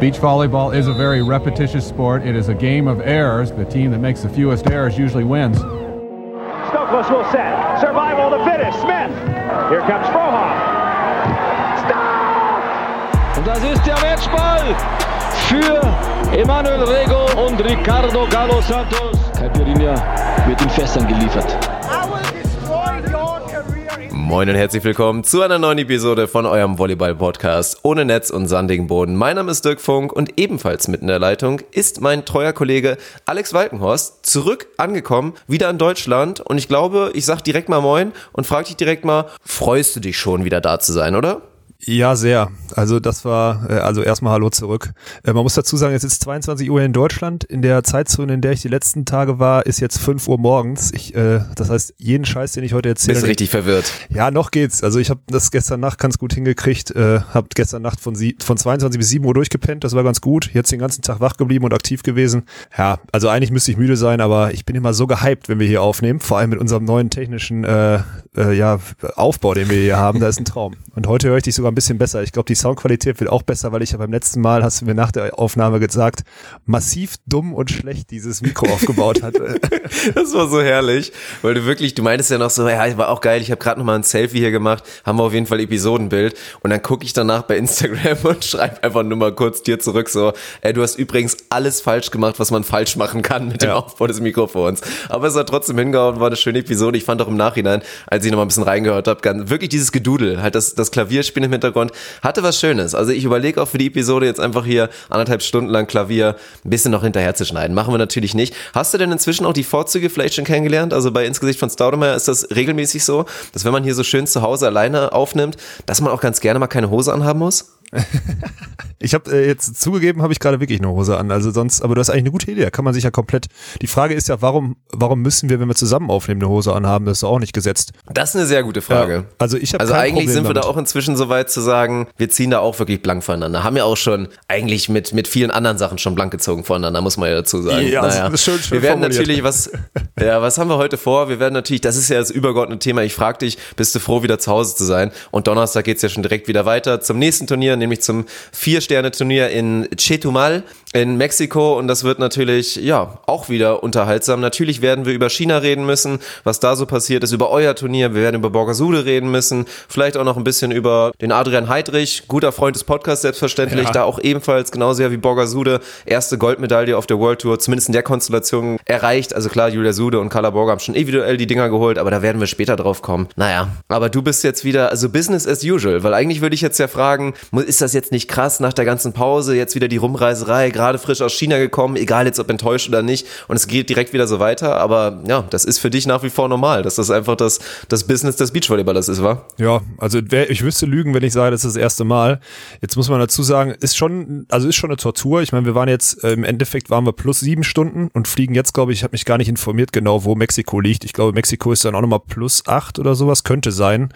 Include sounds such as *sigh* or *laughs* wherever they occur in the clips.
Beach volleyball is a very repetitious sport. It is a game of errors. The team that makes the fewest errors usually wins. Stokos will set. Survival of the fittest. Smith. Here comes Frohoff. Stop! Und das ist der Matchball für Emanuel Rego und Ricardo Galo Santos. Caipirinha wird in Fässern geliefert. Moin und herzlich willkommen zu einer neuen Episode von eurem Volleyball-Podcast ohne Netz und sandigen Boden. Mein Name ist Dirk Funk und ebenfalls mitten in der Leitung ist mein treuer Kollege Alex Walkenhorst zurück angekommen, wieder in Deutschland. Und ich glaube, ich sag direkt mal Moin und frage dich direkt mal, freust du dich schon wieder da zu sein, oder? Ja, sehr. Also das war, äh, also erstmal Hallo zurück. Äh, man muss dazu sagen, es ist 22 Uhr in Deutschland. In der Zeitzone, in der ich die letzten Tage war, ist jetzt 5 Uhr morgens. Ich, äh, das heißt, jeden Scheiß, den ich heute erzähle. Bist richtig verwirrt. Ja, noch geht's. Also ich habe das gestern Nacht ganz gut hingekriegt. Äh, habe gestern Nacht von, sie, von 22 bis 7 Uhr durchgepennt. Das war ganz gut. Jetzt den ganzen Tag wach geblieben und aktiv gewesen. Ja, also eigentlich müsste ich müde sein, aber ich bin immer so gehypt, wenn wir hier aufnehmen. Vor allem mit unserem neuen technischen äh, äh, ja, Aufbau, den wir hier haben. Da ist ein Traum. Und heute höre ich dich sogar bisschen besser. Ich glaube, die Soundqualität wird auch besser, weil ich ja beim letzten Mal, hast du mir nach der Aufnahme gesagt, massiv dumm und schlecht dieses Mikro *laughs* aufgebaut hat. das war so herrlich, weil du wirklich, du meintest ja noch so, ja, war auch geil, ich habe gerade noch mal ein Selfie hier gemacht, haben wir auf jeden Fall Episodenbild und dann gucke ich danach bei Instagram *laughs* und schreibe einfach nur mal kurz dir zurück so, ey, du hast übrigens alles falsch gemacht, was man falsch machen kann mit dem ja. Aufbau des Mikrofons. Aber es hat trotzdem hingehauen, war eine schöne Episode. Ich fand auch im Nachhinein, als ich noch mal ein bisschen reingehört habe, wirklich dieses Gedudel, halt das, das Klavierspielen im Hintergrund, hatte was Schönes. Also ich überlege auch für die Episode jetzt einfach hier anderthalb Stunden lang Klavier ein bisschen noch hinterher zu schneiden. Machen wir natürlich nicht. Hast du denn inzwischen auch die Vorzüge vielleicht schon kennengelernt? Also bei Insgesicht von Staudemeyer ist das regelmäßig so, dass wenn man hier so schön zu Hause alleine aufnimmt, dass man auch ganz gerne mal keine Hose anhaben muss? *laughs* ich habe äh, jetzt zugegeben, habe ich gerade wirklich eine Hose an. Also sonst, aber du hast eigentlich eine gute Idee. Da kann man sich ja komplett. Die Frage ist ja, warum, warum müssen wir, wenn wir zusammen aufnehmen, eine Hose anhaben? Das ist auch nicht gesetzt. Das ist eine sehr gute Frage. Ja, also ich habe Also eigentlich Problem sind wir damit. da auch inzwischen so weit zu sagen, wir ziehen da auch wirklich blank voneinander. Haben ja auch schon eigentlich mit mit vielen anderen Sachen schon blank gezogen voneinander, muss man ja dazu sagen. Ja, naja. das ist schön, schön Wir werden formuliert. natürlich was. *laughs* ja, was haben wir heute vor? Wir werden natürlich, das ist ja das übergeordnete Thema. Ich frage dich, bist du froh, wieder zu Hause zu sein? Und Donnerstag geht's ja schon direkt wieder weiter zum nächsten Turnier, nämlich zum Vier-Sterne-Turnier in Chetumal in Mexiko und das wird natürlich, ja, auch wieder unterhaltsam. Natürlich werden wir über China reden müssen, was da so passiert ist, über euer Turnier. Wir werden über Borgasude reden müssen, vielleicht auch noch ein bisschen über den Adrian Heidrich, guter Freund des Podcasts selbstverständlich, ja. da auch ebenfalls genauso wie Borgasude erste Goldmedaille auf der World Tour, zumindest in der Konstellation erreicht. Also klar, Julia Sude und Carla Borger haben schon individuell die Dinger geholt, aber da werden wir später drauf kommen. Naja, aber du bist jetzt wieder, also Business as usual, weil eigentlich würde ich jetzt ja fragen, ist das jetzt nicht krass nach der ganzen Pause, jetzt wieder die Rumreiserei, gerade frisch aus China gekommen, egal jetzt ob enttäuscht oder nicht. Und es geht direkt wieder so weiter. Aber ja, das ist für dich nach wie vor normal, dass das einfach das, das Business des Beachvolleyballers ist, wa? Ja, also ich wüsste lügen, wenn ich sage, das ist das erste Mal. Jetzt muss man dazu sagen, ist schon, also ist schon eine Tortur. Ich meine, wir waren jetzt, äh, im Endeffekt waren wir plus sieben Stunden und fliegen jetzt, glaube ich, ich habe mich gar nicht informiert genau, wo Mexiko liegt. Ich glaube, Mexiko ist dann auch nochmal plus acht oder sowas, könnte sein.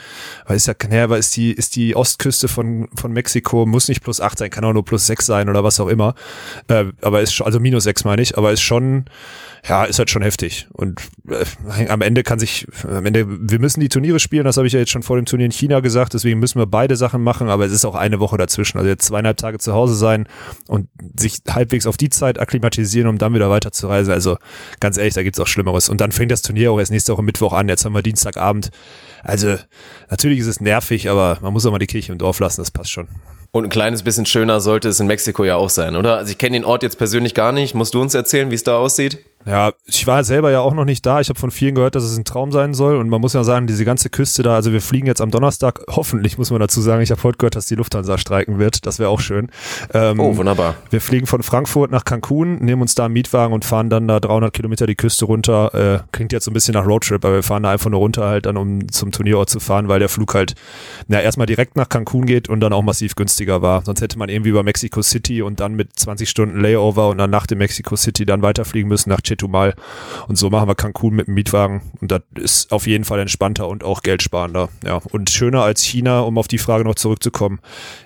Weil ist ja, ja, weil ist die, ist die Ostküste von, von Mexiko, muss nicht plus acht sein, kann auch nur plus sechs sein oder was auch immer. Äh, aber ist schon, also minus sechs meine ich, aber ist schon, ja, ist halt schon heftig. Und äh, am Ende kann sich, am Ende, wir müssen die Turniere spielen, das habe ich ja jetzt schon vor dem Turnier in China gesagt, deswegen müssen wir beide Sachen machen, aber es ist auch eine Woche dazwischen. Also jetzt zweieinhalb Tage zu Hause sein und sich halbwegs auf die Zeit akklimatisieren, um dann wieder weiter zu reisen. Also ganz ehrlich, da gibt's auch Schlimmeres. Und dann fängt das Turnier auch erst nächste Woche Mittwoch an. Jetzt haben wir Dienstagabend. Also natürlich ist es nervig, aber man muss auch mal die Kirche im Dorf lassen, das passt schon. Und ein kleines bisschen schöner sollte es in Mexiko ja auch sein, oder? Also ich kenne den Ort jetzt persönlich gar nicht. Musst du uns erzählen, wie es da aussieht? Ja, ich war selber ja auch noch nicht da. Ich habe von vielen gehört, dass es ein Traum sein soll. Und man muss ja sagen, diese ganze Küste da, also wir fliegen jetzt am Donnerstag, hoffentlich muss man dazu sagen, ich habe heute gehört, dass die Lufthansa streiken wird. Das wäre auch schön. Ähm, oh, wunderbar. Wir fliegen von Frankfurt nach Cancun, nehmen uns da einen Mietwagen und fahren dann da 300 Kilometer die Küste runter. Äh, klingt jetzt so ein bisschen nach Roadtrip, aber wir fahren da einfach nur runter halt dann, um zum Turnierort zu fahren, weil der Flug halt na, erstmal direkt nach Cancun geht und dann auch massiv günstiger war. Sonst hätte man irgendwie über Mexico City und dann mit 20 Stunden Layover und dann nach dem Mexico City dann weiterfliegen müssen nach Chetumal. Und so machen wir Cancun mit dem Mietwagen. Und das ist auf jeden Fall entspannter und auch geldsparender. Ja. Und schöner als China, um auf die Frage noch zurückzukommen,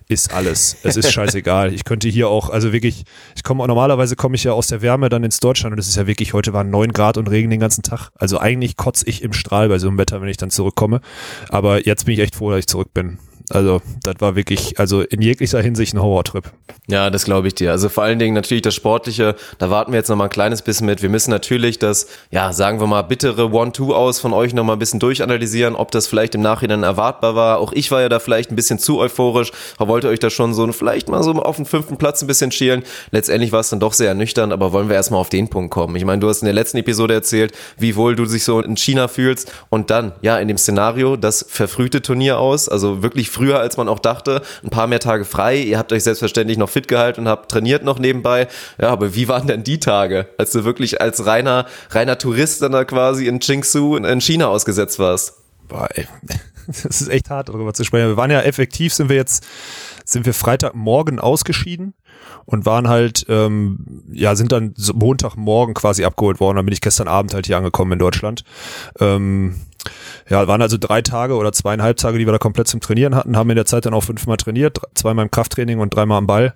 ist alles. Es ist scheißegal. Ich könnte hier auch, also wirklich, ich komme normalerweise komme ich ja aus der Wärme dann ins Deutschland und es ist ja wirklich, heute waren neun Grad und Regen den ganzen Tag. Also eigentlich kotze ich im Strahl bei so einem Wetter, wenn ich dann zurückkomme. Aber jetzt bin ich echt froh, dass ich zurück bin. Also, das war wirklich, also in jeglicher Hinsicht ein Horrortrip. Ja, das glaube ich dir. Also vor allen Dingen natürlich das Sportliche, da warten wir jetzt noch mal ein kleines bisschen mit. Wir müssen natürlich das, ja, sagen wir mal, bittere One-Two aus von euch noch mal ein bisschen durchanalysieren, ob das vielleicht im Nachhinein erwartbar war. Auch ich war ja da vielleicht ein bisschen zu euphorisch, wollte euch da schon so vielleicht mal so auf den fünften Platz ein bisschen schielen. Letztendlich war es dann doch sehr ernüchternd, aber wollen wir erstmal auf den Punkt kommen. Ich meine, du hast in der letzten Episode erzählt, wie wohl du dich so in China fühlst und dann, ja, in dem Szenario, das verfrühte Turnier aus, also wirklich früher, als man auch dachte. Ein paar mehr Tage frei. Ihr habt euch selbstverständlich noch fit gehalten und habt trainiert noch nebenbei. Ja, aber wie waren denn die Tage, als du wirklich als reiner, reiner Tourist dann da quasi in Qingsu in China ausgesetzt warst? Boah. *laughs* Das ist echt hart, darüber zu sprechen. Wir waren ja effektiv, sind wir jetzt, sind wir Freitagmorgen ausgeschieden und waren halt, ähm, ja, sind dann Montagmorgen quasi abgeholt worden. Dann bin ich gestern Abend halt hier angekommen in Deutschland. Ähm, ja, waren also drei Tage oder zweieinhalb Tage, die wir da komplett zum Trainieren hatten, haben in der Zeit dann auch fünfmal trainiert, zweimal im Krafttraining und dreimal am Ball.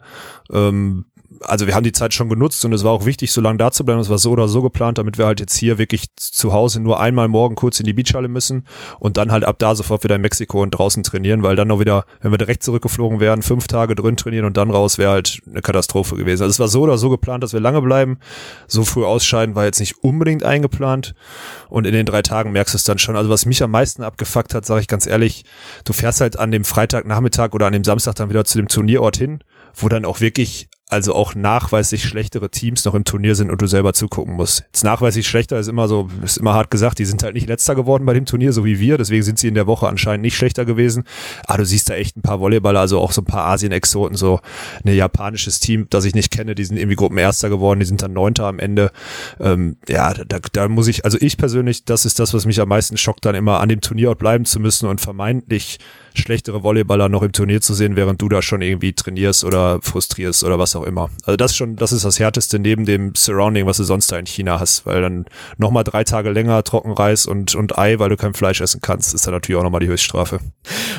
Ähm, also wir haben die Zeit schon genutzt und es war auch wichtig, so lange da zu bleiben. Es war so oder so geplant, damit wir halt jetzt hier wirklich zu Hause nur einmal morgen kurz in die Beachhalle müssen und dann halt ab da sofort wieder in Mexiko und draußen trainieren, weil dann noch wieder, wenn wir direkt zurückgeflogen wären, fünf Tage drin trainieren und dann raus, wäre halt eine Katastrophe gewesen. Also es war so oder so geplant, dass wir lange bleiben. So früh ausscheiden war jetzt nicht unbedingt eingeplant und in den drei Tagen merkst du es dann schon. Also was mich am meisten abgefuckt hat, sage ich ganz ehrlich, du fährst halt an dem Freitagnachmittag oder an dem Samstag dann wieder zu dem Turnierort hin, wo dann auch wirklich also auch nachweislich schlechtere Teams noch im Turnier sind und du selber zugucken musst. Jetzt nachweislich schlechter ist immer so, ist immer hart gesagt, die sind halt nicht letzter geworden bei dem Turnier, so wie wir, deswegen sind sie in der Woche anscheinend nicht schlechter gewesen. Aber du siehst da echt ein paar Volleyballer, also auch so ein paar Asien-Exoten, so ein japanisches Team, das ich nicht kenne, die sind irgendwie Gruppenerster geworden, die sind dann Neunter am Ende. Ähm, ja, da, da muss ich, also ich persönlich, das ist das, was mich am meisten schockt, dann immer an dem Turnierort bleiben zu müssen und vermeintlich schlechtere Volleyballer noch im Turnier zu sehen, während du da schon irgendwie trainierst oder frustrierst oder was auch immer. Also das schon, das ist das Härteste neben dem Surrounding, was du sonst da in China hast, weil dann nochmal drei Tage länger Trockenreis und, und Ei, weil du kein Fleisch essen kannst, ist dann natürlich auch nochmal die Höchststrafe.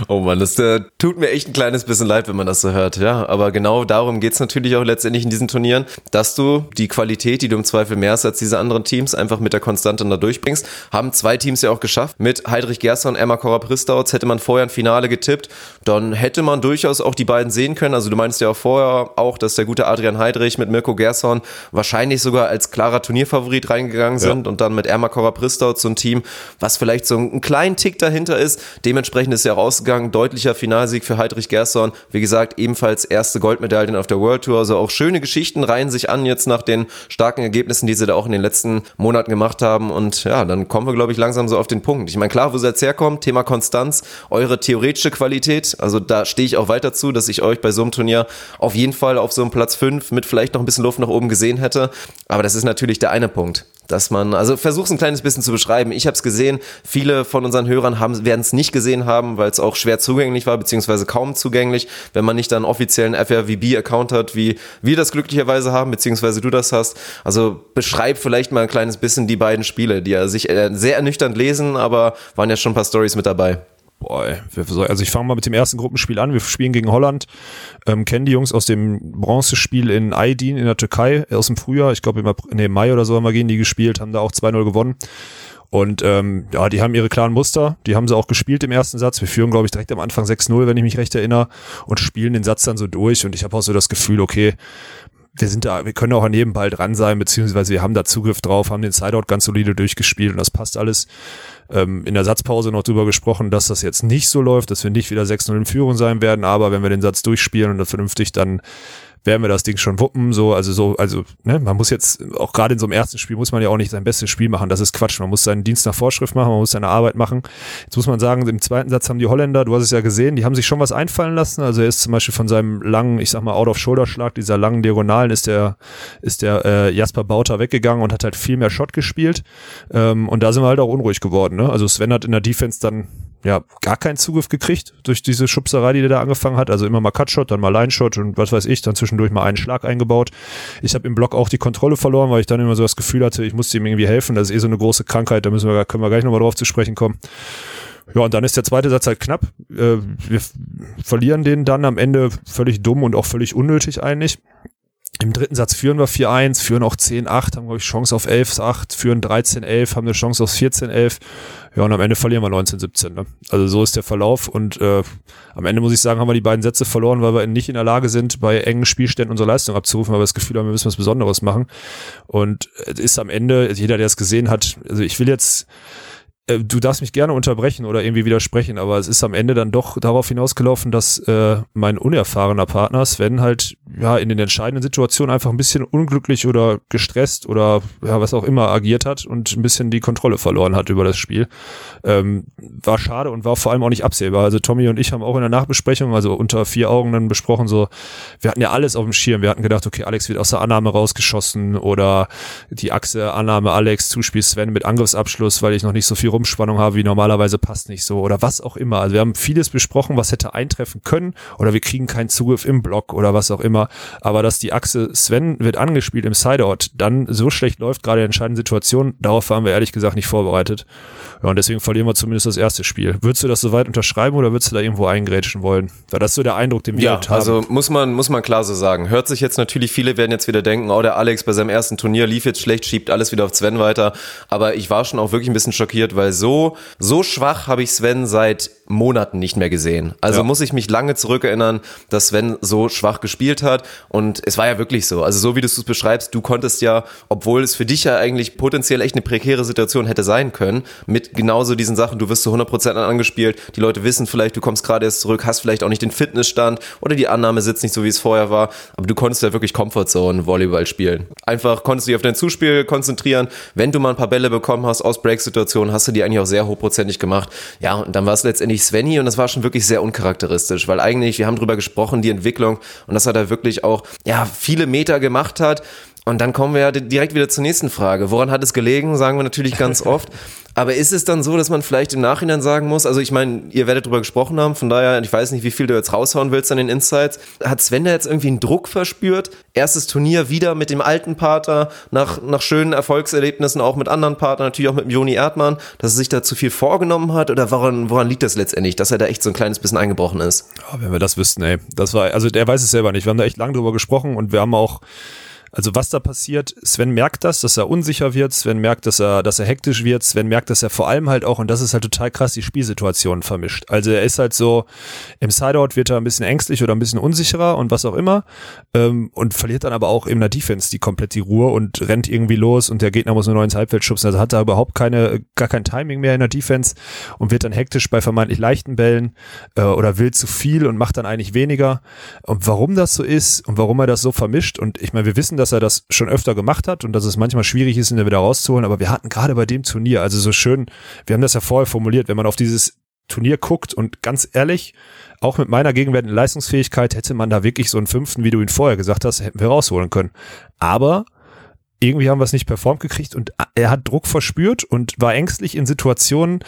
Oh man, das äh, tut mir echt ein kleines bisschen leid, wenn man das so hört, ja. Aber genau darum geht's natürlich auch letztendlich in diesen Turnieren, dass du die Qualität, die du im Zweifel mehr hast als diese anderen Teams, einfach mit der Konstante da durchbringst. Haben zwei Teams ja auch geschafft. Mit Heidrich Gerster und Emma Korra-Pristauts hätte man vorher ein Finale getippt, dann hätte man durchaus auch die beiden sehen können. Also du meinst ja auch vorher auch, dass der gute Adrian Heidrich mit Mirko Gerson wahrscheinlich sogar als klarer Turnierfavorit reingegangen sind ja. und dann mit Emma Korra-Pristaut so ein Team, was vielleicht so einen kleinen Tick dahinter ist. Dementsprechend ist ja auch ausgegangen, deutlicher Finalsieg für Heidrich Gerson. Wie gesagt, ebenfalls erste Goldmedaillen auf der World Tour. Also auch schöne Geschichten reihen sich an jetzt nach den starken Ergebnissen, die sie da auch in den letzten Monaten gemacht haben. Und ja, dann kommen wir, glaube ich, langsam so auf den Punkt. Ich meine, klar, wo sie jetzt herkommt, Thema Konstanz, eure theoretische Qualität. Also da stehe ich auch weiter zu, dass ich euch bei so einem Turnier auf jeden Fall auf so einem Platz 5 mit vielleicht noch ein bisschen Luft nach oben gesehen hätte. Aber das ist natürlich der eine Punkt dass man, also versuch's ein kleines bisschen zu beschreiben. Ich habe es gesehen, viele von unseren Hörern werden es nicht gesehen haben, weil es auch schwer zugänglich war, beziehungsweise kaum zugänglich, wenn man nicht dann offiziellen FRVB-Account hat, wie wir das glücklicherweise haben, beziehungsweise du das hast. Also beschreib vielleicht mal ein kleines bisschen die beiden Spiele, die ja sich äh, sehr ernüchternd lesen, aber waren ja schon ein paar Stories mit dabei. Boah, also ich fange mal mit dem ersten Gruppenspiel an. Wir spielen gegen Holland, ähm, kennen die Jungs aus dem Bronzespiel in Aydin in der Türkei aus dem Frühjahr. Ich glaube im nee, Mai oder so haben wir gegen die gespielt, haben da auch 2-0 gewonnen. Und ähm, ja, die haben ihre klaren Muster, die haben sie auch gespielt im ersten Satz. Wir führen, glaube ich, direkt am Anfang 6-0, wenn ich mich recht erinnere, und spielen den Satz dann so durch. Und ich habe auch so das Gefühl, okay, wir sind da, wir können auch an jedem Ball dran sein, beziehungsweise wir haben da Zugriff drauf, haben den Sideout ganz solide durchgespielt und das passt alles. Ähm, in der Satzpause noch drüber gesprochen, dass das jetzt nicht so läuft, dass wir nicht wieder 6-0 in Führung sein werden, aber wenn wir den Satz durchspielen und das vernünftig dann werden wir das Ding schon wuppen. So, also so, also, ne, man muss jetzt, auch gerade in so einem ersten Spiel muss man ja auch nicht sein bestes Spiel machen. Das ist Quatsch. Man muss seinen Dienst nach Vorschrift machen, man muss seine Arbeit machen. Jetzt muss man sagen, im zweiten Satz haben die Holländer, du hast es ja gesehen, die haben sich schon was einfallen lassen. Also er ist zum Beispiel von seinem langen, ich sag mal, Out-of-Shoulder-Schlag, dieser langen Diagonalen, ist der, ist der äh, Jasper Bauter weggegangen und hat halt viel mehr Shot gespielt. Ähm, und da sind wir halt auch unruhig geworden. Ne? Also Sven hat in der Defense dann ja, gar keinen Zugriff gekriegt durch diese Schubserei, die der da angefangen hat. Also immer mal Cutshot, dann mal Line-Shot und was weiß ich, dann zwischendurch mal einen Schlag eingebaut. Ich habe im Block auch die Kontrolle verloren, weil ich dann immer so das Gefühl hatte, ich musste ihm irgendwie helfen. Das ist eh so eine große Krankheit, da müssen wir, können wir gleich nochmal drauf zu sprechen kommen. Ja, und dann ist der zweite Satz halt knapp. Äh, wir verlieren den dann am Ende völlig dumm und auch völlig unnötig eigentlich. Im dritten Satz führen wir 4-1, führen auch 10-8, haben, glaube ich, Chance auf 11-8, führen 13-11, haben eine Chance auf 14-11. Ja, und am Ende verlieren wir 19-17. Ne? Also so ist der Verlauf. Und äh, am Ende muss ich sagen, haben wir die beiden Sätze verloren, weil wir nicht in der Lage sind, bei engen Spielständen unsere Leistung abzurufen, weil wir das Gefühl haben, wir müssen was Besonderes machen. Und es ist am Ende, jeder, der es gesehen hat, also ich will jetzt äh, du darfst mich gerne unterbrechen oder irgendwie widersprechen, aber es ist am Ende dann doch darauf hinausgelaufen, dass äh, mein unerfahrener Partner Sven halt ja in den entscheidenden Situationen einfach ein bisschen unglücklich oder gestresst oder ja was auch immer agiert hat und ein bisschen die Kontrolle verloren hat über das Spiel. Ähm, war schade und war vor allem auch nicht absehbar. Also Tommy und ich haben auch in der Nachbesprechung, also unter vier Augen dann besprochen, so wir hatten ja alles auf dem Schirm. Wir hatten gedacht, okay, Alex wird aus der Annahme rausgeschossen oder die Achse Annahme Alex Zuspiel Sven mit Angriffsabschluss, weil ich noch nicht so viel Rumspannung habe wie normalerweise passt nicht so oder was auch immer. Also wir haben vieles besprochen, was hätte eintreffen können oder wir kriegen keinen Zugriff im Block oder was auch immer. Aber dass die Achse Sven wird angespielt im Sideout dann so schlecht läuft, gerade in entscheidenden Situationen, darauf waren wir ehrlich gesagt nicht vorbereitet. Ja, und deswegen verlieren wir zumindest das erste Spiel. Würdest du das soweit unterschreiben oder würdest du da irgendwo eingrätschen wollen? War das so der Eindruck, den wir ja, haben? also muss man, muss man klar so sagen. Hört sich jetzt natürlich, viele werden jetzt wieder denken, oh, der Alex bei seinem ersten Turnier lief jetzt schlecht, schiebt alles wieder auf Sven weiter. Aber ich war schon auch wirklich ein bisschen schockiert, weil so, so schwach habe ich Sven seit Monaten nicht mehr gesehen. Also ja. muss ich mich lange zurückerinnern, dass Sven so schwach gespielt hat. Und es war ja wirklich so. Also so wie du es beschreibst, du konntest ja, obwohl es für dich ja eigentlich potenziell echt eine prekäre Situation hätte sein können, mit genauso diesen Sachen, du wirst zu 100% angespielt, die Leute wissen vielleicht, du kommst gerade erst zurück, hast vielleicht auch nicht den Fitnessstand oder die Annahme sitzt nicht so, wie es vorher war, aber du konntest ja wirklich Comfortzone Volleyball spielen. Einfach konntest du dich auf dein Zuspiel konzentrieren. Wenn du mal ein paar Bälle bekommen hast aus Break-Situationen, hast du die eigentlich auch sehr hochprozentig gemacht. Ja, und dann war es letztendlich Svenny und das war schon wirklich sehr uncharakteristisch, weil eigentlich, wir haben drüber gesprochen, die Entwicklung und dass er da wirklich auch, ja, viele Meter gemacht hat und dann kommen wir ja direkt wieder zur nächsten Frage. Woran hat es gelegen? Sagen wir natürlich ganz *laughs* oft. Aber ist es dann so, dass man vielleicht im Nachhinein sagen muss, also ich meine, ihr werdet drüber gesprochen haben, von daher, ich weiß nicht, wie viel du jetzt raushauen willst an den Insights. Hat Sven da jetzt irgendwie einen Druck verspürt? Erstes Turnier wieder mit dem alten Partner, nach, nach schönen Erfolgserlebnissen auch mit anderen Partnern, natürlich auch mit Joni Erdmann, dass er sich da zu viel vorgenommen hat? Oder woran, woran liegt das letztendlich, dass er da echt so ein kleines bisschen eingebrochen ist? Ja, wenn wir das wüssten, ey. Das war, also der weiß es selber nicht. Wir haben da echt lange drüber gesprochen und wir haben auch also was da passiert, Sven merkt das, dass er unsicher wird, Sven merkt, dass er, dass er hektisch wird, Sven merkt, dass er vor allem halt auch, und das ist halt total krass, die Spielsituationen vermischt. Also er ist halt so, im Sideout wird er ein bisschen ängstlich oder ein bisschen unsicherer und was auch immer ähm, und verliert dann aber auch in der Defense die komplett die Ruhe und rennt irgendwie los und der Gegner muss nur noch ins Halbfeld schubsen. Also hat er überhaupt keine, gar kein Timing mehr in der Defense und wird dann hektisch bei vermeintlich leichten Bällen äh, oder will zu viel und macht dann eigentlich weniger. Und warum das so ist und warum er das so vermischt und ich meine, wir wissen, dass er das schon öfter gemacht hat und dass es manchmal schwierig ist, ihn da wieder rauszuholen. Aber wir hatten gerade bei dem Turnier, also so schön, wir haben das ja vorher formuliert, wenn man auf dieses Turnier guckt und ganz ehrlich, auch mit meiner gegenwärtigen Leistungsfähigkeit hätte man da wirklich so einen fünften, wie du ihn vorher gesagt hast, hätten wir rausholen können. Aber irgendwie haben wir es nicht performt gekriegt und er hat Druck verspürt und war ängstlich in Situationen,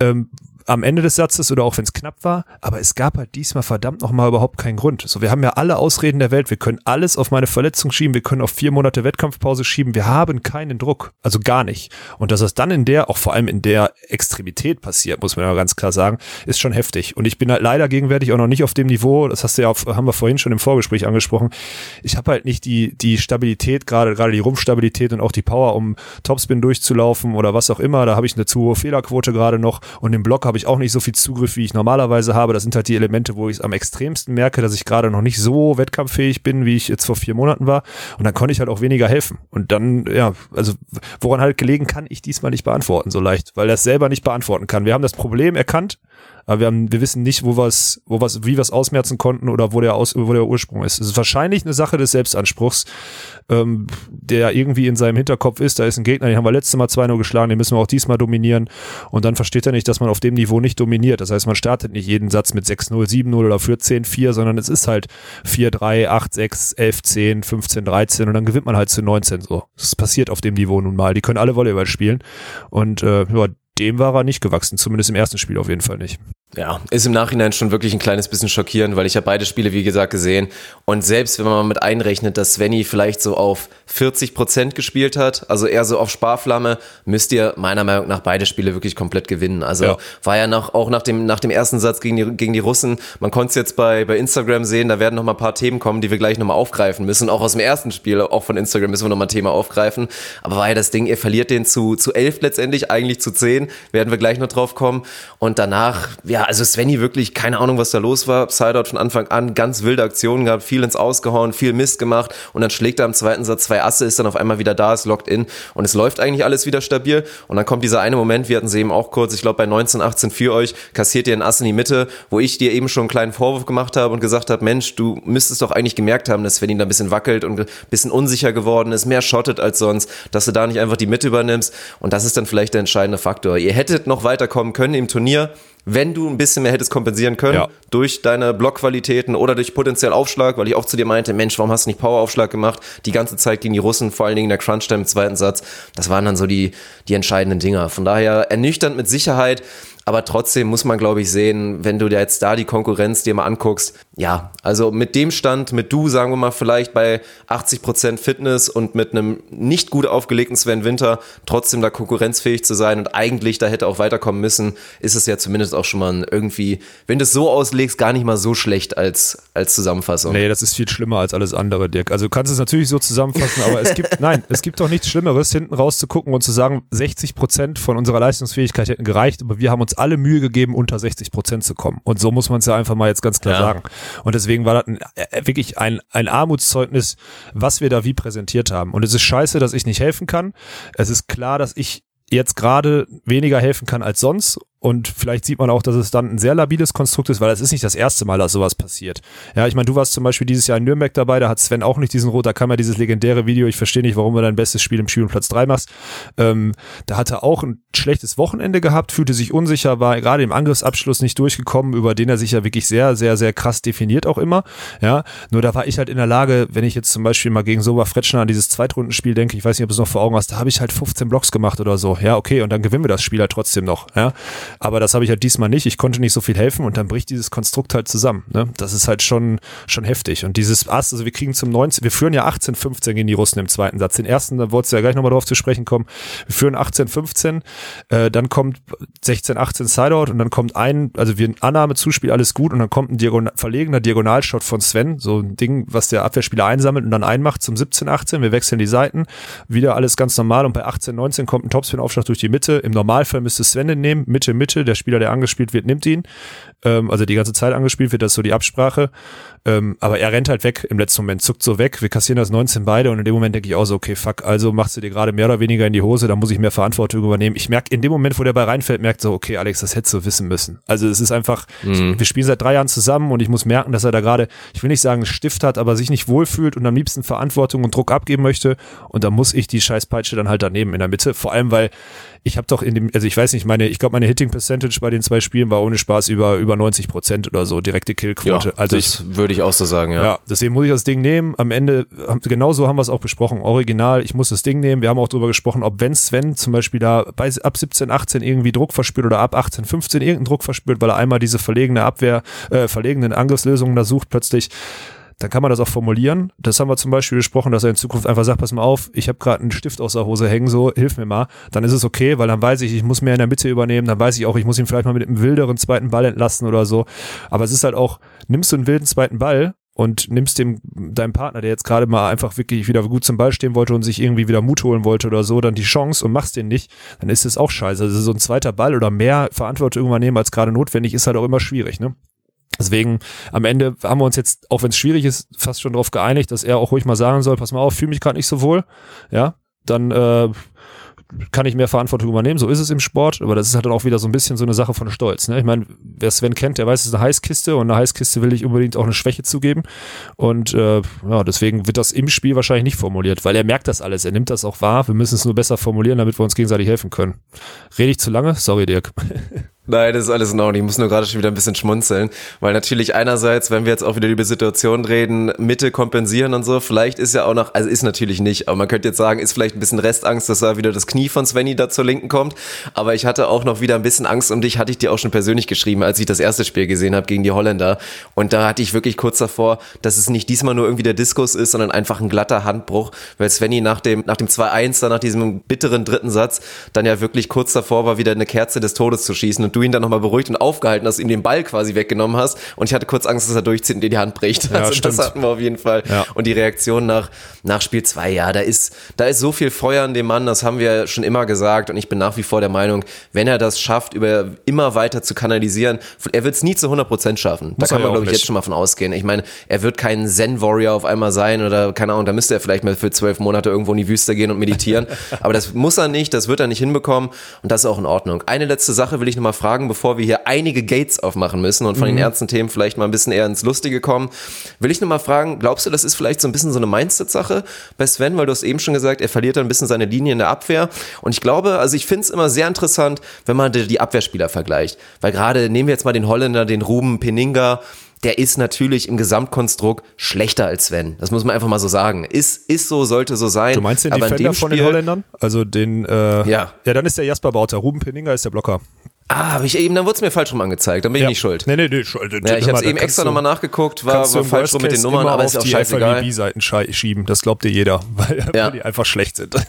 ähm, am Ende des Satzes oder auch wenn es knapp war, aber es gab halt diesmal verdammt nochmal überhaupt keinen Grund. So, wir haben ja alle Ausreden der Welt, wir können alles auf meine Verletzung schieben, wir können auf vier Monate Wettkampfpause schieben, wir haben keinen Druck, also gar nicht. Und dass das dann in der, auch vor allem in der Extremität passiert, muss man ja ganz klar sagen, ist schon heftig. Und ich bin halt leider gegenwärtig auch noch nicht auf dem Niveau, das hast du ja, auf, haben wir vorhin schon im Vorgespräch angesprochen, ich habe halt nicht die, die Stabilität, gerade gerade die Rumpfstabilität und auch die Power, um Topspin durchzulaufen oder was auch immer, da habe ich eine zu hohe Fehlerquote gerade noch und im Block habe ich auch nicht so viel Zugriff, wie ich normalerweise habe. Das sind halt die Elemente, wo ich es am extremsten merke, dass ich gerade noch nicht so wettkampffähig bin, wie ich jetzt vor vier Monaten war. Und dann konnte ich halt auch weniger helfen. Und dann, ja, also woran halt gelegen, kann ich diesmal nicht beantworten so leicht, weil er es selber nicht beantworten kann. Wir haben das Problem erkannt, aber wir, haben, wir wissen nicht, wo wir's, wo wir's, wie wir es ausmerzen konnten oder wo der, Aus, wo der Ursprung ist. Es ist wahrscheinlich eine Sache des Selbstanspruchs, ähm, der irgendwie in seinem Hinterkopf ist. Da ist ein Gegner, den haben wir letztes Mal 2-0 geschlagen, den müssen wir auch diesmal dominieren. Und dann versteht er nicht, dass man auf dem Niveau nicht dominiert. Das heißt, man startet nicht jeden Satz mit 6-0, 7-0 oder für 10-4, sondern es ist halt 4-3, 8-6, 11-10, 15-13 und dann gewinnt man halt zu 19 so. Das passiert auf dem Niveau nun mal. Die können alle Volleyball spielen. Und äh, ja, dem war er nicht gewachsen, zumindest im ersten Spiel auf jeden Fall nicht. Ja, ist im Nachhinein schon wirklich ein kleines bisschen schockierend, weil ich habe beide Spiele, wie gesagt, gesehen. Und selbst wenn man mal mit einrechnet, dass Svenny vielleicht so auf 40 Prozent gespielt hat, also eher so auf Sparflamme, müsst ihr meiner Meinung nach beide Spiele wirklich komplett gewinnen. Also ja. war ja nach, auch nach dem, nach dem ersten Satz gegen die, gegen die Russen, man konnte es jetzt bei, bei Instagram sehen, da werden noch mal ein paar Themen kommen, die wir gleich nochmal aufgreifen müssen. Auch aus dem ersten Spiel, auch von Instagram müssen wir nochmal ein Thema aufgreifen. Aber war ja das Ding, ihr verliert den zu, zu elf letztendlich, eigentlich zu zehn, werden wir gleich noch drauf kommen. Und danach, ja, also Svenny wirklich, keine Ahnung, was da los war. Sideout von Anfang an, ganz wilde Aktionen gehabt, viel ins Ausgehauen, viel Mist gemacht. Und dann schlägt er am zweiten Satz zwei Asse, ist dann auf einmal wieder da, ist locked in. Und es läuft eigentlich alles wieder stabil. Und dann kommt dieser eine Moment, wir hatten sie eben auch kurz, ich glaube bei 19, 18 für euch, kassiert ihr einen Ass in die Mitte, wo ich dir eben schon einen kleinen Vorwurf gemacht habe und gesagt habe, Mensch, du müsstest doch eigentlich gemerkt haben, dass Svenny da ein bisschen wackelt und ein bisschen unsicher geworden ist, mehr schottet als sonst, dass du da nicht einfach die Mitte übernimmst. Und das ist dann vielleicht der entscheidende Faktor. Ihr hättet noch weiterkommen können im Turnier, wenn du ein bisschen mehr hättest kompensieren können ja. durch deine Blockqualitäten oder durch potenziell Aufschlag, weil ich auch zu dir meinte, Mensch, warum hast du nicht Poweraufschlag gemacht? Die ganze Zeit gegen die Russen, vor allen Dingen der Crunch-Time im zweiten Satz. Das waren dann so die, die entscheidenden Dinger. Von daher ernüchternd mit Sicherheit. Aber trotzdem muss man, glaube ich, sehen, wenn du dir jetzt da die Konkurrenz dir mal anguckst, ja, also mit dem Stand, mit du, sagen wir mal, vielleicht bei 80% Fitness und mit einem nicht gut aufgelegten Sven Winter trotzdem da konkurrenzfähig zu sein und eigentlich da hätte auch weiterkommen müssen, ist es ja zumindest auch schon mal irgendwie, wenn du es so auslegst, gar nicht mal so schlecht als, als Zusammenfassung. Nee, das ist viel schlimmer als alles andere, Dirk. Also du kannst es natürlich so zusammenfassen, aber es gibt, *laughs* nein, es gibt doch nichts Schlimmeres, hinten rauszugucken und zu sagen, 60% von unserer Leistungsfähigkeit hätten gereicht, aber wir haben uns alle Mühe gegeben, unter 60 Prozent zu kommen. Und so muss man es ja einfach mal jetzt ganz klar ja. sagen. Und deswegen war das ein, äh, wirklich ein, ein Armutszeugnis, was wir da wie präsentiert haben. Und es ist scheiße, dass ich nicht helfen kann. Es ist klar, dass ich jetzt gerade weniger helfen kann als sonst und vielleicht sieht man auch, dass es dann ein sehr labiles Konstrukt ist, weil es ist nicht das erste Mal, dass sowas passiert. Ja, ich meine, du warst zum Beispiel dieses Jahr in Nürnberg dabei, da hat Sven auch nicht diesen Rot, da kam ja dieses legendäre Video, ich verstehe nicht, warum du dein bestes Spiel im Spiel um Platz drei machst. Ähm, da hat er auch ein schlechtes Wochenende gehabt, fühlte sich unsicher, war gerade im Angriffsabschluss nicht durchgekommen, über den er sich ja wirklich sehr, sehr, sehr krass definiert auch immer. Ja, nur da war ich halt in der Lage, wenn ich jetzt zum Beispiel mal gegen Soba Fretschner an dieses Zweitrundenspiel denke, ich weiß nicht, ob du es noch vor Augen hast, da habe ich halt 15 Blocks gemacht oder so. Ja, okay, und dann gewinnen wir das Spiel halt trotzdem noch. Ja, aber das habe ich halt diesmal nicht. Ich konnte nicht so viel helfen und dann bricht dieses Konstrukt halt zusammen. Ne? Das ist halt schon, schon heftig. Und dieses Ass, also wir kriegen zum 19, wir führen ja 18, 15 gegen die Russen im zweiten Satz. Den ersten, da wolltest du ja gleich nochmal drauf zu sprechen kommen. Wir führen 18, 15, äh, dann kommt 16, 18 Sideout und dann kommt ein, also wir Annahme, Zuspiel, alles gut und dann kommt ein Diagonal, verlegener Diagonalshot von Sven, so ein Ding, was der Abwehrspieler einsammelt und dann einmacht zum 17, 18. Wir wechseln die Seiten, wieder alles ganz normal und bei 18, 19 kommt ein Topspin-Aufschlag durch die Mitte. Im Normalfall müsste Sven den nehmen, Mitte, Mitte, der Spieler, der angespielt wird, nimmt ihn. Ähm, also die ganze Zeit angespielt wird, das ist so die Absprache. Ähm, aber er rennt halt weg im letzten Moment, zuckt so weg. Wir kassieren das 19 beide und in dem Moment denke ich auch so, okay, fuck, also machst du dir gerade mehr oder weniger in die Hose, da muss ich mehr Verantwortung übernehmen. Ich merke, in dem Moment, wo der Ball reinfällt, merkt so, okay, Alex, das hättest du wissen müssen. Also es ist einfach, mhm. wir spielen seit drei Jahren zusammen und ich muss merken, dass er da gerade, ich will nicht sagen, Stift hat, aber sich nicht wohlfühlt und am liebsten Verantwortung und Druck abgeben möchte. Und da muss ich die Scheißpeitsche dann halt daneben in der Mitte. Vor allem, weil ich habe doch in dem, also ich weiß nicht, meine, ich glaube, meine Hitting Percentage bei den zwei Spielen war ohne Spaß über, über 90 Prozent oder so, direkte Killquote. Ja, also ich, würde ich auch so sagen, ja. Ja, deswegen muss ich das Ding nehmen. Am Ende, genauso haben wir es auch besprochen. Original, ich muss das Ding nehmen. Wir haben auch darüber gesprochen, ob wenn Sven zum Beispiel da bei, ab 17, 18 irgendwie Druck verspürt oder ab 18, 15 irgendeinen Druck verspürt, weil er einmal diese verlegene Abwehr, äh, verlegenen Angriffslösungen da sucht, plötzlich dann kann man das auch formulieren. Das haben wir zum Beispiel besprochen, dass er in Zukunft einfach sagt, pass mal auf, ich habe gerade einen Stift aus der Hose hängen, so, hilf mir mal. Dann ist es okay, weil dann weiß ich, ich muss mehr in der Mitte übernehmen, dann weiß ich auch, ich muss ihn vielleicht mal mit einem wilderen zweiten Ball entlasten oder so. Aber es ist halt auch, nimmst du einen wilden zweiten Ball und nimmst dem deinem Partner, der jetzt gerade mal einfach wirklich wieder gut zum Ball stehen wollte und sich irgendwie wieder Mut holen wollte oder so, dann die Chance und machst den nicht, dann ist es auch scheiße. Also so ein zweiter Ball oder mehr Verantwortung übernehmen als gerade notwendig ist halt auch immer schwierig, ne? Deswegen am Ende haben wir uns jetzt, auch wenn es schwierig ist, fast schon darauf geeinigt, dass er auch ruhig mal sagen soll, pass mal auf, fühle mich gerade nicht so wohl, ja, dann äh, kann ich mehr Verantwortung übernehmen, so ist es im Sport, aber das ist halt dann auch wieder so ein bisschen so eine Sache von Stolz. Ne? Ich meine, wer Sven kennt, der weiß, es ist eine Heißkiste und eine Heißkiste will ich unbedingt auch eine Schwäche zugeben und äh, ja, deswegen wird das im Spiel wahrscheinlich nicht formuliert, weil er merkt das alles, er nimmt das auch wahr, wir müssen es nur besser formulieren, damit wir uns gegenseitig helfen können. Rede ich zu lange? Sorry, Dirk. *laughs* Nein, das ist alles in Ordnung. Ich muss nur gerade schon wieder ein bisschen schmunzeln, weil natürlich einerseits, wenn wir jetzt auch wieder über Situationen reden, Mitte kompensieren und so, vielleicht ist ja auch noch, also ist natürlich nicht, aber man könnte jetzt sagen, ist vielleicht ein bisschen Restangst, dass da wieder das Knie von Svenny da zur Linken kommt, aber ich hatte auch noch wieder ein bisschen Angst um dich, hatte ich dir auch schon persönlich geschrieben, als ich das erste Spiel gesehen habe gegen die Holländer. Und da hatte ich wirklich kurz davor, dass es nicht diesmal nur irgendwie der Diskus ist, sondern einfach ein glatter Handbruch, weil Svenny nach dem, nach dem 2-1, dann nach diesem bitteren dritten Satz, dann ja wirklich kurz davor war, wieder eine Kerze des Todes zu schießen und du ihn dann nochmal beruhigt und aufgehalten hast, ihm den Ball quasi weggenommen hast. Und ich hatte kurz Angst, dass er durchzieht und dir die Hand bricht. *laughs* Ja, also stimmt. das hatten wir auf jeden Fall. Ja. Und die Reaktion nach, nach Spiel zwei, ja, da ist, da ist so viel Feuer in dem Mann, das haben wir schon immer gesagt. Und ich bin nach wie vor der Meinung, wenn er das schafft, über immer weiter zu kanalisieren, er wird es nie zu 100 Prozent schaffen. Muss da kann man, glaube ich, nicht. jetzt schon mal von ausgehen. Ich meine, er wird kein Zen-Warrior auf einmal sein oder keine Ahnung, da müsste er vielleicht mal für zwölf Monate irgendwo in die Wüste gehen und meditieren. *laughs* Aber das muss er nicht, das wird er nicht hinbekommen und das ist auch in Ordnung. Eine letzte Sache will ich noch mal fragen, bevor wir hier einige Gates aufmachen müssen und von Mhm. den ernsten Themen vielleicht mal ein bisschen eher ins Lustige kommen. Will ich noch mal fragen, glaubst du, das ist vielleicht so ein bisschen so eine Mindset-Sache bei Sven, weil du hast eben schon gesagt, er verliert dann ein bisschen seine Linie in der Abwehr und ich glaube, also ich finde es immer sehr interessant, wenn man die Abwehrspieler vergleicht, weil gerade nehmen wir jetzt mal den Holländer, den Ruben Peninga, der ist natürlich im Gesamtkonstrukt schlechter als Sven. Das muss man einfach mal so sagen. Ist, ist so, sollte so sein. Du meinst den Aber Defender dem von den Spiel- Holländern? Also den, äh, Ja. Ja, dann ist der Jasper Bauter. Ruben Penninger ist der Blocker. Ah, hab ich eben, dann wurde es mir falsch rum angezeigt. Dann bin ich ja. nicht schuld. Nee, nee, nee. schuld. Ja, ich habe es eben extra nochmal nachgeguckt, war, war falsch rum mit den Nummern, aber ist auch scheißegal. Die seiten schieben, das glaubt dir jeder, *laughs* weil, Ja. weil die einfach schlecht sind. *laughs*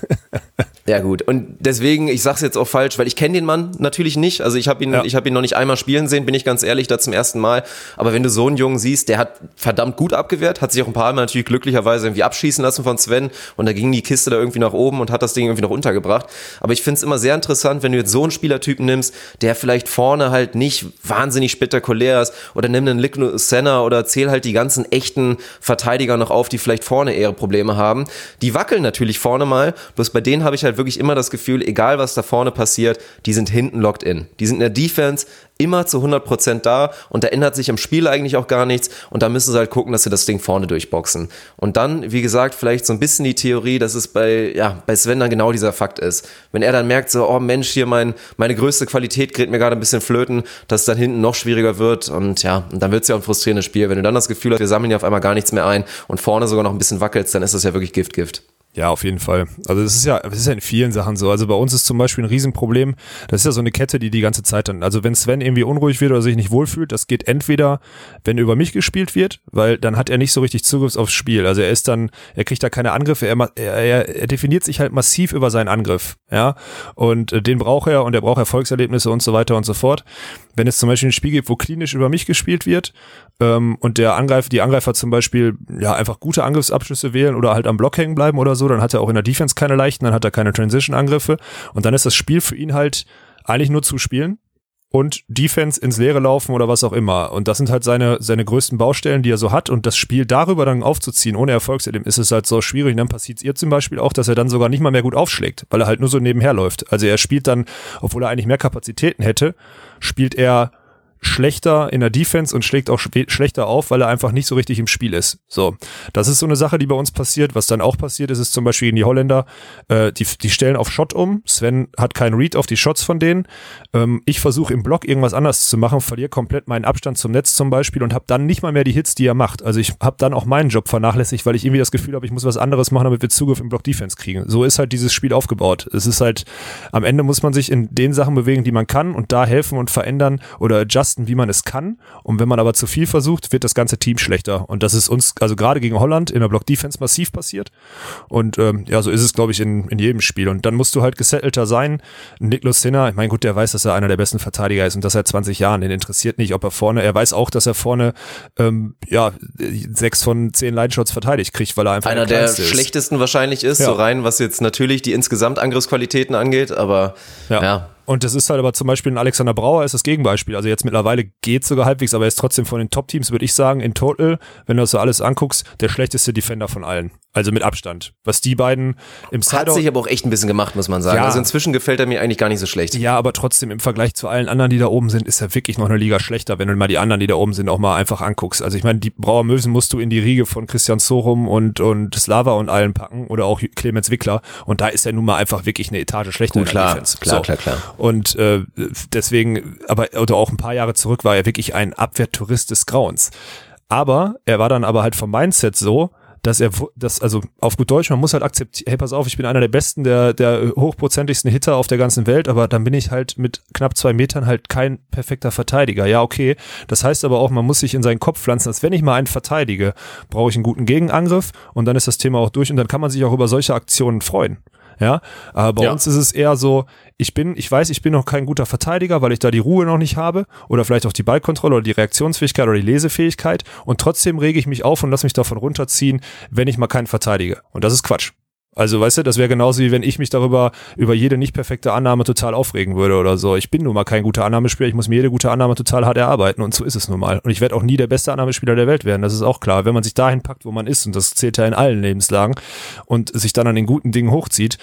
Ja gut, und deswegen, ich sag's jetzt auch falsch, weil ich kenne den Mann natürlich nicht. Also ich habe ihn, Ja. ich habe ihn noch nicht einmal spielen sehen, bin ich ganz ehrlich, da zum ersten Mal. Aber wenn du so einen Jungen siehst, der hat verdammt gut abgewehrt, hat sich auch ein paar Mal natürlich glücklicherweise irgendwie abschießen lassen von Sven und da ging die Kiste da irgendwie nach oben und hat das Ding irgendwie noch untergebracht. Aber ich find's immer sehr interessant, wenn du jetzt so einen Spielertypen nimmst, der vielleicht vorne halt nicht wahnsinnig spektakulär ist oder nimm einen Lick Senna oder zähl halt die ganzen echten Verteidiger noch auf, die vielleicht vorne eher Probleme haben. Die wackeln natürlich vorne mal, bloß bei denen habe ich halt wirklich immer das Gefühl, egal was da vorne passiert, die sind hinten locked in. Die sind in der Defense immer zu 100% da und da ändert sich im Spiel eigentlich auch gar nichts und da müssen sie halt gucken, dass sie das Ding vorne durchboxen. Und dann, wie gesagt, vielleicht so ein bisschen die Theorie, dass es bei, ja, bei Sven dann genau dieser Fakt ist. Wenn er dann merkt, so, oh Mensch, hier mein, meine größte Qualität gerät mir gerade ein bisschen flöten, dass es dann hinten noch schwieriger wird und ja, und dann wird es ja auch ein frustrierendes Spiel. Wenn du dann das Gefühl hast, wir sammeln ja auf einmal gar nichts mehr ein und vorne sogar noch ein bisschen wackelst, dann ist das ja wirklich Gift, Gift. Ja, auf jeden Fall. Also das ist ja, das ist ja in vielen Sachen so. Also bei uns ist zum Beispiel ein Riesenproblem. Das ist ja so eine Kette, die die ganze Zeit dann. Also wenn Sven irgendwie unruhig wird oder sich nicht wohlfühlt, das geht entweder, wenn über mich gespielt wird, weil dann hat er nicht so richtig Zugriff aufs Spiel. Also er ist dann, er kriegt da keine Angriffe. Er, er, er, er definiert sich halt massiv über seinen Angriff, ja. Und äh, den braucht er und er braucht Erfolgserlebnisse und so weiter und so fort. Wenn es zum Beispiel ein Spiel gibt, wo klinisch über mich gespielt wird ähm, und der Angreifer, die Angreifer zum Beispiel ja einfach gute Angriffsabschlüsse wählen oder halt am Block hängen bleiben oder so, dann hat er auch in der Defense keine leichten, dann hat er keine Transition-Angriffe und dann ist das Spiel für ihn halt eigentlich nur zu spielen und Defense ins Leere laufen oder was auch immer. Und das sind halt seine, seine größten Baustellen, die er so hat. Und das Spiel darüber dann aufzuziehen, ohne Erfolgserlebnis, ist es halt so schwierig. Und dann passiert ihr zum Beispiel auch, dass er dann sogar nicht mal mehr gut aufschlägt, weil er halt nur so nebenher läuft. Also er spielt dann, obwohl er eigentlich mehr Kapazitäten hätte, spielt er schlechter in der Defense und schlägt auch schlechter auf, weil er einfach nicht so richtig im Spiel ist. So, das ist so eine Sache, die bei uns passiert. Was dann auch passiert ist, ist zum Beispiel gegen die Holländer, äh, die, die stellen auf Shot um. Sven hat keinen Read auf die Shots von denen. Ähm, ich versuche im Block irgendwas anders zu machen, verliere komplett meinen Abstand zum Netz zum Beispiel und habe dann nicht mal mehr die Hits, die er macht. Also ich habe dann auch meinen Job vernachlässigt, weil ich irgendwie das Gefühl habe, ich muss was anderes machen, damit wir Zugriff im Block Defense kriegen. So ist halt dieses Spiel aufgebaut. Es ist halt, am Ende muss man sich in den Sachen bewegen, die man kann und da helfen und verändern oder adjusten, wie man es kann. Und wenn man aber zu viel versucht, wird das ganze Team schlechter. Und das ist uns, also gerade gegen Holland in der Block Defense massiv passiert. Und ähm, ja, so ist es, glaube ich, in, in jedem Spiel. Und dann musst du halt gesettelter sein. Niklas Sinner, ich meine, gut, der weiß, dass er einer der besten Verteidiger ist und das seit 20 Jahren. Den interessiert nicht, ob er vorne, er weiß auch, dass er vorne ähm, ja sechs von zehn Lineshots verteidigt kriegt, weil er einfach Einer der ist. schlechtesten wahrscheinlich ist, Ja. so rein, was jetzt natürlich die insgesamt Angriffsqualitäten angeht, aber Ja. ja. Und das ist halt aber zum Beispiel ein Alexander Brauer ist das Gegenbeispiel. Also jetzt mittlerweile geht sogar halbwegs, aber er ist trotzdem von den Top-Teams, würde ich sagen, in total, wenn du das so alles anguckst, der schlechteste Defender von allen. Also mit Abstand. Was die beiden im Hat Sideout sich aber auch echt ein bisschen gemacht, muss man sagen. Ja. Also inzwischen gefällt er mir eigentlich gar nicht so schlecht. Ja, aber trotzdem im Vergleich zu allen anderen, die da oben sind, ist er wirklich noch eine Liga schlechter, wenn du mal die anderen, die da oben sind, auch mal einfach anguckst. Also ich meine, die Brauer Mösen musst du in die Riege von Christian Sorum und, und Slava und allen packen oder auch Clemens Wickler und da ist er nun mal einfach wirklich eine Etage schlechter Gut, klar, Defense. klar, klar, klar. Und äh, deswegen, aber oder auch ein paar Jahre zurück war er wirklich ein Abwehrtourist des Grauens. Aber er war dann aber halt vom Mindset so, dass er, das, also auf gut Deutsch, man muss halt akzeptieren, hey, pass auf, ich bin einer der besten, der, der hochprozentigsten Hitter auf der ganzen Welt, aber dann bin ich halt mit knapp zwei Metern halt kein perfekter Verteidiger. Ja, okay. Das heißt aber auch, man muss sich in seinen Kopf pflanzen, dass wenn ich mal einen verteidige, brauche ich einen guten Gegenangriff und dann ist das Thema auch durch und dann kann man sich auch über solche Aktionen freuen. Ja, aber bei Ja. uns ist es eher so, ich bin, ich weiß, ich bin noch kein guter Verteidiger, weil ich da die Ruhe noch nicht habe oder vielleicht auch die Ballkontrolle oder die Reaktionsfähigkeit oder die Lesefähigkeit und trotzdem rege ich mich auf und lasse mich davon runterziehen, wenn ich mal keinen verteidige. Und das ist Quatsch. Also, weißt du, das wäre genauso wie wenn ich mich darüber, über jede nicht perfekte Annahme total aufregen würde oder so. Ich bin nun mal kein guter Annahmespieler, ich muss mir jede gute Annahme total hart erarbeiten und so ist es nun mal. Und ich werde auch nie der beste Annahmespieler der Welt werden, das ist auch klar. Wenn man sich dahin packt, wo man ist, und das zählt ja in allen Lebenslagen, und sich dann an den guten Dingen hochzieht,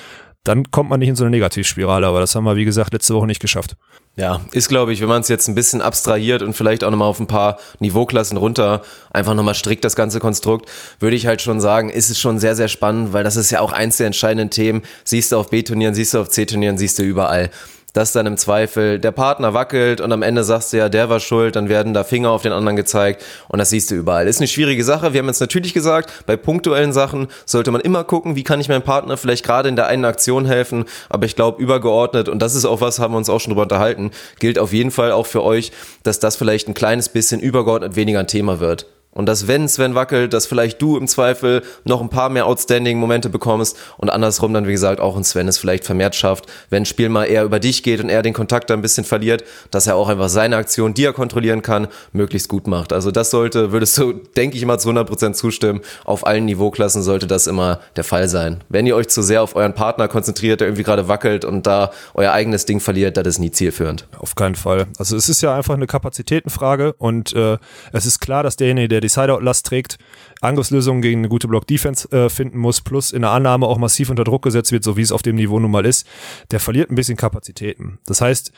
dann kommt man nicht in so eine Negativspirale, aber das haben wir, wie gesagt, letzte Woche nicht geschafft. Ja, ist glaube ich, wenn man es jetzt ein bisschen abstrahiert und vielleicht auch nochmal auf ein paar Niveauklassen runter einfach nochmal strikt das ganze Konstrukt, würde ich halt schon sagen, ist es schon sehr, sehr spannend, weil das ist ja auch eins der entscheidenden Themen. Siehst du auf B-Turnieren, siehst du auf C-Turnieren, siehst du überall. Dass dann im Zweifel der Partner wackelt und am Ende sagst du ja, der war schuld, dann werden da Finger auf den anderen gezeigt und das siehst du überall. Ist eine schwierige Sache. Wir haben jetzt natürlich gesagt, bei punktuellen Sachen sollte man immer gucken, wie kann ich meinem Partner vielleicht gerade in der einen Aktion helfen, aber ich glaube übergeordnet und das ist auch was, haben wir uns auch schon drüber unterhalten, gilt auf jeden Fall auch für euch, dass das vielleicht ein kleines bisschen übergeordnet weniger ein Thema wird. Und dass wenn Sven wackelt, dass vielleicht du im Zweifel noch ein paar mehr Outstanding-Momente bekommst und andersrum dann, wie gesagt, auch ein Sven es vielleicht vermehrt schafft, wenn ein Spiel mal eher über dich geht und er den Kontakt da ein bisschen verliert, dass er auch einfach seine Aktion, die er kontrollieren kann, möglichst gut macht. Also das sollte, würdest du, denke ich mal, zu 100% zustimmen, auf allen Niveauklassen sollte das immer der Fall sein. Wenn ihr euch zu sehr auf euren Partner konzentriert, der irgendwie gerade wackelt und da euer eigenes Ding verliert, das ist nie zielführend. Auf keinen Fall. Also es ist ja einfach eine Kapazitätenfrage und äh, es ist klar, dass derjenige, der die Sideout-Last trägt, Angriffslösungen gegen eine gute Block-Defense äh, finden muss, plus in der Annahme auch massiv unter Druck gesetzt wird, so wie es auf dem Niveau nun mal ist, der verliert ein bisschen Kapazitäten. Das heißt,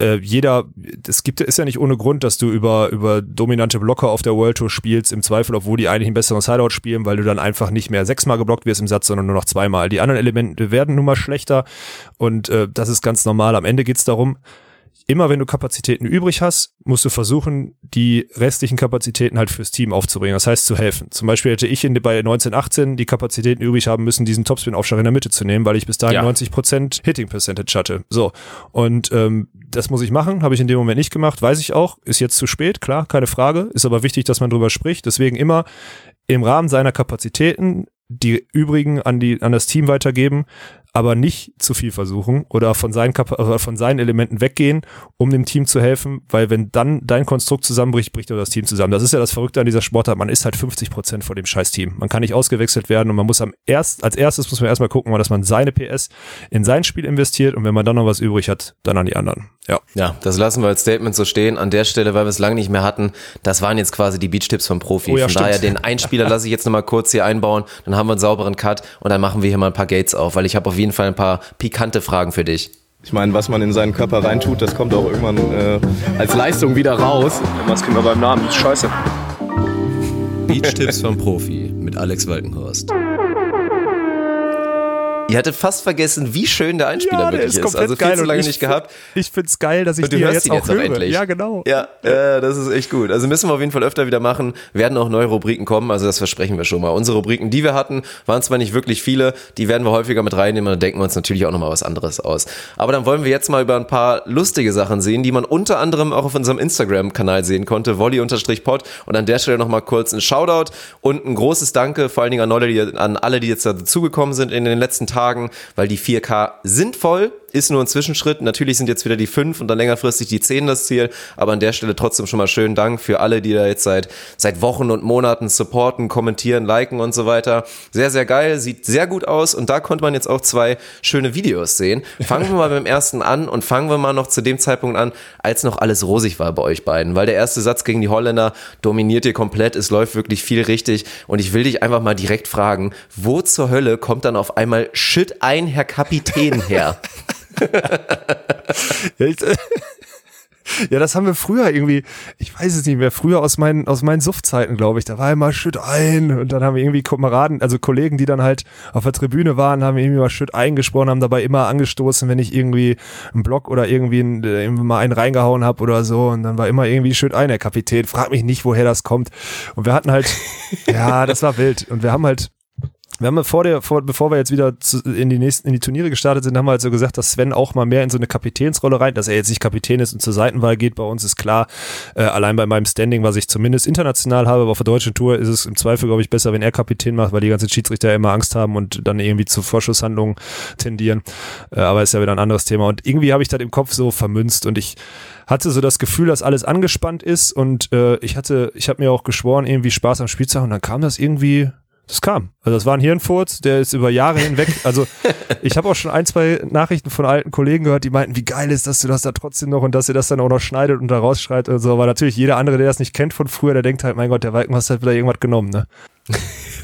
äh, jeder, es gibt, ist ja nicht ohne Grund, dass du über, über dominante Blocker auf der World Tour spielst, im Zweifel, obwohl die eigentlich einen besseren Sideout spielen, weil du dann einfach nicht mehr sechsmal geblockt wirst im Satz, sondern nur noch zweimal. Die anderen Elemente werden nun mal schlechter und äh, das ist ganz normal. Am Ende geht's darum, immer wenn du Kapazitäten übrig hast, musst du versuchen, die restlichen Kapazitäten halt fürs Team aufzubringen. Das heißt, zu helfen. Zum Beispiel hätte ich in, bei 1918 die Kapazitäten übrig haben müssen, diesen Topspin-Aufschlag in der Mitte zu nehmen, weil ich bis dahin Ja. 90% Hitting Percentage hatte. So. Und ähm, das muss ich machen, habe ich in dem Moment nicht gemacht, weiß ich auch, ist jetzt zu spät, klar, keine Frage, ist aber wichtig, dass man drüber spricht. Deswegen immer im Rahmen seiner Kapazitäten die übrigen an die an das Team weitergeben, aber nicht zu viel versuchen oder von seinen Kap oder von seinen Elementen weggehen, um dem Team zu helfen, weil wenn dann dein Konstrukt zusammenbricht, bricht auch das Team zusammen. Das ist ja das Verrückte an dieser Sportart. Man ist halt 50 Prozent vor dem scheiß Team. Man kann nicht ausgewechselt werden und man muss am erst als erstes muss man erstmal gucken, dass man seine PS in sein Spiel investiert und wenn man dann noch was übrig hat, dann an die anderen. Ja. Ja, das lassen wir als Statement so stehen. An der Stelle, weil wir es lange nicht mehr hatten, das waren jetzt quasi die Beach-Tipps vom Profi. Oh ja, Von stimmt. daher, den Einspieler lasse ich jetzt nochmal kurz hier einbauen, dann haben wir einen sauberen Cut und dann machen wir hier mal ein paar Gates auf, weil ich habe auf jeden Fall ein paar pikante Fragen für dich. Ich meine, was man in seinen Körper reintut, das kommt auch irgendwann äh, als Leistung wieder raus. Was kriegen wir beim Namen? Scheiße. Beach-Tipps vom Profi mit Alex Walkenhorst. Ihr hattet fast vergessen, wie schön der Einspieler wirklich ist. Also viel zu lange ich nicht gehabt. Ich find's geil, dass ich Und du die ja hörst jetzt ihn jetzt auch höre. endlich. Ja, genau. Ja, äh, das ist echt gut. Also müssen wir auf jeden Fall öfter wieder machen. Werden auch neue Rubriken kommen, also das versprechen wir schon mal. Unsere Rubriken, die wir hatten, waren zwar nicht wirklich viele, die werden wir häufiger mit reinnehmen und dann denken wir uns natürlich auch nochmal was anderes aus. Aber dann wollen wir jetzt mal über ein paar lustige Sachen sehen, die man unter anderem auch auf unserem Instagram-Kanal sehen konnte, volley-pod. Und an der Stelle nochmal kurz ein Shoutout und ein großes Danke, vor allen Dingen an alle, die, an alle, die jetzt dazugekommen sind in den letzten Tagen, weil die 4K sind voll, ist nur ein Zwischenschritt. Natürlich sind jetzt wieder die 5 und dann längerfristig die 10 das Ziel, aber an der Stelle trotzdem schon mal schönen Dank für alle, die da jetzt seit, seit Wochen und Monaten supporten, kommentieren, liken und so weiter. Sehr, sehr geil, sieht sehr gut aus und da konnte man jetzt auch zwei schöne Videos sehen. Fangen wir mal beim ersten an und fangen wir mal noch zu dem Zeitpunkt an, als noch alles rosig war bei euch beiden, weil der erste Satz gegen die Holländer dominiert ihr komplett, es läuft wirklich viel richtig und ich will dich einfach mal direkt fragen, wo zur Hölle kommt dann auf einmal Shit ein, Herr Kapitän her? *laughs* ja, das haben wir früher irgendwie, ich weiß es nicht mehr, früher aus meinen, aus meinen Suftzeiten, glaube ich. Da war immer Schütt ein und dann haben wir irgendwie Kameraden, also Kollegen, die dann halt auf der Tribüne waren, haben irgendwie mal Schütt eingesprochen, haben dabei immer angestoßen, wenn ich irgendwie einen Block oder irgendwie, einen, äh, irgendwie mal einen reingehauen habe oder so. Und dann war immer irgendwie Schütt ein, der Kapitän. Frag mich nicht, woher das kommt. Und wir hatten halt, *laughs* ja, das war wild. Und wir haben halt wir haben vor der, vor, bevor wir jetzt wieder zu, in die nächsten, in die Turniere gestartet sind, haben wir halt so gesagt, dass Sven auch mal mehr in so eine Kapitänsrolle rein, dass er jetzt nicht Kapitän ist und zur Seitenwahl geht. Bei uns ist klar, äh, allein bei meinem Standing, was ich zumindest international habe, aber auf der deutschen Tour ist es im Zweifel, glaube ich, besser, wenn er Kapitän macht, weil die ganzen Schiedsrichter immer Angst haben und dann irgendwie zu Vorschusshandlungen tendieren. Äh, aber ist ja wieder ein anderes Thema. Und irgendwie habe ich das im Kopf so vermünzt und ich hatte so das Gefühl, dass alles angespannt ist und äh, ich hatte, ich habe mir auch geschworen, irgendwie Spaß am Spieltag und dann kam das irgendwie das kam. Also das war ein Hirnfurz, der ist über Jahre hinweg. Also ich habe auch schon ein, zwei Nachrichten von alten Kollegen gehört, die meinten, wie geil ist, dass du das da trotzdem noch und dass ihr das dann auch noch schneidet und da rausschreit und so. Aber natürlich jeder andere, der das nicht kennt von früher, der denkt halt, mein Gott, der Walken hat wieder irgendwas genommen, ne? *laughs*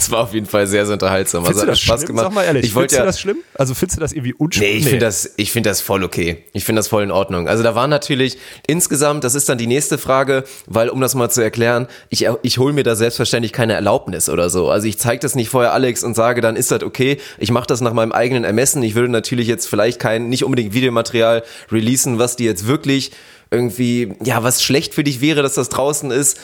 Es war auf jeden Fall sehr, sehr unterhaltsam. Findest also du das Spaß schlimm? gemacht. Sag mal ehrlich, ich wollte findest ja, du das schlimm? Also findest du das irgendwie unschön? Nee, ich finde das, ich finde das voll okay. Ich finde das voll in Ordnung. Also da war natürlich insgesamt, das ist dann die nächste Frage, weil um das mal zu erklären, ich, ich hole mir da selbstverständlich keine Erlaubnis oder so. Also ich zeige das nicht vorher Alex und sage, dann ist das okay. Ich mache das nach meinem eigenen Ermessen. Ich würde natürlich jetzt vielleicht kein, nicht unbedingt Videomaterial releasen, was die jetzt wirklich irgendwie, ja, was schlecht für dich wäre, dass das draußen ist,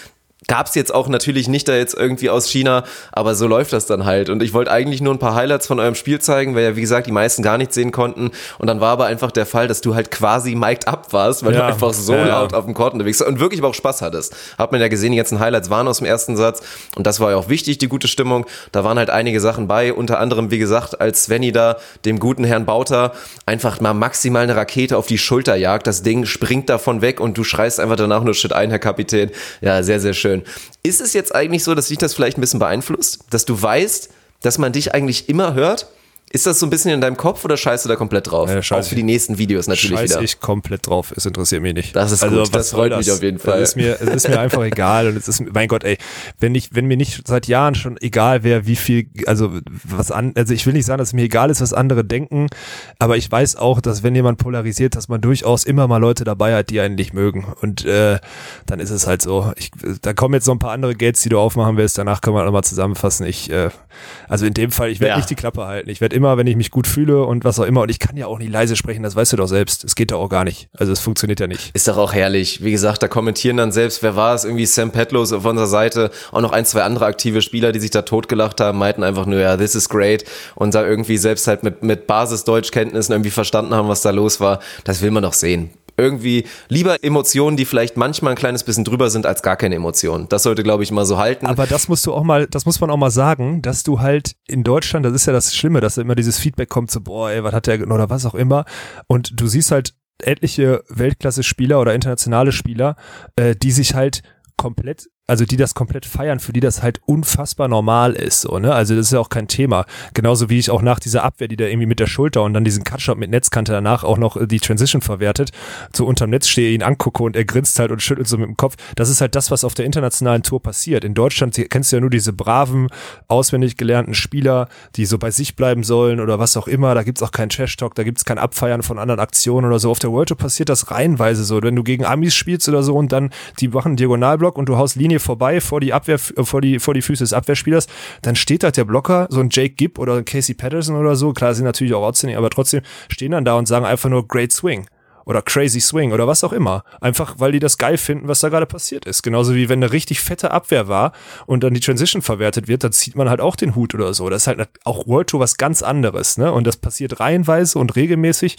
Gab's jetzt auch natürlich nicht da jetzt irgendwie aus China, aber so läuft das dann halt. Und ich wollte eigentlich nur ein paar Highlights von eurem Spiel zeigen, weil ja, wie gesagt, die meisten gar nichts sehen konnten. Und dann war aber einfach der Fall, dass du halt quasi mic'd up warst, weil Ja. du einfach so ja. laut auf dem Court unterwegs warst und wirklich aber auch Spaß hattest. Hat man ja gesehen, die ganzen Highlights waren aus dem ersten Satz. Und das war ja auch wichtig, die gute Stimmung. Da waren halt einige Sachen bei, unter anderem, wie gesagt, als Svenny da dem guten Herrn Bauter einfach mal maximal eine Rakete auf die Schulter jagt. Das Ding springt davon weg und du schreist einfach danach nur Shit ein, Herr Kapitän. Ja, sehr, sehr schön. Ist es jetzt eigentlich so, dass dich das vielleicht ein bisschen beeinflusst? Dass du weißt, dass man dich eigentlich immer hört? Ist das so ein bisschen in deinem Kopf oder scheißt du da komplett drauf? Ja, scheiß Auch für die nächsten Videos natürlich Scheiß wieder. ich komplett drauf. Es interessiert mich nicht. Das ist also, gut. Das freut mich auf jeden Fall. Es ist mir, es ist mir einfach egal und es ist, mein Gott, ey, wenn ich, wenn mir nicht seit Jahren schon egal wäre, wie viel, also was an, also ich will nicht sagen, dass es mir egal ist, was andere denken, aber ich weiß auch, dass wenn jemand polarisiert, dass man durchaus immer mal Leute dabei hat, die einen nicht mögen und äh, dann ist es halt so. Ich, da kommen jetzt noch ein paar andere Gates, die du aufmachen willst. Danach können wir nochmal zusammenfassen. Ich, äh, also in dem Fall, ich werde Ja. nicht die Klappe halten. Ich werde immer, wenn ich mich gut fühle und was auch immer. Und ich kann ja auch nicht leise sprechen, das weißt du doch selbst. Es geht doch auch gar nicht. Also es funktioniert ja nicht. Ist doch auch herrlich. Wie gesagt, da kommentieren dann selbst, wer war es? Irgendwie Sam Petlos auf unserer Seite. Auch noch ein, zwei andere aktive Spieler, die sich da totgelacht haben, meinten einfach nur, ja, this is great. Und da irgendwie selbst halt mit, mit Basis-Deutschkenntnissen irgendwie verstanden haben, was da los war. Das will man doch sehen. Irgendwie lieber Emotionen, die vielleicht manchmal ein kleines bisschen drüber sind, als gar keine Emotionen. Das sollte, glaube ich, mal so halten. Aber das musst du auch mal, das muss man auch mal sagen, dass du halt in Deutschland, das ist ja das Schlimme, dass da immer dieses Feedback kommt, so, boah, ey, was hat der, oder was auch immer. Und du siehst halt etliche Weltklasse-Spieler oder internationale Spieler, äh, die sich halt komplett, also die das komplett feiern, für die das halt unfassbar normal ist, so, ne? Also das ist ja auch kein Thema. Genauso wie ich auch nach dieser Abwehr, die da irgendwie mit der Schulter und dann diesen Cutshot mit Netzkante danach auch noch äh, die Transition verwertet, so unterm Netz stehe, ihn angucke und er grinst halt und schüttelt so mit dem Kopf. Das ist halt das, was auf der internationalen Tour passiert. In Deutschland kennst du ja nur diese braven, auswendig gelernten Spieler, die so bei sich bleiben sollen oder was auch immer. Da gibt's auch keinen Trash-Talk, da gibt's kein Abfeiern von anderen Aktionen oder so. Auf der World Tour passiert das reihenweise so. Wenn du gegen Amis spielst oder so und dann die machen einen Diagonalblock und du haust Linie vorbei vor die Abwehr, äh, vor die, vor die Füße des Abwehrspielers, dann steht da der Blocker, so ein Jake Gibb oder Casey Patterson oder so. Klar, sind natürlich auch outstanding, aber trotzdem stehen dann da und sagen einfach nur Great Swing. Oder Crazy Swing oder was auch immer. Einfach, weil die das geil finden, was da gerade passiert ist. Genauso wie wenn eine richtig fette Abwehr war und dann die Transition verwertet wird, dann zieht man halt auch den Hut oder so. Das ist halt auch World Tour was ganz anderes, ne? Und das passiert reihenweise und regelmäßig.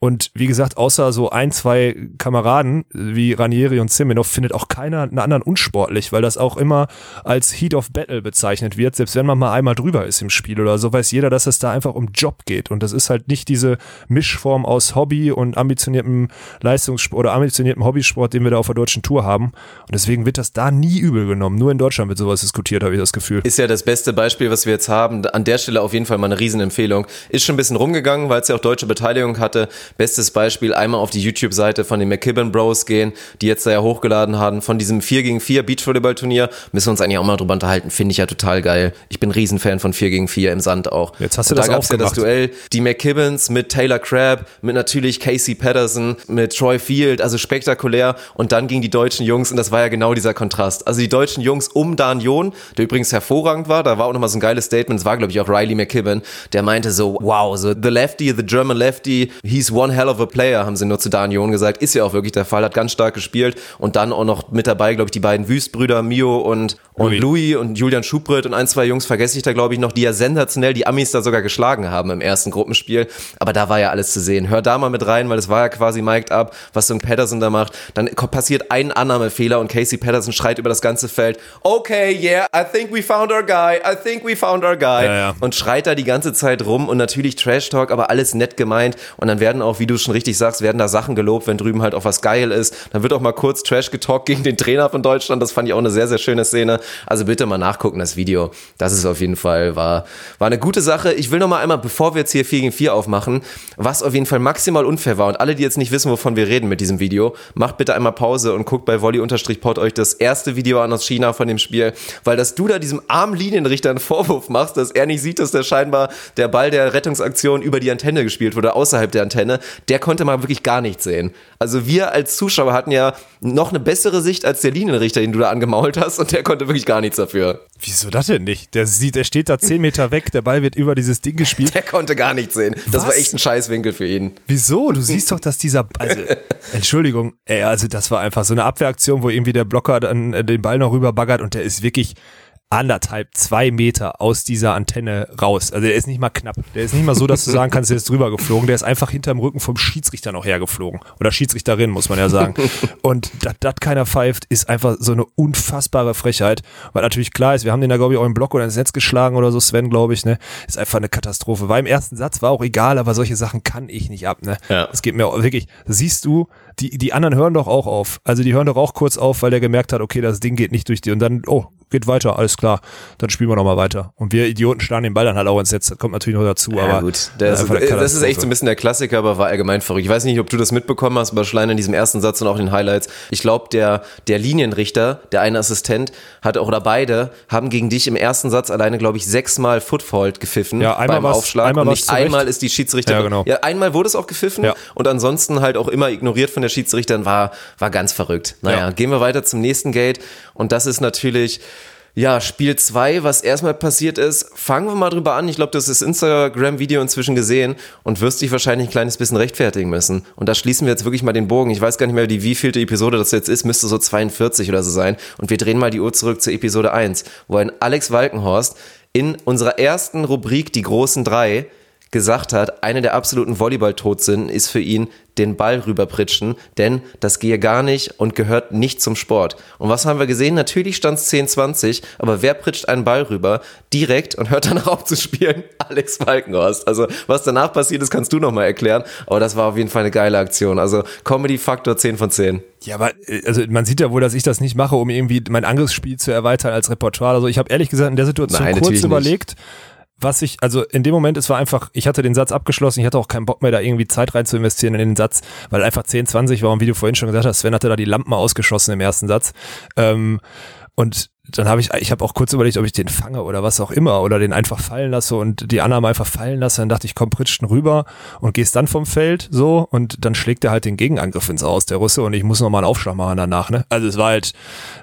Und wie gesagt, außer so ein, zwei Kameraden wie Ranieri und Semenov findet auch keiner einen anderen unsportlich, weil das auch immer als Heat of Battle bezeichnet wird. Selbst wenn man mal einmal drüber ist im Spiel oder so, weiß jeder, dass es da einfach um Job geht. Und das ist halt nicht diese Mischform aus Hobby und ambitioniertem Leistungssport oder ambitioniertem Hobbysport, den wir da auf der deutschen Tour haben. Und deswegen wird das da nie übel genommen. Nur in Deutschland wird sowas diskutiert, habe ich das Gefühl. Ist ja das beste Beispiel, was wir jetzt haben. An der Stelle auf jeden Fall mal eine Riesenempfehlung. Ist schon ein bisschen rumgegangen, weil es ja auch deutsche Beteiligung hatte. Bestes Beispiel, einmal auf die YouTube-Seite von den McKibben Bros gehen, die jetzt da ja hochgeladen haben, von diesem 4 gegen 4 Beachvolleyball-Turnier. Müssen wir uns eigentlich auch mal drüber unterhalten. Finde ich ja total geil. Ich bin Riesenfan von 4 gegen 4 im Sand auch. Jetzt hast du Und das da gab's ja das. Duell, die McKibbens mit Taylor Crabb, mit natürlich Casey Patterson, mit Troy Field, also spektakulär. Und dann gingen die deutschen Jungs, und das war ja genau dieser Kontrast. Also die deutschen Jungs um Dan John, der übrigens hervorragend war, da war auch nochmal so ein geiles Statement, es war glaube ich auch Riley McKibben, der meinte so, wow, so the lefty, the German lefty, he's one hell of a player, haben sie nur zu Dan John gesagt. Ist ja auch wirklich der Fall, hat ganz stark gespielt. Und dann auch noch mit dabei, glaube ich, die beiden Wüstbrüder, Mio und, und Louis. Louis und Julian Schubrit und ein, zwei Jungs vergesse ich da, glaube ich, noch, die ja sensationell die Amis da sogar geschlagen haben im ersten Gruppenspiel. Aber da war ja alles zu sehen. Hör da mal mit rein, weil es war ja quasi mic'd up, was so ein Patterson da macht. Dann passiert ein Annahmefehler und Casey Patterson schreit über das ganze Feld, okay, yeah, I think we found our guy, I think we found our guy. Ja, ja. Und schreit da die ganze Zeit rum und natürlich Trash Talk, aber alles nett gemeint. Und dann werden auch, wie du schon richtig sagst, werden da Sachen gelobt, wenn drüben halt auch was geil ist. Dann wird auch mal kurz Trash getalkt gegen den Trainer von Deutschland. Das fand ich auch eine sehr, sehr schöne Szene. Also bitte mal nachgucken, das Video. Das ist auf jeden Fall, war, war eine gute Sache. Ich will noch mal einmal, bevor wir jetzt hier 4 gegen 4 aufmachen, was auf jeden Fall maximal unfair war. Und alle, die jetzt nicht wissen, wovon wir reden mit diesem Video, macht bitte einmal Pause und guckt bei Volley-Pod euch das erste Video an aus China von dem Spiel. Weil dass du da diesem armen Linienrichter einen Vorwurf machst, dass er nicht sieht, dass der scheinbar der Ball der Rettungsaktion über die Antenne gespielt wurde, außerhalb der Antenne, der konnte mal wirklich gar nichts sehen. Also wir als Zuschauer hatten ja noch eine bessere Sicht als der Linienrichter, den du da angemault hast und der konnte wirklich gar nichts dafür. Wieso das denn nicht? Der sieht, der steht da zehn Meter weg, der Ball wird über dieses Ding gespielt. Der konnte gar nichts sehen. Das Was? war echt ein Scheißwinkel für ihn. Wieso? Du siehst doch, dass dieser, also, *laughs* Entschuldigung, ey, also das war einfach so eine Abwehraktion, wo irgendwie der Blocker dann äh, den Ball noch rüber baggert und der ist wirklich anderthalb, zwei Meter aus dieser Antenne raus. Also der ist nicht mal knapp. Der ist nicht mal so, dass du sagen kannst, der ist drüber geflogen. Der ist einfach hinterm Rücken vom Schiedsrichter noch hergeflogen. Oder Schiedsrichterin, muss man ja sagen. *laughs* Und dass das keiner pfeift, ist einfach so eine unfassbare Frechheit. Weil natürlich klar ist, wir haben den da, glaube ich, auch im Block oder ins Netz geschlagen oder so, Sven, glaube ich, ne? Ist einfach eine Katastrophe. War im ersten Satz, war auch egal, aber solche Sachen kann ich nicht ab, ne? Ja. Das geht mir auch wirklich, siehst du, die, die anderen hören doch auch auf. Also die hören doch auch kurz auf, weil der gemerkt hat, okay, das Ding geht nicht durch die. Und dann, oh, geht weiter, alles klar. Dann spielen wir nochmal weiter. Und wir Idioten schlagen den Ball dann halt auch ins Netz. Das kommt natürlich noch dazu, aber. ja, gut. Das, eine das ist echt so ein bisschen der Klassiker, aber war allgemein verrückt. Ich weiß nicht, ob du das mitbekommen hast, aber Schlein in diesem ersten Satz und auch in den Highlights. Ich glaube, der, der Linienrichter, der eine Assistent, hat auch, oder beide, haben gegen dich im ersten Satz alleine, glaube ich, sechsmal Footfault gepfiffen Ja, einmal beim Aufschlag. einmal und nicht einmal ist die Schiedsrichterin. Ja, genau. ja, einmal wurde es auch gepfiffen Ja. und ansonsten halt auch immer ignoriert von der Schiedsrichterin, war, war ganz verrückt. Naja, Ja. gehen wir weiter zum nächsten Gate und das ist natürlich. Ja, Spiel 2, was erstmal passiert ist, fangen wir mal drüber an. Ich glaube, du hast das Instagram-Video inzwischen gesehen und wirst dich wahrscheinlich ein kleines bisschen rechtfertigen müssen. Und da schließen wir jetzt wirklich mal den Bogen. Ich weiß gar nicht mehr, die wievielte Episode das jetzt ist, müsste so 42 oder so sein. Und wir drehen mal die Uhr zurück zur Episode 1, wo ein Alex Walkenhorst in unserer ersten Rubrik, die großen drei, gesagt hat, eine der absoluten Volleyball-Todsünden ist für ihn den Ball rüberpritschen, denn das gehe gar nicht und gehört nicht zum Sport. Und was haben wir gesehen? Natürlich stand es 10-20, aber wer pritscht einen Ball rüber? Direkt und hört danach *laughs* auf zu spielen? Alex Walkenhorst. Also was danach passiert ist, kannst du nochmal erklären, aber das war auf jeden Fall eine geile Aktion. Also Comedy-Faktor 10 von 10. Ja, aber äh, also man sieht ja wohl, dass ich das nicht mache, um irgendwie mein Angriffsspiel zu erweitern als Repertoire. Also ich habe ehrlich gesagt in der Situation Nein, kurz natürlich nicht. Was ich, also in dem Moment, es war einfach, ich hatte den Satz abgeschlossen, ich hatte auch keinen Bock mehr, da irgendwie Zeit rein zu investieren in den Satz, weil einfach 10, 20 war und wie du vorhin schon gesagt hast, Sven hatte da die Lampen ausgeschossen im ersten Satz. Ähm, und dann habe ich, ich habe auch kurz überlegt, ob ich den fange oder was auch immer oder den einfach fallen lasse und die Annahme einfach fallen lasse. Dann dachte ich, komm, pritschen rüber und gehst dann vom Feld so und dann schlägt er halt den Gegenangriff ins Aus, der Russe, und ich muss nochmal einen Aufschlag machen danach. Ne? Also es war halt,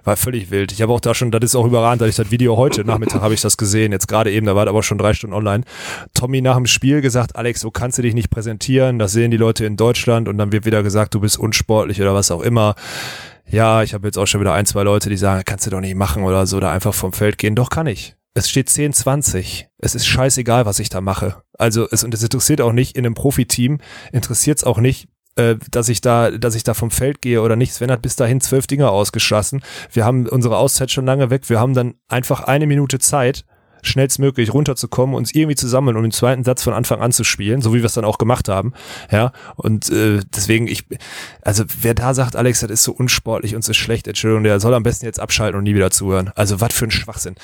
war völlig wild. Ich habe auch da schon, das ist auch überragend, dass ich das Video heute Nachmittag habe ich das gesehen, jetzt gerade eben, da war aber schon drei Stunden online. Tommy nach dem Spiel gesagt, Alex, so kannst du dich nicht präsentieren, das sehen die Leute in Deutschland und dann wird wieder gesagt, du bist unsportlich oder was auch immer ja, ich habe jetzt auch schon wieder ein, zwei Leute, die sagen, kannst du doch nicht machen oder so, da einfach vom Feld gehen. Doch kann ich. Es steht 10, 20. Es ist scheißegal, was ich da mache. Also es, und es interessiert auch nicht in einem Profiteam, interessiert es auch nicht, äh, dass ich da, dass ich da vom Feld gehe oder nicht. Sven hat bis dahin zwölf Dinger ausgeschossen. Wir haben unsere Auszeit schon lange weg. Wir haben dann einfach eine Minute Zeit, schnellstmöglich runterzukommen, uns irgendwie zu sammeln, um den zweiten Satz von Anfang an zu spielen, so wie wir es dann auch gemacht haben. Ja, und äh, deswegen, ich, also wer da sagt, Alex, das ist so unsportlich und so schlecht, Entschuldigung, der soll am besten jetzt abschalten und nie wieder zuhören. Also was für ein Schwachsinn.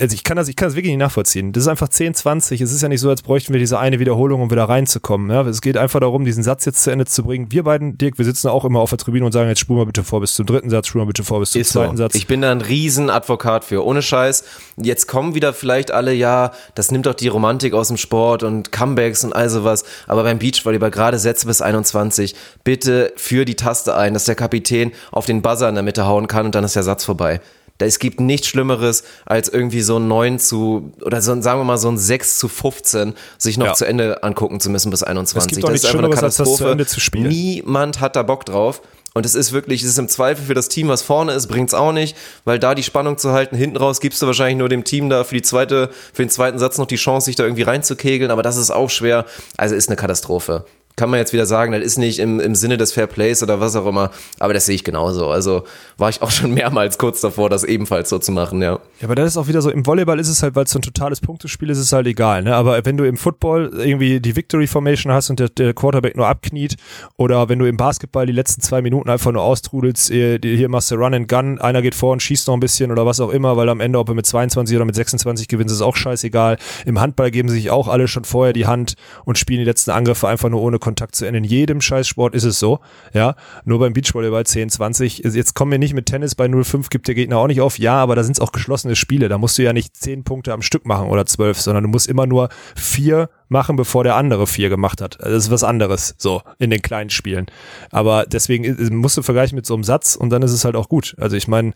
Also ich kann das, ich kann das wirklich nicht nachvollziehen. Das ist einfach 10, 20. Es ist ja nicht so, als bräuchten wir diese eine Wiederholung, um wieder reinzukommen. Ja, es geht einfach darum, diesen Satz jetzt zu Ende zu bringen. Wir beiden, Dirk, wir sitzen auch immer auf der Tribüne und sagen, jetzt spul mal bitte vor bis zum dritten Satz, spul mal bitte vor bis zum Ist zweiten so. Satz. Ich bin da ein Riesenadvokat für. Ohne Scheiß. Jetzt kommen wieder vielleicht alle, ja, das nimmt doch die Romantik aus dem Sport und Comebacks und all sowas. Aber beim Beachvolleyball, gerade Sätze bis 21, bitte für die Taste ein, dass der Kapitän auf den Buzzer in der Mitte hauen kann und dann ist der Satz vorbei. Da, es gibt nichts Schlimmeres, als irgendwie so ein 9 zu, oder so, ein- sagen wir mal so ein 6 zu 15 sich noch Ja. zu Ende angucken zu müssen bis 21. Es gibt doch das nichts ist einfach eine Schlimmeres, als das zu Katastrophe. Ende zu spielen. Niemand hat da Bock drauf. Und es ist wirklich, es ist im Zweifel für das Team, was vorne ist, bringt's auch nicht, weil da die Spannung zu halten, hinten raus gibst du wahrscheinlich nur dem Team da für die zweite, für den zweiten Satz noch die Chance, sich da irgendwie reinzukegeln, aber das ist auch schwer. Also ist eine Katastrophe. Kann man jetzt wieder sagen, das ist nicht im, im Sinne des Fair Plays oder was auch immer, aber das sehe ich genauso. Also war ich auch *laughs* schon mehrmals kurz davor, das ebenfalls so zu machen, ja. Ja, aber das ist auch wieder so, im Volleyball ist es halt, weil es so ein totales Punktespiel ist, ist es halt egal, ne? Aber wenn du im Football irgendwie die Victory Formation hast und der, der Quarterback nur abkniet oder wenn du im Basketball die letzten zwei Minuten einfach nur austrudelst, die- hier machst du Run and Gun, einer geht vor und schießt noch ein bisschen oder was auch immer, weil am Ende, ob er mit 22 oder mit 26 gewinnt, ist auch scheißegal. Im Handball geben sich auch alle schon vorher die Hand und spielen die letzten Angriffe einfach nur ohne Kontakt zu Ende. In jedem Scheißsport ist es so, ja. Nur beim Beachvolleyball 10, 20. Jetzt kommen wir nicht mit Tennis bei 0,5 gibt der Gegner auch nicht auf. Ja, aber da sind es auch geschlossene Spiele. Da musst du ja nicht 10 Punkte am Stück machen oder 12, sondern du musst immer nur vier machen, bevor der andere vier gemacht hat. Das ist was anderes, so, in den kleinen Spielen. Aber deswegen musst du vergleichen mit so einem Satz und dann ist es halt auch gut. Also ich meine,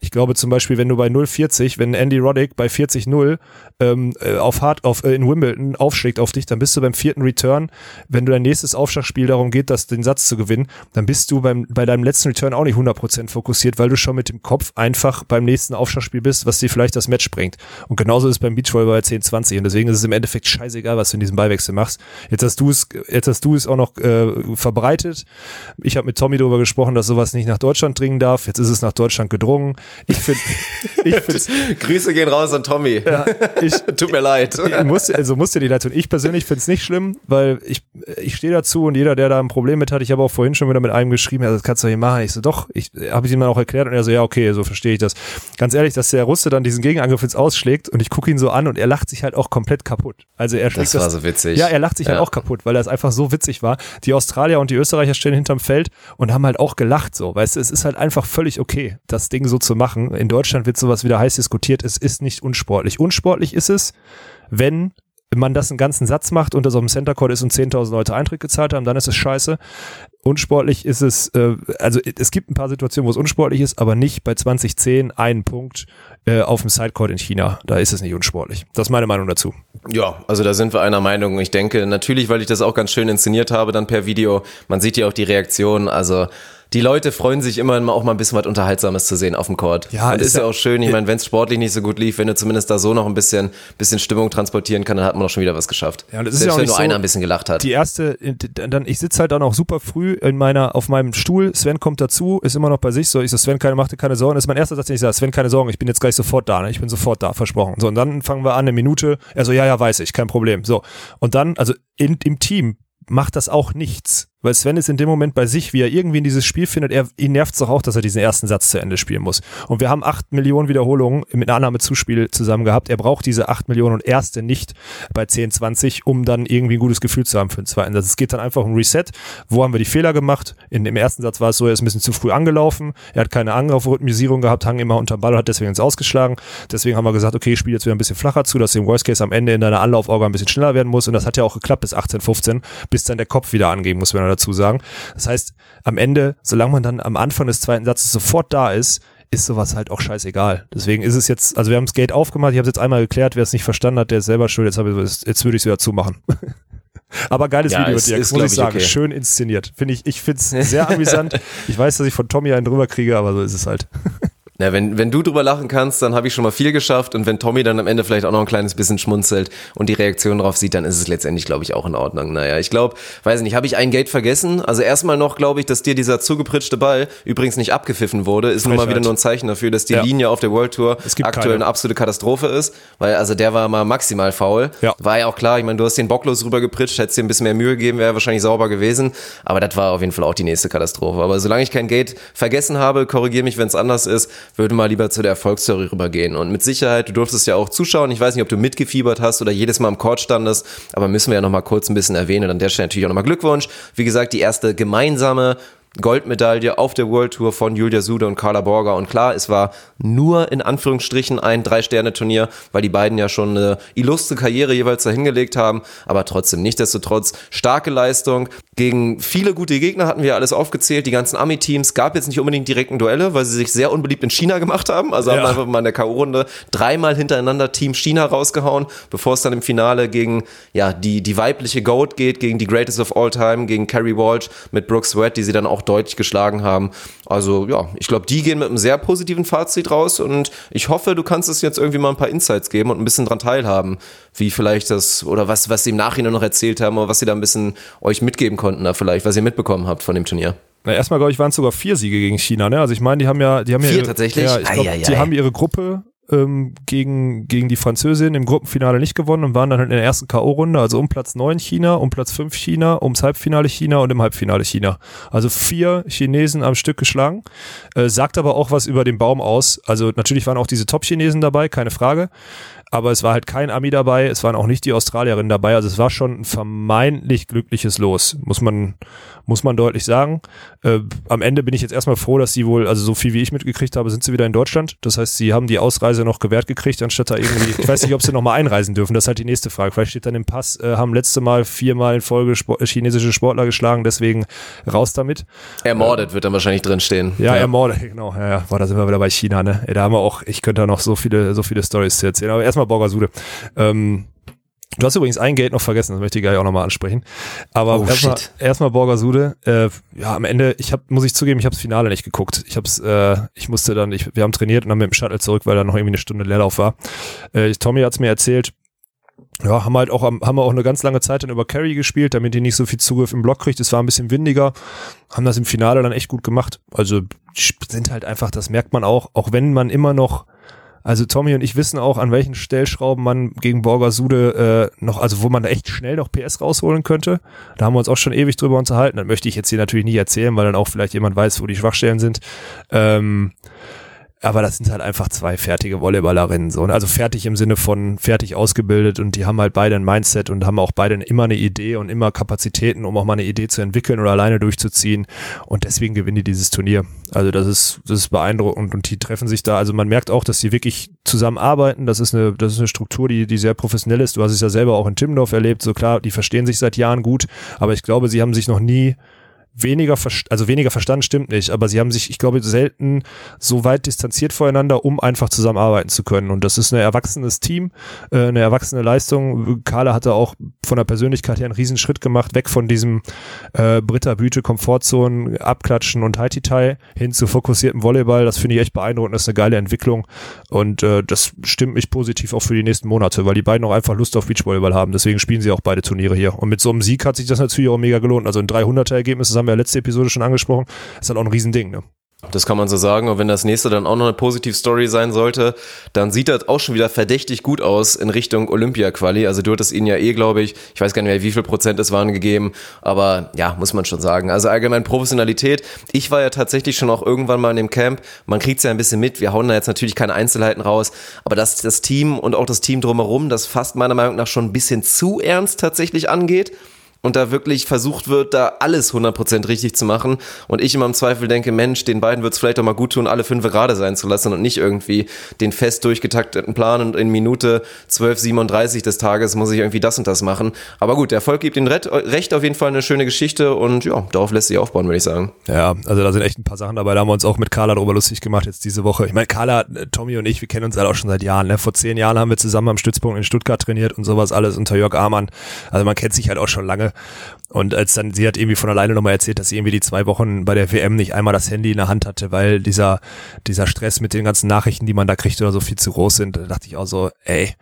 ich glaube zum Beispiel, wenn du bei 0,40, wenn Andy Roddick bei 40-0 ähm, äh, auf Hard, auf, äh, in Wimbledon aufschlägt auf dich, dann bist du beim vierten Return, wenn du dein nächstes Aufschlagspiel darum geht, das, den Satz zu gewinnen, dann bist du beim, bei deinem letzten Return auch nicht 100% fokussiert, weil du schon mit dem Kopf einfach beim nächsten Aufschlagspiel bist, was dir vielleicht das Match bringt. Und genauso ist es beim Beachvolleyball 10-20 und deswegen ist es im Endeffekt scheißegal, was du in diesem Beiwechsel machst. Jetzt hast du es, jetzt hast du es auch noch äh, verbreitet. Ich habe mit Tommy darüber gesprochen, dass sowas nicht nach Deutschland dringen darf. Jetzt ist es nach Deutschland gedrungen. Ich finde, ich *laughs* finde, Grüße gehen raus an Tommy. ich, *laughs* Tut mir leid. muss, also muss dir die leid tun. Ich persönlich finde es nicht schlimm, weil ich, ich stehe dazu und jeder, der da ein Problem mit hat, ich habe auch vorhin schon wieder mit einem geschrieben, ja, das kannst du nicht machen. Ich so, doch, ich habe es ihm dann auch erklärt und er so, ja, okay, so verstehe ich das. Ganz ehrlich, dass der Russe dann diesen Gegenangriff jetzt ausschlägt und ich gucke ihn so an und er lacht sich halt auch komplett kaputt. Also er schlägt Das war so witzig. Ja, er lacht sich halt Ja. auch kaputt, weil das einfach so witzig war. Die Australier und die Österreicher stehen hinterm Feld und haben halt auch gelacht so. Weißt du, es ist halt einfach völlig okay, das Ding so zu machen. In Deutschland wird sowas wieder heiß diskutiert. Es ist nicht unsportlich. Unsportlich ist es, wenn man das einen ganzen Satz macht und das auf dem Center Court ist und 10.000 Leute Eintritt gezahlt haben, dann ist es scheiße. Unsportlich ist es, äh, also es gibt ein paar Situationen, wo es unsportlich ist, aber nicht bei 2010 einen Punkt äh, auf dem Sidecourt in China. Da ist es nicht unsportlich. Das ist meine Meinung dazu. Ja, also da sind wir einer Meinung. Ich denke, natürlich, weil ich das auch ganz schön inszeniert habe, dann per Video. Man sieht ja auch die Reaktion. Also die Leute freuen sich immer auch mal ein bisschen was Unterhaltsames zu sehen auf dem Court. Ja, und ist ist ja auch schön. Ich meine, wenn es sportlich nicht so gut lief, wenn du zumindest da so noch ein bisschen, bisschen Stimmung transportieren kann, dann hat man doch schon wieder was geschafft. Ja, und ist Selbst ja auch wenn nur so- einer ein bisschen gelacht hat. Die erste, dann, ich sitze halt dann auch super früh in meiner, auf meinem Stuhl. Sven kommt dazu, ist immer noch bei sich. So, ich so, Sven, keine, mach dir keine Sorgen. Das ist mein erster Satz, den ich sage, Sven, keine Sorgen, ich bin jetzt gleich sofort da. Ne? Ich bin sofort da, versprochen. So, und dann fangen wir an, eine Minute. Er so, ja, ja, weiß ich, kein Problem. So. Und dann, also in, im Team macht das auch nichts. Weil Sven ist in dem Moment bei sich, wie er irgendwie in dieses Spiel findet, er, ihn nervt es doch auch, dass er diesen ersten Satz zu Ende spielen muss. Und wir haben acht Millionen Wiederholungen mit einer Annahme-Zuspiel zusammen gehabt. Er braucht diese acht Millionen und erste nicht bei 10, 20, um dann irgendwie ein gutes Gefühl zu haben für den zweiten Satz. Es geht dann einfach um Reset. Wo haben wir die Fehler gemacht? In dem ersten Satz war es so, er ist ein bisschen zu früh angelaufen. Er hat keine Angriffrhythmisierung gehabt, hang immer unter dem Ball und hat deswegen ins Ausgeschlagen. Deswegen haben wir gesagt, okay, ich spiele jetzt wieder ein bisschen flacher zu, dass du im Worst Case am Ende in deiner Anlaufauge ein bisschen schneller werden muss. Und das hat ja auch geklappt bis 18, 15, bis dann der Kopf wieder angehen muss, wenn er dazu sagen. Das heißt, am Ende, solange man dann am Anfang des zweiten Satzes sofort da ist, ist sowas halt auch scheißegal. Deswegen ist es jetzt, also wir haben das Gate aufgemacht, ich habe es jetzt einmal geklärt, wer es nicht verstanden hat, der ist selber schuld, jetzt, ich, jetzt würde ich es wieder zumachen. *laughs* Aber geiles Ja, Video, ist- Dirk, ist, muss ich, sagen. okay. Schön inszeniert. Finde ich, ich finde es *laughs* sehr amüsant. Ich weiß, dass ich von Tommy einen drüber kriege, aber so ist es halt. *laughs* Na, wenn, wenn du drüber lachen kannst, dann habe ich schon mal viel geschafft. Und wenn Tommy dann am Ende vielleicht auch noch ein kleines bisschen schmunzelt und die Reaktion darauf sieht, dann ist es letztendlich, glaube ich, auch in Ordnung. Naja, ich glaube, weiß nicht, habe ich ein Gate vergessen? Also erstmal noch, glaube ich, dass dir dieser zugepritschte Ball übrigens nicht abgepfiffen wurde, ist nun mal wieder nur ein Zeichen dafür, dass die Ja. Linie auf der World Tour aktuell keine. eine absolute Katastrophe ist. Weil, also der war mal maximal faul. Ja. War ja auch klar, ich meine, du hast den bocklos rübergepritscht, hättest dir ein bisschen mehr Mühe gegeben, wäre wahrscheinlich sauber gewesen. Aber das war auf jeden Fall auch die nächste Katastrophe. Aber solange ich kein Gate vergessen habe, korrigiere mich, wenn es anders ist, würde mal lieber zu der Erfolgsstory rübergehen. Und mit Sicherheit, du durftest ja auch zuschauen. Ich weiß nicht, ob du mitgefiebert hast oder jedes Mal im Court standest, aber müssen wir ja nochmal kurz ein bisschen erwähnen. Und an der Stelle natürlich auch nochmal Glückwunsch. Wie gesagt, die erste gemeinsame Goldmedaille auf der World Tour von Julia Sude und Carla Borger. Und klar, es war nur in Anführungsstrichen ein Drei-Sterne-Turnier, weil die beiden ja schon eine illustre Karriere jeweils dahingelegt haben. Aber trotzdem, nichtsdestotrotz, starke Leistung. Gegen viele gute Gegner hatten wir alles aufgezählt. Die ganzen Ami-Teams gab jetzt nicht unbedingt direkten Duelle, weil sie sich sehr unbeliebt in China gemacht haben. Also haben Ja. einfach mal in der K.O.-Runde dreimal hintereinander Team China rausgehauen, bevor es dann im Finale gegen ja, die, die weibliche Goat geht, gegen die Greatest of All Time, gegen Carrie Walsh mit Brooke Sweat, die sie dann auch deutlich geschlagen haben. Also ja, ich glaube, die gehen mit einem sehr positiven Fazit raus und ich hoffe, du kannst es jetzt irgendwie mal ein paar Insights geben und ein bisschen dran teilhaben, wie vielleicht das oder was, was sie im Nachhinein noch erzählt haben oder was sie da ein bisschen euch mitgeben konnten da vielleicht, was ihr mitbekommen habt von dem Turnier. Na, erstmal, glaube ich, waren es sogar vier Siege gegen China, ne? Also ich meine, die haben ja, die haben ja Vier ihre, tatsächlich? Ja, ich glaub, die haben ihre Gruppe ähm, gegen, gegen die Französin im Gruppenfinale nicht gewonnen und waren dann halt in der ersten K.O.-Runde, also um Platz 9 China, um Platz 5 China, ums Halbfinale China und im Halbfinale China. Also vier Chinesen am Stück geschlagen. Äh, sagt aber auch was über den Baum aus. Also natürlich waren auch diese Top-Chinesen dabei, keine Frage. Aber es war halt kein Ami dabei, es waren auch nicht die Australierinnen dabei. Also es war schon ein vermeintlich glückliches Los, muss man, muss man deutlich sagen. Äh, am Ende bin ich jetzt erstmal froh, dass sie wohl, also so viel wie ich mitgekriegt habe, sind sie wieder in Deutschland. Das heißt, sie haben die Ausreise noch gewährt gekriegt, anstatt da irgendwie, ich weiß nicht, ob sie nochmal einreisen dürfen. Das ist halt die nächste Frage. Vielleicht steht dann im Pass, äh, haben letzte Mal viermal in Folge Sport, chinesische Sportler geschlagen, deswegen raus damit. Ermordet wird dann wahrscheinlich drinstehen. Ja, ermordet, genau. Ja, ja. Boah, da sind wir wieder bei China, ne? Ey, da haben wir auch, ich könnte da noch so viele, so viele Stories zu erzählen. Aber erstmal Borgasude. Ähm, du hast übrigens ein Gate noch vergessen, das möchte ich gleich auch nochmal ansprechen. Aber Oh, erstmal, erstmal Borgasude. Äh, ja, am Ende, ich hab, muss ich zugeben, ich habe das Finale nicht geguckt. Ich hab's, äh, ich musste dann, ich, wir haben trainiert und dann mit dem Shuttle zurück, weil da noch irgendwie eine Stunde Leerlauf war. Äh, Tommy hat's mir erzählt, ja, haben halt auch, haben wir auch eine ganz lange Zeit dann über Carry gespielt, damit die nicht so viel Zugriff im Block kriegt. Es war ein bisschen windiger, haben das im Finale dann echt gut gemacht. Also sind halt einfach, das merkt man auch, auch wenn man immer noch, also Tommy und ich wissen auch, an welchen Stellschrauben man gegen Borgasude äh, noch, also wo man echt schnell noch PS rausholen könnte. Da haben wir uns auch schon ewig drüber unterhalten. Das möchte ich jetzt hier natürlich nicht erzählen, weil dann auch vielleicht jemand weiß, wo die Schwachstellen sind. Ähm, aber das sind halt einfach zwei fertige Volleyballerinnen. So. Also fertig im Sinne von fertig ausgebildet und die haben halt beide ein Mindset und haben auch beide immer eine Idee und immer Kapazitäten, um auch mal eine Idee zu entwickeln oder alleine durchzuziehen. Und deswegen gewinnen die dieses Turnier. Also das ist, das ist beeindruckend und die treffen sich da. Also man merkt auch, dass sie wirklich zusammenarbeiten. Das ist eine, das ist eine Struktur, die, die sehr professionell ist. Du hast es ja selber auch in Timmendorf erlebt. So klar, die verstehen sich seit Jahren gut, aber ich glaube, sie haben sich noch nie weniger, also weniger verstanden stimmt nicht, aber sie haben sich, ich glaube, selten so weit distanziert voneinander, um einfach zusammenarbeiten zu können. Und das ist ein erwachsenes Team, äh, eine erwachsene Leistung. Carla hatte auch von der Persönlichkeit her einen riesen Schritt gemacht, weg von diesem äh, Britta Büte, Komfortzonen, Abklatschen und Haiti-Tai hin zu fokussiertem Volleyball. Das finde ich echt beeindruckend, das ist eine geile Entwicklung. Und äh, das stimmt mich positiv auch für die nächsten Monate, weil die beiden auch einfach Lust auf Beachvolleyball haben. Deswegen spielen sie auch beide Turniere hier. Und mit so einem Sieg hat sich das natürlich auch mega gelohnt. Also ein 300er-Ergebnis, das haben wir ja letzte Episode schon angesprochen, ist halt auch ein Riesending. Ne? Das kann man so sagen. Und wenn das nächste dann auch noch eine Positiv-Story sein sollte, dann sieht das auch schon wieder verdächtig gut aus in Richtung Olympia-Quali. Also du hattest ihnen ja eh, glaube ich, ich weiß gar nicht mehr, wie viel Prozent es waren gegeben, aber ja, muss man schon sagen. Also allgemein Professionalität. Ich war ja tatsächlich schon auch irgendwann mal in dem Camp. Man kriegt es ja ein bisschen mit. Wir hauen da jetzt natürlich keine Einzelheiten raus, aber dass das Team und auch das Team drumherum das fast meiner Meinung nach schon ein bisschen zu ernst tatsächlich angeht und da wirklich versucht wird, da alles 100% richtig zu machen und ich immer im Zweifel denke, Mensch, den beiden wird es vielleicht auch mal gut tun, alle fünf gerade sein zu lassen und nicht irgendwie den fest durchgetakteten Plan und in Minute 12:37 des Tages muss ich irgendwie das und das machen. Aber gut, der Erfolg gibt ihnen recht, auf jeden Fall eine schöne Geschichte und ja, darauf lässt sich aufbauen, würde ich sagen. Ja, also da sind echt ein paar Sachen dabei, da haben wir uns auch mit Carla darüber lustig gemacht jetzt diese Woche. Ich meine, Carla, Tommy und ich, wir kennen uns halt auch schon seit Jahren. Ne? Vor zehn Jahren haben wir zusammen am Stützpunkt in Stuttgart trainiert und sowas alles unter Jörg Amann. Also man kennt sich halt auch schon lange. Und als dann, sie hat irgendwie von alleine nochmal erzählt, dass sie irgendwie die zwei Wochen bei der WM nicht einmal das Handy in der Hand hatte, weil dieser, dieser Stress mit den ganzen Nachrichten, die man da kriegt oder so viel zu groß sind. Da dachte ich auch so, ey,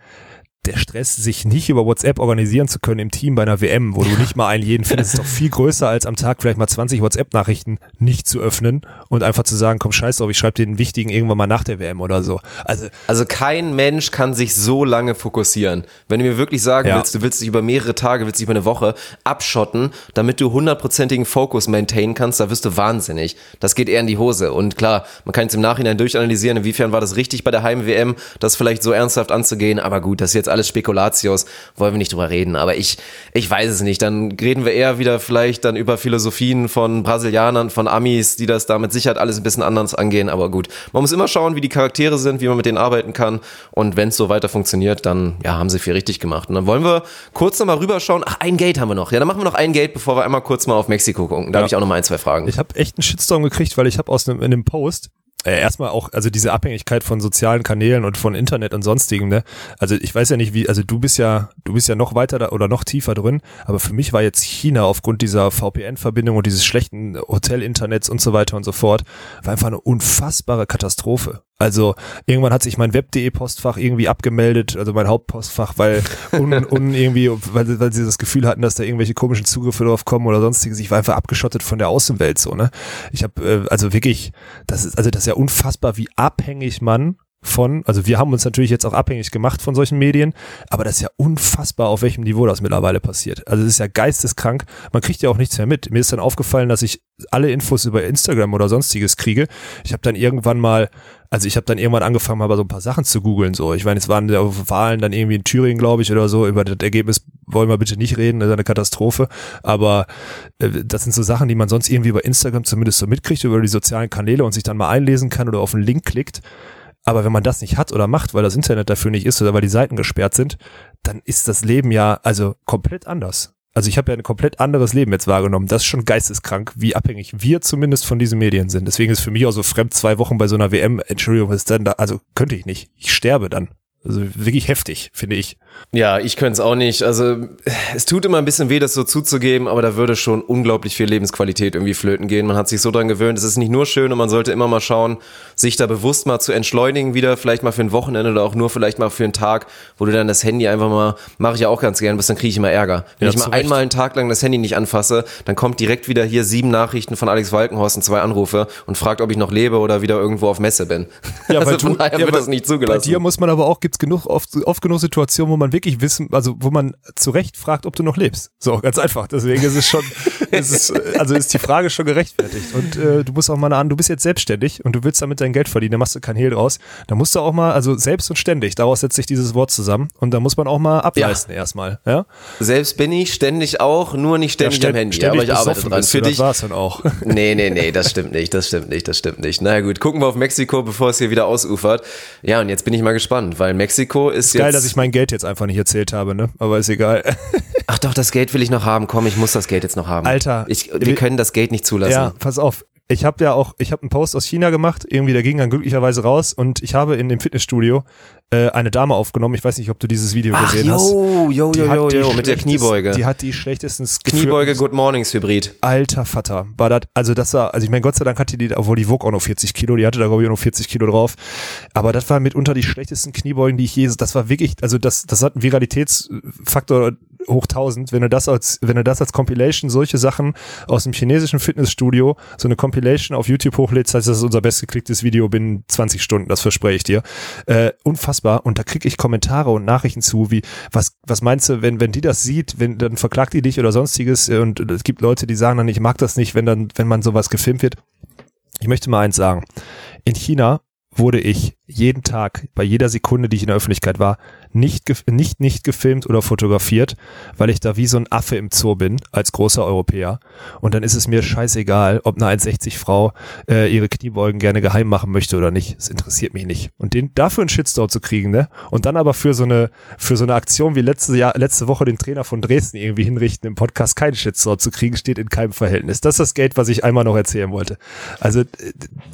der Stress, sich nicht über WhatsApp organisieren zu können im Team bei einer WM, wo du nicht mal einen jeden findest, ist doch viel größer als am Tag vielleicht mal 20 WhatsApp-Nachrichten nicht zu öffnen und einfach zu sagen, komm scheiß drauf, ich schreibe den wichtigen irgendwann mal nach der WM oder so. Also, also kein Mensch kann sich so lange fokussieren. Wenn du mir wirklich sagen ja. willst, du willst dich über mehrere Tage, willst dich über eine Woche abschotten, damit du hundertprozentigen Fokus maintainen kannst, da wirst du wahnsinnig. Das geht eher in die Hose. Und klar, man kann jetzt im Nachhinein durchanalysieren, inwiefern war das richtig bei der Heim-WM, das vielleicht so ernsthaft anzugehen, aber gut, das ist jetzt alles Spekulatius, wollen wir nicht drüber reden. Aber ich, ich weiß es nicht. Dann reden wir eher wieder vielleicht dann über Philosophien von Brasilianern, von Amis, die das da mit Sicherheit alles ein bisschen anders angehen. Aber gut, man muss immer schauen, wie die Charaktere sind, wie man mit denen arbeiten kann. Und wenn es so weiter funktioniert, dann ja, haben sie viel richtig gemacht. Und dann wollen wir kurz nochmal rüberschauen. Ach, ein Gate haben wir noch. Ja, dann machen wir noch ein Gate, bevor wir einmal kurz mal auf Mexiko gucken. Da ja. habe ich auch noch mal ein, zwei Fragen. Ich habe echt einen Shitstorm gekriegt, weil ich habe aus einem, in einem Post äh, erstmal auch, also diese Abhängigkeit von sozialen Kanälen und von Internet und sonstigem, ne? Also ich weiß ja nicht, wie, also du bist ja, du bist ja noch weiter da oder noch tiefer drin, aber für mich war jetzt China aufgrund dieser VPN-Verbindung und dieses schlechten Hotel-Internets und so weiter und so fort, war einfach eine unfassbare Katastrophe. Also irgendwann hat sich mein web.de Postfach irgendwie abgemeldet, also mein Hauptpostfach, weil un, *laughs* un irgendwie, weil, weil sie das Gefühl hatten, dass da irgendwelche komischen Zugriffe drauf kommen oder sonstiges. Ich war einfach abgeschottet von der Außenwelt so, ne? Ich habe äh, also wirklich, das ist also das ist ja unfassbar, wie abhängig man von, also wir haben uns natürlich jetzt auch abhängig gemacht von solchen Medien, aber das ist ja unfassbar, auf welchem Niveau das mittlerweile passiert. Also es ist ja geisteskrank. Man kriegt ja auch nichts mehr mit. Mir ist dann aufgefallen, dass ich alle Infos über Instagram oder sonstiges kriege. Ich habe dann irgendwann mal, also ich habe dann irgendwann angefangen, mal so ein paar Sachen zu googeln. So, ich meine, es waren Wahlen dann irgendwie in Thüringen, glaube ich, oder so. Über das Ergebnis wollen wir bitte nicht reden, das ist eine Katastrophe. Aber äh, das sind so Sachen, die man sonst irgendwie über Instagram zumindest so mitkriegt, über die sozialen Kanäle und sich dann mal einlesen kann oder auf einen Link klickt. Aber wenn man das nicht hat oder macht, weil das Internet dafür nicht ist oder weil die Seiten gesperrt sind, dann ist das Leben ja also komplett anders. Also ich habe ja ein komplett anderes Leben jetzt wahrgenommen. Das ist schon geisteskrank, wie abhängig wir zumindest von diesen Medien sind. Deswegen ist für mich auch so fremd zwei Wochen bei so einer WM. Entschuldigung, was ist denn da? Also könnte ich nicht. Ich sterbe dann. Also wirklich heftig, finde ich. Ja, ich könnte es auch nicht. Also es tut immer ein bisschen weh, das so zuzugeben, aber da würde schon unglaublich viel Lebensqualität irgendwie flöten gehen. Man hat sich so dran gewöhnt. Es ist nicht nur schön und man sollte immer mal schauen, sich da bewusst mal zu entschleunigen wieder, vielleicht mal für ein Wochenende oder auch nur vielleicht mal für einen Tag, wo du dann das Handy einfach mal, mache ich ja auch ganz gern, bis dann kriege ich immer Ärger. Wenn ja, ich mal einmal einen Tag lang das Handy nicht anfasse, dann kommt direkt wieder hier sieben Nachrichten von Alex Walkenhorst und zwei Anrufe und fragt, ob ich noch lebe oder wieder irgendwo auf Messe bin. Ja, *laughs* also von daher ja, wird das nicht zugelassen. Bei dir muss man aber auch, gibt's genug, oft, oft genug Situationen, wo man wirklich wissen, also wo man zu Recht fragt, ob du noch lebst. So, ganz einfach. Deswegen ist es schon, *laughs* ist es, also ist die Frage schon gerechtfertigt. Und äh, du musst auch mal an, du bist jetzt selbstständig und du willst damit dein Geld verdienen, da machst du kein Hehl draus. Da musst du auch mal, also selbst und ständig, daraus setzt sich dieses Wort zusammen und da muss man auch mal ableisten ja. erstmal. Ja? Selbst bin ich, ständig auch, nur nicht ständig ja, am Handy. Ständig aber ich arbeite dran. Für dich. Das war's dann auch. *laughs* Nee, nee, nee, das stimmt nicht, das stimmt nicht, das stimmt nicht. Naja gut, gucken wir auf Mexiko, bevor es hier wieder ausufert. Ja, und jetzt bin ich mal gespannt, weil Mexiko ist, ist jetzt. Geil, dass ich mein Geld jetzt einfach nicht erzählt habe, ne? Aber ist egal. Ach doch, das Geld will ich noch haben. Komm, ich muss das Geld jetzt noch haben. Alter. Ich, wir können das Geld nicht zulassen. Ja, pass auf ich habe ja auch, ich habe einen Post aus China gemacht, irgendwie der ging dann glücklicherweise raus und ich habe in dem Fitnessstudio äh, eine Dame aufgenommen. Ich weiß nicht, ob du dieses Video Ach, gesehen yo, hast. Jo, jo, jo, jo, mit der Kniebeuge. Die hat die schlechtesten Kniebeuge Good Mornings Hybrid. Alter Vater, war das, also das war, also ich meine, Gott sei Dank hatte die, obwohl die wog auch noch 40 Kilo, die hatte da glaube ich auch noch 40 Kilo drauf. Aber das war mitunter die schlechtesten Kniebeugen, die ich je, das war wirklich, also das, das hat einen Viralitätsfaktor hoch 1000, wenn du das als, wenn du das als Compilation, solche Sachen aus dem chinesischen Fitnessstudio, so eine Compilation auf YouTube hochlädst, heißt das ist unser bestgeklicktes Video binnen 20 Stunden, das verspreche ich dir. Äh, unfassbar. Und da kriege ich Kommentare und Nachrichten zu, wie, was, was meinst du, wenn, wenn die das sieht, wenn, dann verklagt die dich oder sonstiges und es gibt Leute, die sagen dann, ich mag das nicht, wenn dann, wenn man sowas gefilmt wird. Ich möchte mal eins sagen. In China wurde ich jeden Tag, bei jeder Sekunde, die ich in der Öffentlichkeit war, nicht, nicht, nicht gefilmt oder fotografiert, weil ich da wie so ein Affe im Zoo bin, als großer Europäer. Und dann ist es mir scheißegal, ob eine 1,60 Frau äh, ihre Kniebeugen gerne geheim machen möchte oder nicht. Es interessiert mich nicht. Und den dafür einen Shitstorm zu kriegen, ne? Und dann aber für so eine, für so eine Aktion wie letzte Jahr, letzte Woche den Trainer von Dresden irgendwie hinrichten, im Podcast keinen Shitstorm zu kriegen, steht in keinem Verhältnis. Das ist das Geld, was ich einmal noch erzählen wollte. Also,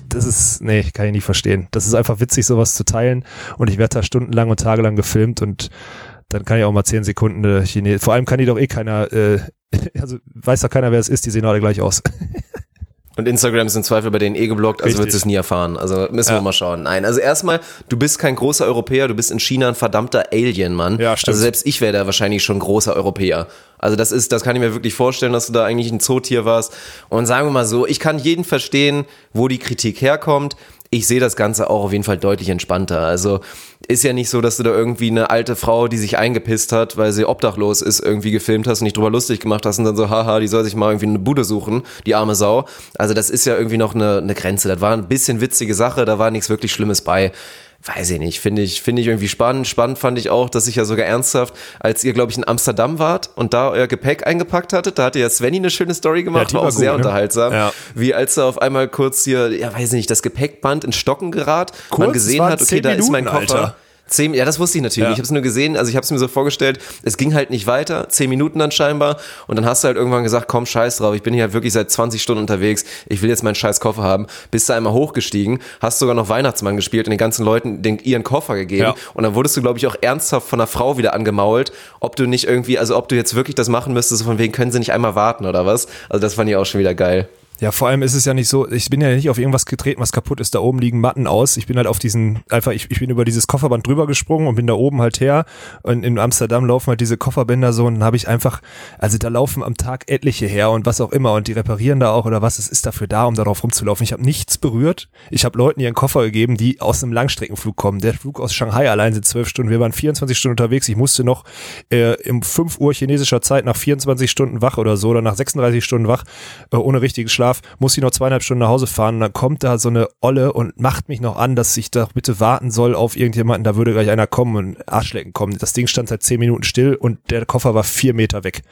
das ist, nee, kann ich nicht verstehen. Das ist einfach witzig, sowas zu teilen. Und ich werde da stundenlang und tagelang gefilmt und dann kann ich auch mal zehn Sekunden äh, Chinesisch. Vor allem kann die doch eh keiner, äh, *laughs* also weiß doch keiner, wer es ist, die sehen alle gleich aus. *laughs* Und Instagram ist im Zweifel bei denen eh geblockt, also wird es nie erfahren. Also müssen ja. wir mal schauen. Nein, also erstmal, du bist kein großer Europäer, du bist in China ein verdammter Alien, Mann. Ja, stimmt. Also selbst ich wäre da wahrscheinlich schon großer Europäer. Also das ist, das kann ich mir wirklich vorstellen, dass du da eigentlich ein Zootier warst. Und sagen wir mal so, ich kann jeden verstehen, wo die Kritik herkommt ich sehe das Ganze auch auf jeden Fall deutlich entspannter. Also ist ja nicht so, dass du da irgendwie eine alte Frau, die sich eingepisst hat, weil sie obdachlos ist, irgendwie gefilmt hast und nicht drüber lustig gemacht hast und dann so, haha, die soll sich mal irgendwie eine Bude suchen, die arme Sau. Also das ist ja irgendwie noch eine, eine Grenze. Das war ein bisschen witzige Sache, da war nichts wirklich Schlimmes bei weiß ich nicht, finde ich, finde ich irgendwie spannend. Spannend fand ich auch, dass ich ja sogar ernsthaft, als ihr, glaube ich, in Amsterdam wart und da euer Gepäck eingepackt hattet, da hatte ja Svenny eine schöne Story gemacht, ja, war auch gut, sehr ne? unterhaltsam. Ja. Wie als er auf einmal kurz hier, ja, weiß ich nicht, das Gepäckband in Stocken gerat, kurz, man gesehen hat, okay, da Minuten, ist mein Koffer. Alter. Zehn, ja, das wusste ich natürlich. Ja. Ich habe es nur gesehen, also ich habe es mir so vorgestellt, es ging halt nicht weiter, zehn Minuten dann scheinbar. Und dann hast du halt irgendwann gesagt, komm, scheiß drauf, ich bin hier halt wirklich seit 20 Stunden unterwegs, ich will jetzt meinen scheiß Koffer haben. Bist du einmal hochgestiegen, hast sogar noch Weihnachtsmann gespielt und den ganzen Leuten den, ihren Koffer gegeben. Ja. Und dann wurdest du, glaube ich, auch ernsthaft von einer Frau wieder angemault, ob du nicht irgendwie, also ob du jetzt wirklich das machen müsstest, von wegen können sie nicht einmal warten oder was. Also das fand ich auch schon wieder geil. Ja, vor allem ist es ja nicht so, ich bin ja nicht auf irgendwas getreten, was kaputt ist. Da oben liegen Matten aus. Ich bin halt auf diesen, einfach, ich, ich bin über dieses Kofferband drüber gesprungen und bin da oben halt her. Und in Amsterdam laufen halt diese Kofferbänder so und dann habe ich einfach, also da laufen am Tag etliche her und was auch immer und die reparieren da auch oder was, es ist dafür da, um darauf rumzulaufen. Ich habe nichts berührt. Ich habe Leuten ihren Koffer gegeben, die aus einem Langstreckenflug kommen. Der Flug aus Shanghai allein sind zwölf Stunden. Wir waren 24 Stunden unterwegs. Ich musste noch äh, um 5 Uhr chinesischer Zeit nach 24 Stunden wach oder so oder nach 36 Stunden wach, äh, ohne richtigen Schlaf, muss ich noch zwei zweieinhalb Stunden nach Hause fahren und dann kommt da so eine Olle und macht mich noch an, dass ich doch bitte warten soll auf irgendjemanden, da würde gleich einer kommen und Arschlecken kommen. Das Ding stand seit zehn Minuten still und der Koffer war vier Meter weg.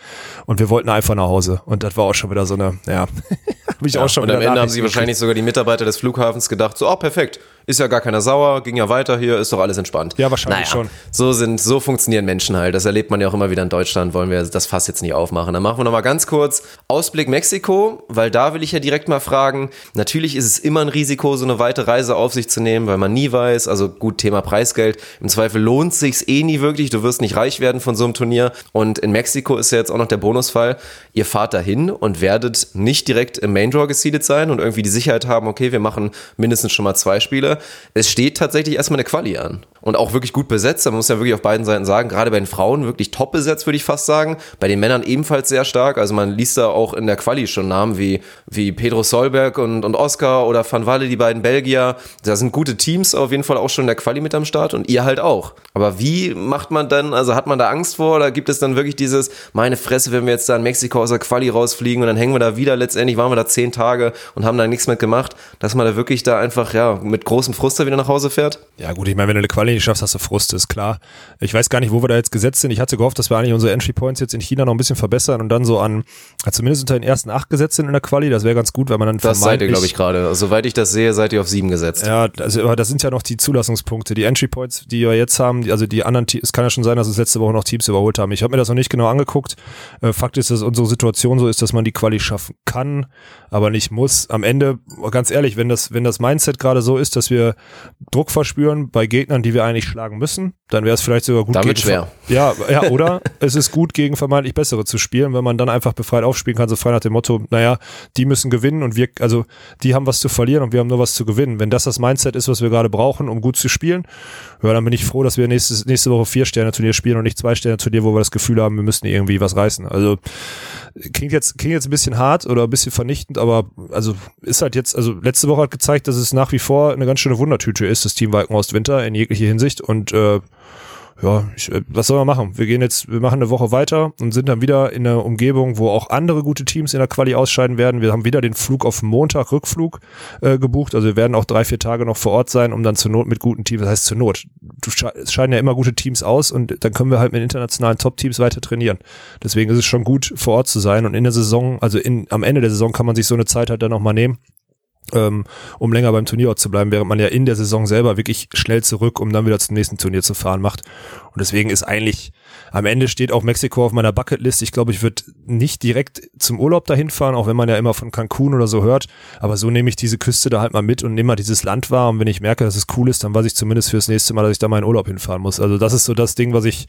Und wir wollten einfach nach Hause. Und das war auch schon wieder so eine, ja, *laughs* habe ich ja, auch schon Und am Ende haben sie wahrscheinlich sogar die Mitarbeiter des Flughafens gedacht, so, oh, perfekt, ist ja gar keiner sauer, ging ja weiter hier, ist doch alles entspannt. Ja, wahrscheinlich naja, schon. So sind, so funktionieren Menschen halt. Das erlebt man ja auch immer wieder in Deutschland, wollen wir das Fass jetzt nicht aufmachen. Dann machen wir nochmal ganz kurz Ausblick Mexiko, weil da will ich ja direkt mal fragen. Natürlich ist es immer ein Risiko, so eine weite Reise auf sich zu nehmen, weil man nie weiß, also gut, Thema Preisgeld. Im Zweifel lohnt sich's eh nie wirklich. Du wirst nicht reich werden von so einem Turnier. Und in Mexiko ist ja jetzt auch noch der Bonusfall. Ihr fahrt dahin und werdet nicht direkt im Main Draw gesiedet sein und irgendwie die Sicherheit haben, okay, wir machen mindestens schon mal zwei Spiele es steht tatsächlich erstmal eine Quali an und auch wirklich gut besetzt. Man muss ja wirklich auf beiden Seiten sagen, gerade bei den Frauen wirklich top besetzt, würde ich fast sagen. Bei den Männern ebenfalls sehr stark. Also man liest da auch in der Quali schon Namen wie, wie Pedro Solberg und, und Oscar oder Van Walle, die beiden Belgier. Da sind gute Teams auf jeden Fall auch schon in der Quali mit am Start und ihr halt auch. Aber wie macht man dann, also hat man da Angst vor oder gibt es dann wirklich dieses, meine Fresse, wenn wir jetzt da in Mexiko aus der Quali rausfliegen und dann hängen wir da wieder, letztendlich waren wir da zehn Tage und haben da nichts mit gemacht, dass man da wirklich da einfach, ja, mit großem Frust wieder nach Hause fährt? Ja gut, ich meine, wenn du eine Quali nicht schaffst, hast du Frust, ist klar. Ich weiß gar nicht, wo wir da jetzt gesetzt sind. Ich hatte gehofft, dass wir eigentlich unsere Entry Points jetzt in China noch ein bisschen verbessern und dann so an, zumindest unter den ersten acht gesetzt sind in der Quali. Das wäre ganz gut, weil man dann Das seid ihr, glaube ich, gerade. Also, soweit ich das sehe, seid ihr auf sieben gesetzt. Ja, also, aber das sind ja noch die Zulassungspunkte. Die Entry Points, die wir jetzt haben, also die anderen, es kann ja schon sein, dass es letzte Woche noch Teams überholt haben. Ich habe mir das noch nicht genau angeguckt. Äh, Fakt ist, dass unsere Situation so ist, dass man die Quali schaffen kann, aber nicht muss. Am Ende, ganz ehrlich, wenn das, wenn das Mindset gerade so ist, dass wir Druck verspüren bei Gegnern, die wir wir eigentlich schlagen müssen. Dann wäre es vielleicht sogar gut. Damit gegen, schwer. Ja, ja, oder *laughs* es ist gut, gegen vermeintlich bessere zu spielen, wenn man dann einfach befreit aufspielen kann, so frei nach dem Motto, naja, die müssen gewinnen und wir, also die haben was zu verlieren und wir haben nur was zu gewinnen. Wenn das das Mindset ist, was wir gerade brauchen, um gut zu spielen, ja, dann bin ich froh, dass wir nächstes, nächste Woche vier Sterne Turnier spielen und nicht zwei Sterne Turnier, wo wir das Gefühl haben, wir müssen irgendwie was reißen. Also klingt jetzt, klingt jetzt ein bisschen hart oder ein bisschen vernichtend, aber also ist halt jetzt, also letzte Woche hat gezeigt, dass es nach wie vor eine ganz schöne Wundertüte ist, das Team Walkenhorst Winter in jeglicher Hinsicht und äh, ja, ich, äh, was soll man machen? Wir gehen jetzt, wir machen eine Woche weiter und sind dann wieder in einer Umgebung, wo auch andere gute Teams in der Quali ausscheiden werden. Wir haben wieder den Flug auf Montag, Rückflug äh, gebucht. Also wir werden auch drei, vier Tage noch vor Ort sein, um dann zur Not mit guten Teams, das heißt zur Not. Du, es scheiden ja immer gute Teams aus und dann können wir halt mit internationalen Top-Teams weiter trainieren. Deswegen ist es schon gut, vor Ort zu sein und in der Saison, also in, am Ende der Saison kann man sich so eine Zeit halt dann auch mal nehmen ähm, um länger beim Turnierort zu bleiben, während man ja in der Saison selber wirklich schnell zurück, um dann wieder zum nächsten Turnier zu fahren macht. Und deswegen ist eigentlich, am Ende steht auch Mexiko auf meiner Bucketlist. Ich glaube, ich würde nicht direkt zum Urlaub dahin fahren, auch wenn man ja immer von Cancun oder so hört. Aber so nehme ich diese Küste da halt mal mit und nehme mal dieses Land wahr. Und wenn ich merke, dass es cool ist, dann weiß ich zumindest fürs nächste Mal, dass ich da meinen Urlaub hinfahren muss. Also das ist so das Ding, was ich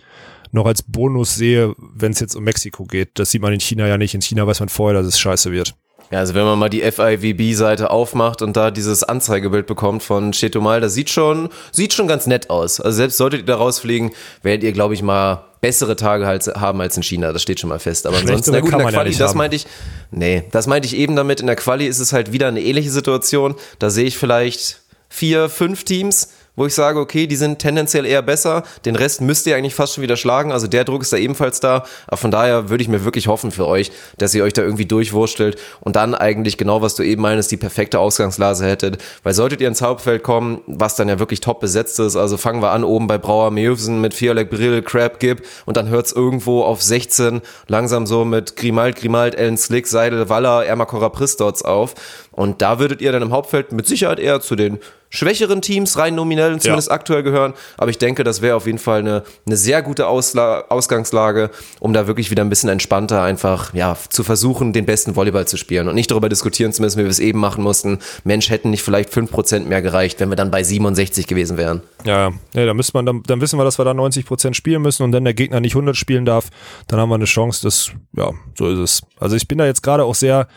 noch als Bonus sehe, wenn es jetzt um Mexiko geht. Das sieht man in China ja nicht. In China weiß man vorher, dass es scheiße wird. Ja, also wenn man mal die FIVB-Seite aufmacht und da dieses Anzeigebild bekommt von Chetumal, das sieht schon, sieht schon ganz nett aus. Also selbst solltet ihr da rausfliegen, werdet ihr, glaube ich, mal bessere Tage halt haben als in China. Das steht schon mal fest. Aber ansonsten, na gut, in der Quali, ja das haben. meinte ich, nee, das meinte ich eben damit. In der Quali ist es halt wieder eine ähnliche Situation. Da sehe ich vielleicht vier, fünf Teams, wo ich sage, okay, die sind tendenziell eher besser. Den Rest müsst ihr eigentlich fast schon wieder schlagen. Also der Druck ist da ebenfalls da. Aber von daher würde ich mir wirklich hoffen für euch, dass ihr euch da irgendwie durchwurstelt und dann eigentlich genau, was du eben meinst, die perfekte Ausgangslase hättet. Weil solltet ihr ins Hauptfeld kommen, was dann ja wirklich top besetzt ist, also fangen wir an oben bei Brauer Mewsen mit Fialek Brill, Crab Gibb und dann hört's irgendwo auf 16 langsam so mit Grimald, Grimald, Ellen Slick, Seidel, Waller, Ermakora Pristots auf. Und da würdet ihr dann im Hauptfeld mit Sicherheit eher zu den schwächeren Teams rein nominell zumindest ja. aktuell gehören. Aber ich denke, das wäre auf jeden Fall eine, eine sehr gute Ausla Ausgangslage, um da wirklich wieder ein bisschen entspannter einfach ja, zu versuchen, den besten Volleyball zu spielen und nicht darüber diskutieren zu müssen, wie wir es eben machen mussten. Mensch, hätten nicht vielleicht 5% mehr gereicht, wenn wir dann bei 67 gewesen wären. Ja, ja da müsste man, dann, dann wissen wir, dass wir da 90% spielen müssen und wenn der Gegner nicht 100 spielen darf, dann haben wir eine Chance, das, ja, so ist es. Also ich bin da jetzt gerade auch sehr,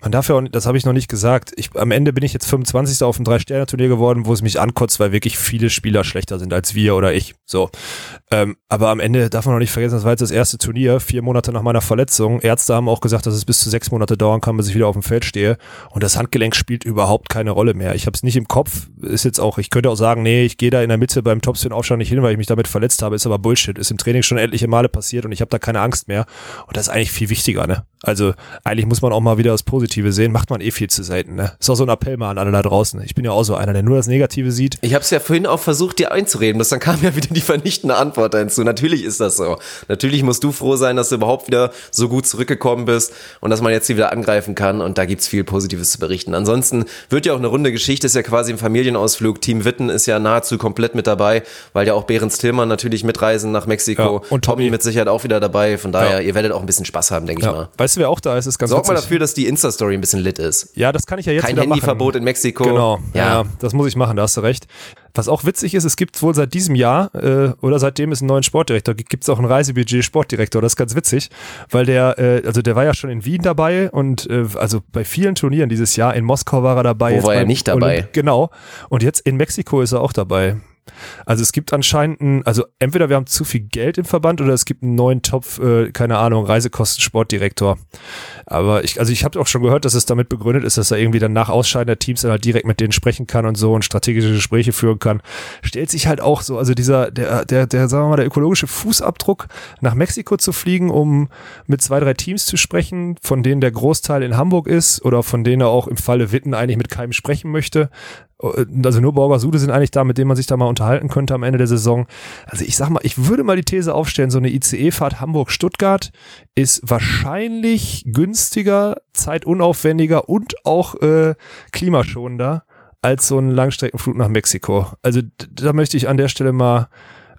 man darf ja auch, das habe ich noch nicht gesagt, ich, am Ende bin ich jetzt 25. auf dem Drei-Sterne-Turnier geworden, wo es mich ankotzt, weil wirklich viele Spieler schlechter sind als wir oder ich. So. Ähm, aber am Ende darf man noch nicht vergessen, das war jetzt das erste Turnier, vier Monate nach meiner Verletzung. Ärzte haben auch gesagt, dass es bis zu sechs Monate dauern kann, bis ich wieder auf dem Feld stehe. Und das Handgelenk spielt überhaupt keine Rolle mehr. Ich habe es nicht im Kopf. Ist jetzt auch, ich könnte auch sagen, nee, ich gehe da in der Mitte beim Topspin-Aufstand nicht hin, weil ich mich damit verletzt habe. Ist aber Bullshit. Ist im Training schon etliche Male passiert und ich habe da keine Angst mehr. Und das ist eigentlich viel wichtiger, ne? Also eigentlich muss man auch mal wieder das Positive sehen. Macht man eh viel zu selten, ne? Ist auch so ein Appell mal an alle da draußen. Ich bin ja auch so einer, der nur das Negative sieht. Ich habe es ja vorhin auch versucht, dir einzureden. Das dann kam ja wieder die vernichtende Antwort dazu. Natürlich ist das so. Natürlich musst du froh sein, dass du überhaupt wieder so gut zurückgekommen bist und dass man jetzt hier wieder angreifen kann. Und da gibt's viel Positives zu berichten. Ansonsten wird ja auch eine runde Geschichte. Ist ja quasi ein Familienausflug. Team Witten ist ja nahezu komplett mit dabei, weil ja auch Behrens Tillmann natürlich mitreisen nach Mexiko. Ja, und Tommy mit Sicherheit auch wieder dabei. Von daher, ja. ihr werdet auch ein bisschen Spaß haben, denke ja. ich mal. Weißt du, wer auch da ist? ist ganz Sorg mal dafür, dass die Insta-Story ein bisschen lit ist. Ja, das kann ich ja jetzt Kein Handyverbot in Mexiko. Genau. Ja. ja, das muss ich machen, da hast du recht. Was auch witzig ist, es gibt wohl seit diesem Jahr äh, oder seitdem es einen neuen Sportdirektor gibt, gibt es auch ein Reisebudget-Sportdirektor. Das ist ganz witzig, weil der, äh, also der war ja schon in Wien dabei und äh, also bei vielen Turnieren dieses Jahr, in Moskau war er dabei. Wo war er nicht dabei? Olymp genau. Und jetzt in Mexiko ist er auch dabei. Also es gibt anscheinend, ein, also entweder wir haben zu viel Geld im Verband oder es gibt einen neuen Topf, äh, keine Ahnung, Reisekosten-Sportdirektor. Aber ich, also ich habe auch schon gehört, dass es damit begründet ist, dass er irgendwie dann nach Ausscheiden der Teams dann halt direkt mit denen sprechen kann und so und strategische Gespräche führen kann. Stellt sich halt auch so, also dieser, der, der, der, sagen wir mal, der ökologische Fußabdruck nach Mexiko zu fliegen, um mit zwei, drei Teams zu sprechen, von denen der Großteil in Hamburg ist oder von denen er auch im Falle Witten eigentlich mit keinem sprechen möchte. Äh, also nur Borgasude sind eigentlich da, mit denen man sich da mal unterhalten könnte am Ende der Saison. Also ich sag mal, ich würde mal die These aufstellen, so eine ICE-Fahrt Hamburg-Stuttgart ist wahrscheinlich günstiger, zeitunaufwendiger und auch äh, klimaschonender als so ein Langstreckenflug nach Mexiko. Also da möchte ich an der Stelle mal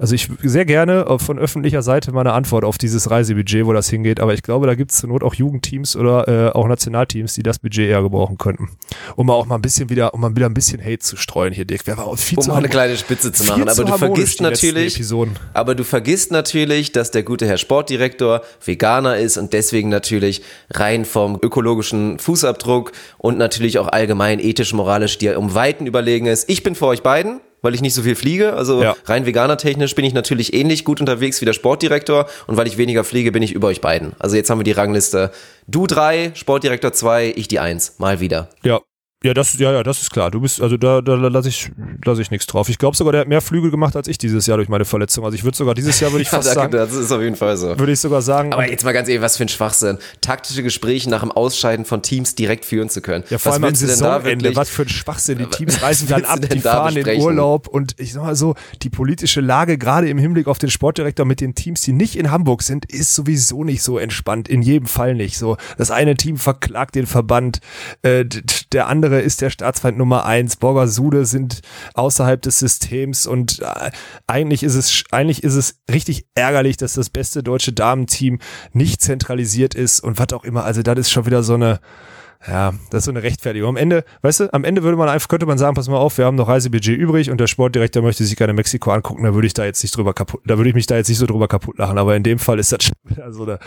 Also ich sehr gerne von öffentlicher Seite mal eine Antwort auf dieses Reisebudget, wo das hingeht, aber ich glaube, da gibt es zur Not auch Jugendteams oder äh, auch Nationalteams, die das Budget eher gebrauchen könnten. Um mal auch mal ein bisschen wieder, um mal wieder ein bisschen Hate zu streuen hier, Dirk. Wer war viel um zu mal eine kleine Spitze zu machen. Aber du vergisst natürlich, aber du vergisst natürlich, dass der gute Herr Sportdirektor Veganer ist und deswegen natürlich rein vom ökologischen Fußabdruck und natürlich auch allgemein ethisch, moralisch dir um Weiten überlegen ist. Ich bin für euch beiden weil ich nicht so viel fliege. Also ja. rein veganer-technisch bin ich natürlich ähnlich gut unterwegs wie der Sportdirektor und weil ich weniger fliege, bin ich über euch beiden. Also jetzt haben wir die Rangliste. Du drei, Sportdirektor zwei, ich die eins. Mal wieder. Ja, ja, das, ja, ja, das ist klar. Du bist, also da, da lasse ich, lasse ich nichts drauf. Ich glaube sogar, der hat mehr Flügel gemacht als ich dieses Jahr durch meine Verletzung. Also ich würde sogar dieses Jahr würde ich *laughs* ja, fast sagen. Das ist auf jeden Fall so. Würde ich sogar sagen. Aber jetzt mal ganz ehrlich, was für ein Schwachsinn. Taktische Gespräche nach dem Ausscheiden von Teams direkt führen zu können. Ja, vor was allem am Saisonende. Was für ein Schwachsinn. Die Teams *laughs* reisen dann ab, die fahren in Urlaub und ich sag mal so, die politische Lage gerade im Hinblick auf den Sportdirektor mit den Teams, die nicht in Hamburg sind, ist sowieso nicht so entspannt. In jedem Fall nicht. So, das eine Team verklagt den Verband, äh, der andere ist der Staatsfeind Nummer eins. Borger Sude sind außerhalb des Systems und äh, eigentlich ist es, eigentlich ist es richtig ärgerlich, dass das beste deutsche Damenteam nicht zentralisiert ist und was auch immer. Also das ist schon wieder so eine, ja, das ist so eine Rechtfertigung. Am Ende, weißt du, am Ende würde man einfach, könnte man sagen, pass mal auf, wir haben noch Reisebudget übrig und der Sportdirektor möchte sich gerne Mexiko angucken, da würde ich da jetzt nicht drüber kaputt, da würde ich mich da jetzt nicht so drüber kaputt lachen, aber in dem Fall ist das schon wieder so eine,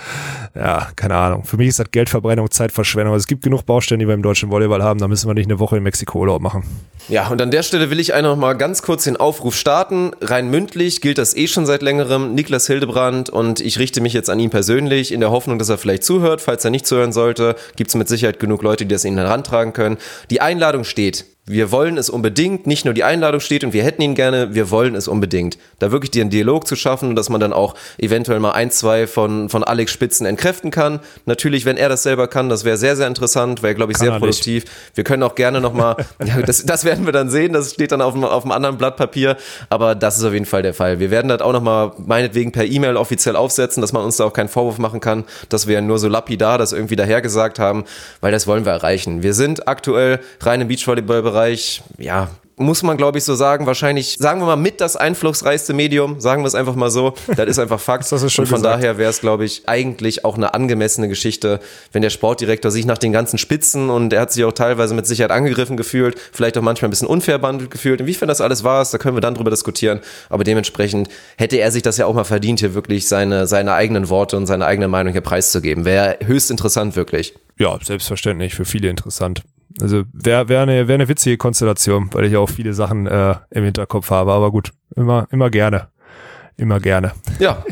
ja, keine Ahnung. Für mich ist das Geldverbrennung, Zeitverschwendung. Es gibt genug Baustellen, die wir im deutschen Volleyball haben, da müssen wir nicht eine Woche in Mexiko Urlaub machen. Ja, und an der Stelle will ich einfach mal ganz kurz den Aufruf starten. Rein mündlich gilt das eh schon seit längerem. Niklas Hildebrand und ich richte mich jetzt an ihn persönlich in der Hoffnung, dass er vielleicht zuhört. Falls er nicht zuhören sollte, gibt es mit Sicherheit genug Leute, die das ihnen herantragen können. Die Einladung steht wir wollen es unbedingt, nicht nur die Einladung steht und wir hätten ihn gerne, wir wollen es unbedingt. Da wirklich den Dialog zu schaffen, dass man dann auch eventuell mal ein, zwei von, von Alex Spitzen entkräften kann. Natürlich, wenn er das selber kann, das wäre sehr, sehr interessant, wäre, glaube ich, kann sehr produktiv. Nicht. Wir können auch gerne nochmal, *laughs* ja, das, das werden wir dann sehen, das steht dann auf, auf einem anderen Blatt Papier, aber das ist auf jeden Fall der Fall. Wir werden das auch nochmal meinetwegen per E-Mail offiziell aufsetzen, dass man uns da auch keinen Vorwurf machen kann, dass wir nur so lapidar das irgendwie dahergesagt haben, weil das wollen wir erreichen. Wir sind aktuell rein im Beachvolleyball Bereich, ja, muss man, glaube ich, so sagen, wahrscheinlich, sagen wir mal, mit das einflussreichste Medium, sagen wir es einfach mal so. Das ist einfach Fakt. *laughs* das ist schon Und von gesagt. daher wäre es, glaube ich, eigentlich auch eine angemessene Geschichte, wenn der Sportdirektor sich nach den ganzen Spitzen und er hat sich auch teilweise mit Sicherheit angegriffen gefühlt, vielleicht auch manchmal ein bisschen unfair behandelt gefühlt. Inwiefern das alles war, da können wir dann drüber diskutieren. Aber dementsprechend hätte er sich das ja auch mal verdient, hier wirklich seine, seine eigenen Worte und seine eigene Meinung hier preiszugeben. Wäre höchst interessant, wirklich. Ja, selbstverständlich, für viele interessant. Also wäre wär eine, wär eine witzige Konstellation, weil ich auch viele Sachen äh, im Hinterkopf habe. Aber gut, immer, immer gerne. Immer gerne. Ja.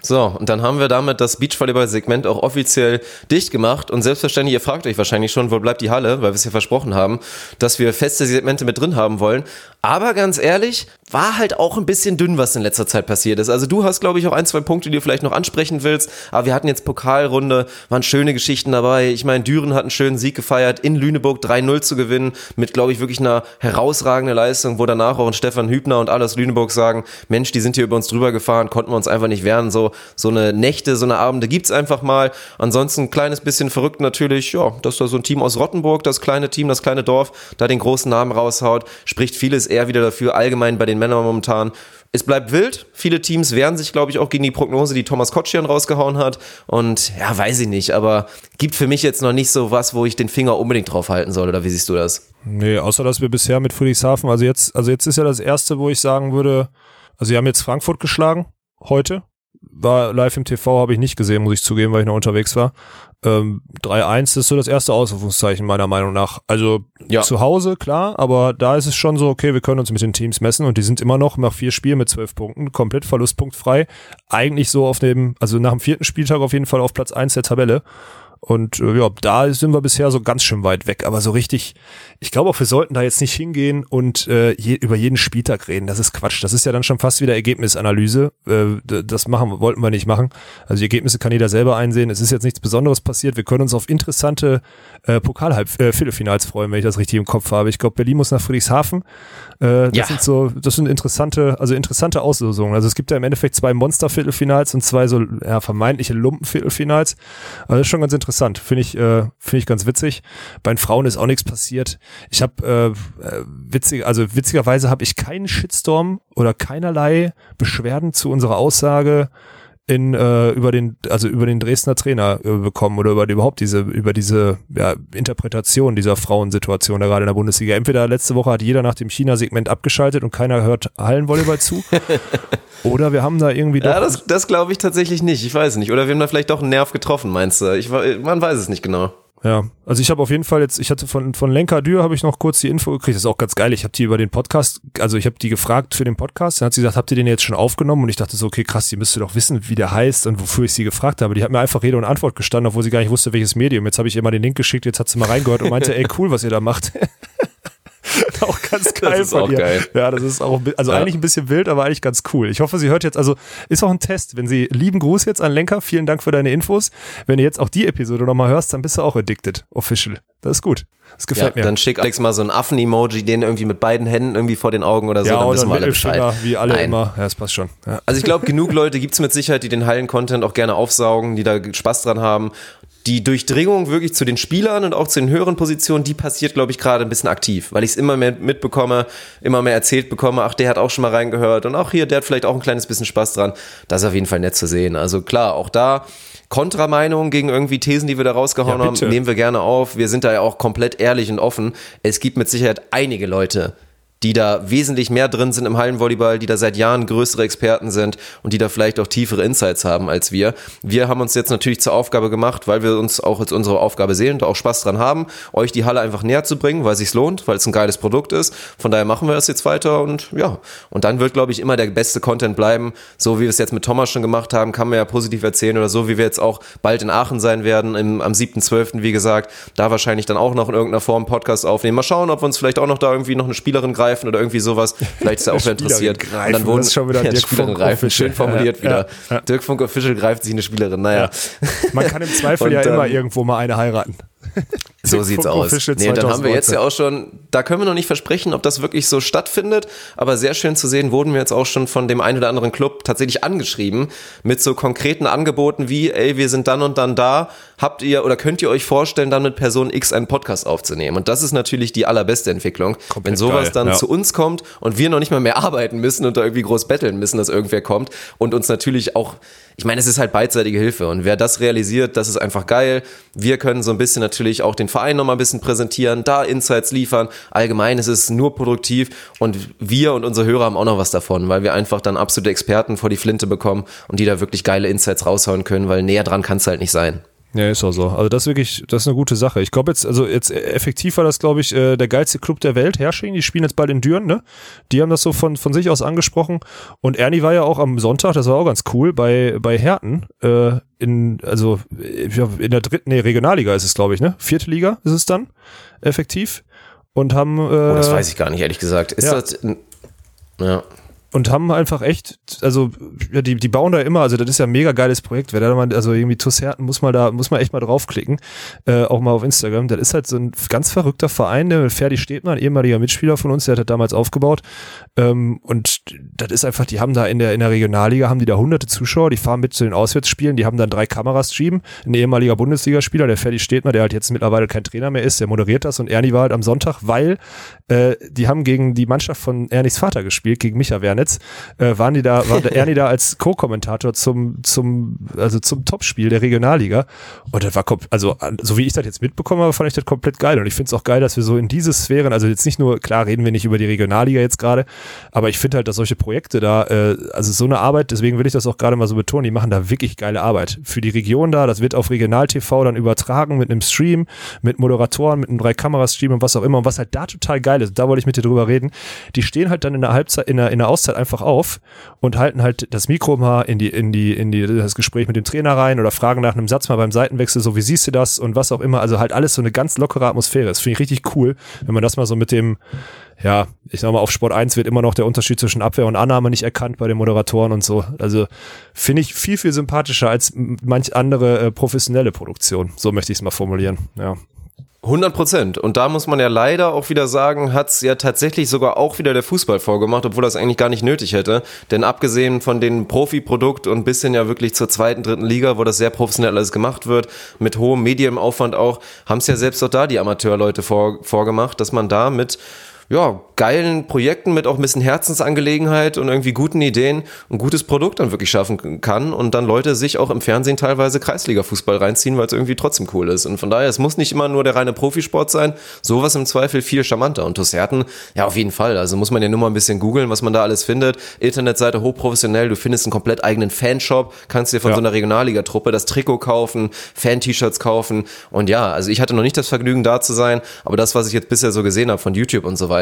So, und dann haben wir damit das Beachvolleyball-Segment auch offiziell dicht gemacht. Und selbstverständlich, ihr fragt euch wahrscheinlich schon, wo bleibt die Halle, weil wir es ja versprochen haben, dass wir feste Segmente mit drin haben wollen. Aber ganz ehrlich, war halt auch ein bisschen dünn, was in letzter Zeit passiert ist. Also du hast, glaube ich, auch ein, zwei Punkte, die du vielleicht noch ansprechen willst. Aber wir hatten jetzt Pokalrunde, waren schöne Geschichten dabei. Ich meine, Düren hat einen schönen Sieg gefeiert, in Lüneburg 3-0 zu gewinnen, mit, glaube ich, wirklich einer herausragenden Leistung, wo danach auch ein Stefan Hübner und alles Lüneburg sagen, Mensch, die sind hier über uns drüber gefahren, konnten wir uns einfach nicht wehren. So, so eine Nächte, so eine Abende gibt's einfach mal. Ansonsten ein kleines bisschen verrückt natürlich, ja, dass da so ein Team aus Rottenburg, das kleine Team, das kleine Dorf, da den großen Namen raushaut, spricht vieles eher wieder dafür, allgemein bei den Männern momentan. Es bleibt wild. Viele Teams wehren sich, glaube ich, auch gegen die Prognose, die Thomas Kotschian rausgehauen hat. Und ja, weiß ich nicht, aber gibt für mich jetzt noch nicht so was, wo ich den Finger unbedingt drauf halten soll, oder wie siehst du das? Nee, außer dass wir bisher mit Friedrichshafen, also jetzt, also jetzt ist ja das erste, wo ich sagen würde, also sie haben jetzt Frankfurt geschlagen, heute. War live im TV, habe ich nicht gesehen, muss ich zugeben, weil ich noch unterwegs war. Ähm, 3-1 ist so das erste Ausrufungszeichen meiner Meinung nach. Also ja. zu Hause, klar, aber da ist es schon so, okay, wir können uns mit den Teams messen und die sind immer noch nach vier Spielen mit zwölf Punkten komplett verlustpunktfrei. Eigentlich so auf dem, also nach dem vierten Spieltag auf jeden Fall auf Platz eins der Tabelle. Und äh, ja, da sind wir bisher so ganz schön weit weg. Aber so richtig, ich glaube auch, wir sollten da jetzt nicht hingehen und äh, je, über jeden Spieltag reden. Das ist Quatsch. Das ist ja dann schon fast wieder Ergebnisanalyse. Äh, das machen wollten wir nicht machen. Also die Ergebnisse kann jeder selber einsehen. Es ist jetzt nichts Besonderes passiert. Wir können uns auf interessante äh, Pokal-Viertelfinals äh, freuen, wenn ich das richtig im Kopf habe. Ich glaube, Berlin muss nach Friedrichshafen. Äh, das ja. sind so, das sind interessante, also interessante Auslösungen. Also es gibt ja im Endeffekt zwei Monster-Viertelfinals und zwei so ja, vermeintliche Lumpen-Viertelfinals. Also das ist schon ganz interessant interessant. Finde ich, äh, finde ich ganz witzig. Bei den Frauen ist auch nichts passiert. Ich habe äh, äh, witzig, also witzigerweise habe ich keinen Shitstorm oder keinerlei Beschwerden zu unserer Aussage in äh, über den also über den Dresdner Trainer äh, bekommen oder über die, überhaupt diese über diese ja, Interpretation dieser Frauensituation da gerade in der Bundesliga. Entweder letzte Woche hat jeder nach dem China-Segment abgeschaltet und keiner hört Hallenvolleyball zu, *laughs* oder wir haben da irgendwie doch Ja, das, das glaube ich tatsächlich nicht. Ich weiß nicht. Oder wir haben da vielleicht doch einen Nerv getroffen, meinst du? Ich, man weiß es nicht genau. Ja, also ich habe auf jeden Fall jetzt, ich hatte von von Lenka Dürr habe ich noch kurz die Info gekriegt. Das ist auch ganz geil. Ich habe die über den Podcast, also ich habe die gefragt für den Podcast. Dann hat sie gesagt, habt ihr den jetzt schon aufgenommen? Und ich dachte so, okay, krass, die müsste doch wissen, wie der heißt und wofür ich sie gefragt habe. Die hat mir einfach Rede und Antwort gestanden, obwohl sie gar nicht wusste, welches Medium. Jetzt habe ich ihr mal den Link geschickt. Jetzt hat sie mal reingehört und meinte, ey, cool, was ihr da macht. *laughs* *laughs* auch ganz geil ist von auch ihr. geil. Ja, das ist auch, also Ja. eigentlich ein bisschen wild, aber eigentlich ganz cool. Ich hoffe, sie hört jetzt, also ist auch ein Test. Wenn sie, lieben Gruß jetzt an Lenker, vielen Dank für deine Infos. Wenn du jetzt auch die Episode nochmal hörst, dann bist du auch addicted, official. Das ist gut. Das Ja, gefällt mir. dann schick Alex mal so ein Affen-Emoji, den irgendwie mit beiden Händen irgendwie vor den Augen oder so, ja, dann wissen wir alle Bescheid. Wie alle Nein. immer. Ja, das passt schon. Ja. Also ich glaube, genug Leute gibt's mit Sicherheit, die den Hallen-Content auch gerne aufsaugen, die da Spaß dran haben. Die Durchdringung wirklich zu den Spielern und auch zu den höheren Positionen, die passiert, glaube ich, gerade ein bisschen aktiv, weil ich es immer mehr mitbekomme, immer mehr erzählt bekomme, ach, der hat auch schon mal reingehört und auch hier, der hat vielleicht auch ein kleines bisschen Spaß dran. Das ist auf jeden Fall nett zu sehen. Also klar, auch da Kontrameinungen gegen irgendwie Thesen, die wir da rausgehauen Ja, haben, nehmen wir gerne auf. Wir sind da ja auch komplett ehrlich und offen. Es gibt mit Sicherheit einige Leute, die da wesentlich mehr drin sind im Hallenvolleyball, die da seit Jahren größere Experten sind und die da vielleicht auch tiefere Insights haben als wir. Wir haben uns jetzt natürlich zur Aufgabe gemacht, weil wir uns auch als unsere Aufgabe sehen und auch Spaß dran haben, euch die Halle einfach näher zu bringen, weil es sich lohnt, weil es ein geiles Produkt ist. Von daher machen wir das jetzt weiter und ja. Und dann wird, glaube ich, immer der beste Content bleiben. So wie wir es jetzt mit Thomas schon gemacht haben, kann man ja positiv erzählen oder so wie wir jetzt auch bald in Aachen sein werden, im, am 7.12., wie gesagt, da wahrscheinlich dann auch noch in irgendeiner Form Podcast aufnehmen. Mal schauen, ob wir uns vielleicht auch noch da irgendwie noch eine Spielerin greifen oder irgendwie sowas. Vielleicht ist er *laughs* auch wer interessiert. Spielerin Und dann greifen, wurden, das schon wieder *laughs* ja, Dirk Spielerin Funk greifen, Official. schön formuliert Ja, wieder. ja. Dirk Funk Official greift sich eine Spielerin, naja. Man kann im Zweifel *laughs* Und, ja immer ähm, irgendwo mal eine heiraten. So sieht's aus. Nee, dann haben wir jetzt 2019. ja auch schon, da können wir noch nicht versprechen, ob das wirklich so stattfindet, aber sehr schön zu sehen, wurden wir jetzt auch schon von dem einen oder anderen Club tatsächlich angeschrieben mit so konkreten Angeboten wie, ey, wir sind dann und dann da, habt ihr oder könnt ihr euch vorstellen, dann mit Person X einen Podcast aufzunehmen? Und das ist natürlich die allerbeste Entwicklung, wenn sowas geil, dann ja. zu uns kommt und wir noch nicht mal mehr arbeiten müssen und da irgendwie groß betteln müssen, dass irgendwer kommt und uns natürlich auch, ich meine, es ist halt beidseitige Hilfe und wer das realisiert, das ist einfach geil. Wir können so ein bisschen natürlich auch den Verein noch mal ein bisschen präsentieren, da Insights liefern. Allgemein ist es nur produktiv und wir und unsere Hörer haben auch noch was davon, weil wir einfach dann absolute Experten vor die Flinte bekommen und die da wirklich geile Insights raushauen können, weil näher dran kann es halt nicht sein. Ja, ist auch so. Also das ist wirklich, das ist eine gute Sache. Ich glaube jetzt, also jetzt effektiv war das, glaube ich, äh, der geilste Club der Welt, Hersching. Die spielen jetzt bald in Düren, ne? Die haben das so von, von sich aus angesprochen. Und Ernie war ja auch am Sonntag, das war auch ganz cool, bei, bei Herten, äh, in, also in der dritten, nee, Regionalliga ist es, glaube ich, ne? Vierte Liga ist es dann, effektiv. Und haben, äh, Oh, das weiß ich gar nicht, ehrlich gesagt. Ist ja. das. Ja. Und haben einfach echt, also ja, die, die bauen da immer, also das ist ja ein mega geiles Projekt. Wer da mal, also irgendwie TuS Herten muss mal da, muss man echt mal draufklicken, äh, auch mal auf Instagram. Das ist halt so ein ganz verrückter Verein, der Ferdi Stebner, ein ehemaliger Mitspieler von uns, der hat das damals aufgebaut. Ähm, und das ist einfach, die haben da in der, in der Regionalliga, haben die da hunderte Zuschauer, die fahren mit zu den Auswärtsspielen, die haben dann drei Kameras streamen. Ein ehemaliger Bundesligaspieler, der Ferdi Stebner, der halt jetzt mittlerweile kein Trainer mehr ist, der moderiert das und Ernie war halt am Sonntag, weil äh, die haben gegen die Mannschaft von Ernies Vater gespielt, gegen Micha Wernetz, äh, waren die da, war *laughs* der Ernie da als Co-Kommentator zum, zum, also zum Topspiel der Regionalliga. Und das war, also, so wie ich das jetzt mitbekommen habe, fand ich das komplett geil. Und ich finde es auch geil, dass wir so in diese Sphären, also jetzt nicht nur, klar reden wir nicht über die Regionalliga jetzt gerade, aber ich finde halt, dass solche Projekte da, äh, also so eine Arbeit, deswegen will ich das auch gerade mal so betonen, die machen da wirklich geile Arbeit. Für die Region da, das wird auf Regional-TV dann übertragen mit einem Stream, mit Moderatoren, mit einem Drei-Kameras-Stream und was auch immer. Und was halt da total geil ist, da wollte ich mit dir drüber reden, die stehen halt dann in der Halbzeit, in der, in der Auszeit einfach auf und halten halt das Mikro mal in die, in die, in die, das Gespräch mit dem Trainer rein oder fragen nach einem Satz mal beim Seitenwechsel, so wie siehst du das und was auch immer. Also halt alles so eine ganz lockere Atmosphäre. Das finde ich richtig cool, wenn man das mal so mit dem, ja, ich sag mal, auf Sport 1 wird immer noch der Unterschied zwischen Abwehr und Annahme nicht erkannt bei den Moderatoren und so. Also finde ich viel, viel sympathischer als manch andere äh, professionelle Produktion. So möchte ich es mal formulieren. Ja. 100 Prozent. Und da muss man ja leider auch wieder sagen, hat es ja tatsächlich sogar auch wieder der Fußball vorgemacht, obwohl das eigentlich gar nicht nötig hätte. Denn abgesehen von dem Profi-Produkt und bisschen ja wirklich zur zweiten, dritten Liga, wo das sehr professionell alles gemacht wird, mit hohem Medienaufwand auch, haben es ja selbst auch da die Amateurleute vor, vorgemacht, dass man da mit ja, geilen Projekten mit auch ein bisschen Herzensangelegenheit und irgendwie guten Ideen ein gutes Produkt dann wirklich schaffen kann und dann Leute sich auch im Fernsehen teilweise Kreisliga-Fußball reinziehen, weil es irgendwie trotzdem cool ist. Und von daher, es muss nicht immer nur der reine Profisport sein, sowas im Zweifel viel charmanter. Und Tosserten, ja, auf jeden Fall. Also muss man ja nur mal ein bisschen googeln, was man da alles findet. Internetseite hochprofessionell, du findest einen komplett eigenen Fanshop, kannst dir von Ja. so einer Regionalliga-Truppe das Trikot kaufen, Fan-T-Shirts kaufen. Und ja, also ich hatte noch nicht das Vergnügen da zu sein, aber das, was ich jetzt bisher so gesehen habe von YouTube und so weiter,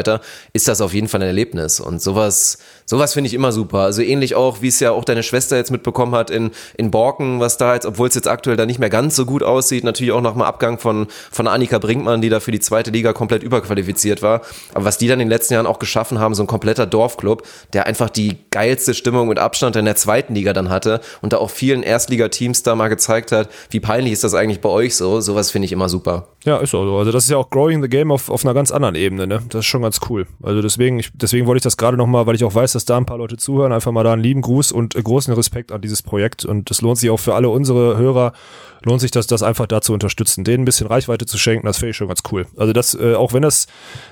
ist das auf jeden Fall ein Erlebnis. Und sowas, sowas finde ich immer super. Also ähnlich auch, wie es ja auch deine Schwester jetzt mitbekommen hat in, in Borken, was da jetzt, obwohl es jetzt aktuell da nicht mehr ganz so gut aussieht, natürlich auch dem Abgang von, von Annika Brinkmann, die da für die zweite Liga komplett überqualifiziert war. Aber was die dann in den letzten Jahren auch geschaffen haben, so ein kompletter Dorfclub, der einfach die geilste Stimmung mit Abstand in der zweiten Liga dann hatte und da auch vielen Erstligateams da mal gezeigt hat, wie peinlich ist das eigentlich bei euch so. Sowas finde ich immer super. Ja, ist auch so. Also das ist ja auch Growing the Game auf, auf einer ganz anderen Ebene, ne? Das ist schon ganz cool. Also deswegen, ich, deswegen wollte ich das gerade nochmal, weil ich auch weiß, dass da ein paar Leute zuhören, einfach mal da einen lieben Gruß und äh, großen Respekt an dieses Projekt. Und es lohnt sich auch für alle unsere Hörer, lohnt sich das, das einfach da zu unterstützen, denen ein bisschen Reichweite zu schenken, das finde ich schon ganz cool. Also das, äh, auch wenn das,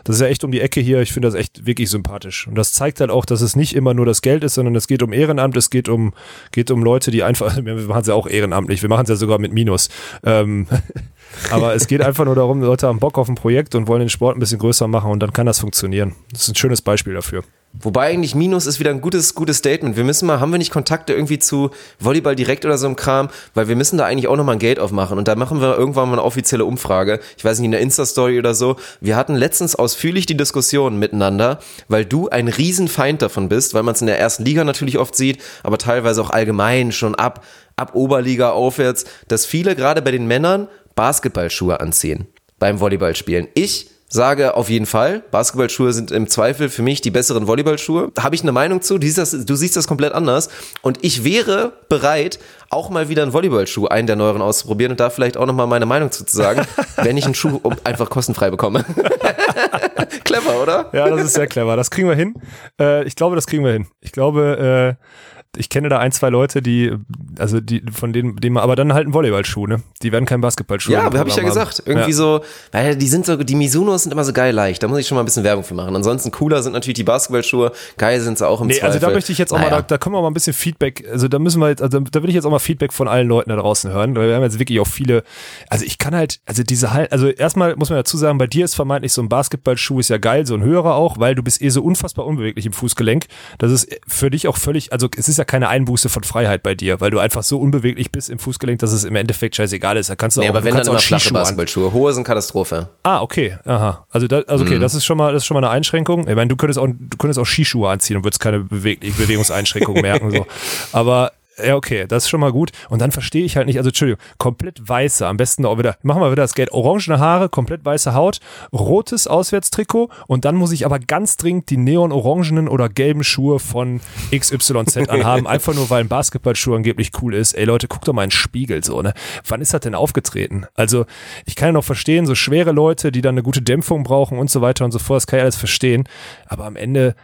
das ist ja echt um die Ecke hier, ich finde das echt wirklich sympathisch. Und das zeigt halt auch, dass es nicht immer nur das Geld ist, sondern es geht um Ehrenamt, es geht um, geht um Leute, die einfach, *laughs* wir machen es ja auch ehrenamtlich, wir machen es ja sogar mit Minus. Ähm, *laughs* aber es geht einfach nur darum, Leute haben Bock auf ein Projekt und wollen den Sport ein bisschen größer machen und dann kann das funktionieren. Das ist ein schönes Beispiel dafür. Wobei eigentlich Minus ist wieder ein gutes, gutes Statement. Wir müssen mal, haben wir nicht Kontakte irgendwie zu Volleyball direkt oder so einem Kram? Weil wir müssen da eigentlich auch nochmal ein Gate aufmachen. Und da machen wir irgendwann mal eine offizielle Umfrage. Ich weiß nicht, in der Insta-Story oder so. Wir hatten letztens ausführlich die Diskussion miteinander, weil du ein Riesenfeind davon bist, weil man es in der ersten Liga natürlich oft sieht, aber teilweise auch allgemein schon ab, ab Oberliga aufwärts, dass viele gerade bei den Männern Basketballschuhe anziehen beim Volleyballspielen. Ich sage auf jeden Fall, Basketballschuhe sind im Zweifel für mich die besseren Volleyballschuhe. Da habe ich eine Meinung zu, du siehst, das, du siehst das komplett anders. Und ich wäre bereit, auch mal wieder einen Volleyballschuh, einen der neueren auszuprobieren und da vielleicht auch nochmal meine Meinung zu sagen, *laughs* wenn ich einen Schuh einfach kostenfrei bekomme. *laughs* Clever, oder? Ja, das ist sehr clever. Das kriegen wir hin. Äh, ich glaube, das kriegen wir hin. Ich glaube, äh, ich kenne da ein, zwei Leute, die, also die, von denen, denen man, aber dann halt ein Volleyballschuh, ne? Die werden kein Basketballschuh. Ja, habe ich ja haben. gesagt. Irgendwie ja. so, weil die sind so, die Misunos sind immer so geil leicht. Da muss ich schon mal ein bisschen Werbung für machen. Ansonsten cooler sind natürlich die Basketballschuhe. Geil sind sie auch im Nee, Zweifel. also da möchte ich jetzt auch mal, Naja. da, da können wir mal ein bisschen Feedback, also da müssen wir jetzt, also da will ich jetzt auch mal Feedback von allen Leuten da draußen hören, weil wir haben jetzt wirklich auch viele, also ich kann halt, also diese halt, also erstmal muss man dazu sagen, bei dir ist vermeintlich so ein Basketballschuh ist ja geil, so ein höherer auch, weil du bist eh so unfassbar unbeweglich im Fußgelenk. Das ist für dich auch völlig, also es ist ja keine Einbuße von Freiheit bei dir, weil du einfach so unbeweglich bist im Fußgelenk, dass es im Endeffekt scheißegal ist. Da kannst du Nee, auch, aber wenn dann immer flache. Basketballschuhe. Hohe sind Katastrophe. Ah, okay, aha. Also, da, also Mhm. okay, das ist schon mal, das ist schon mal eine Einschränkung. Ich meine, du könntest auch, du könntest auch Skischuhe anziehen und würdest keine Beweg Bewegungseinschränkung *laughs* merken. So. Aber ja, okay, das ist schon mal gut. Und dann verstehe ich halt nicht, also Entschuldigung, komplett weiße, am besten auch wieder, machen wir wieder das Geld, orangene Haare, komplett weiße Haut, rotes Auswärtstrikot und dann muss ich aber ganz dringend die neon-orangenen oder gelben Schuhe von XYZ *laughs* anhaben, einfach nur weil ein Basketballschuh angeblich cool ist. Ey Leute, guckt doch mal in den Spiegel so, ne? Wann ist das denn aufgetreten? Also, ich kann ja noch verstehen, so schwere Leute, die dann eine gute Dämpfung brauchen und so weiter und so fort, das kann ich alles verstehen. Aber am Ende,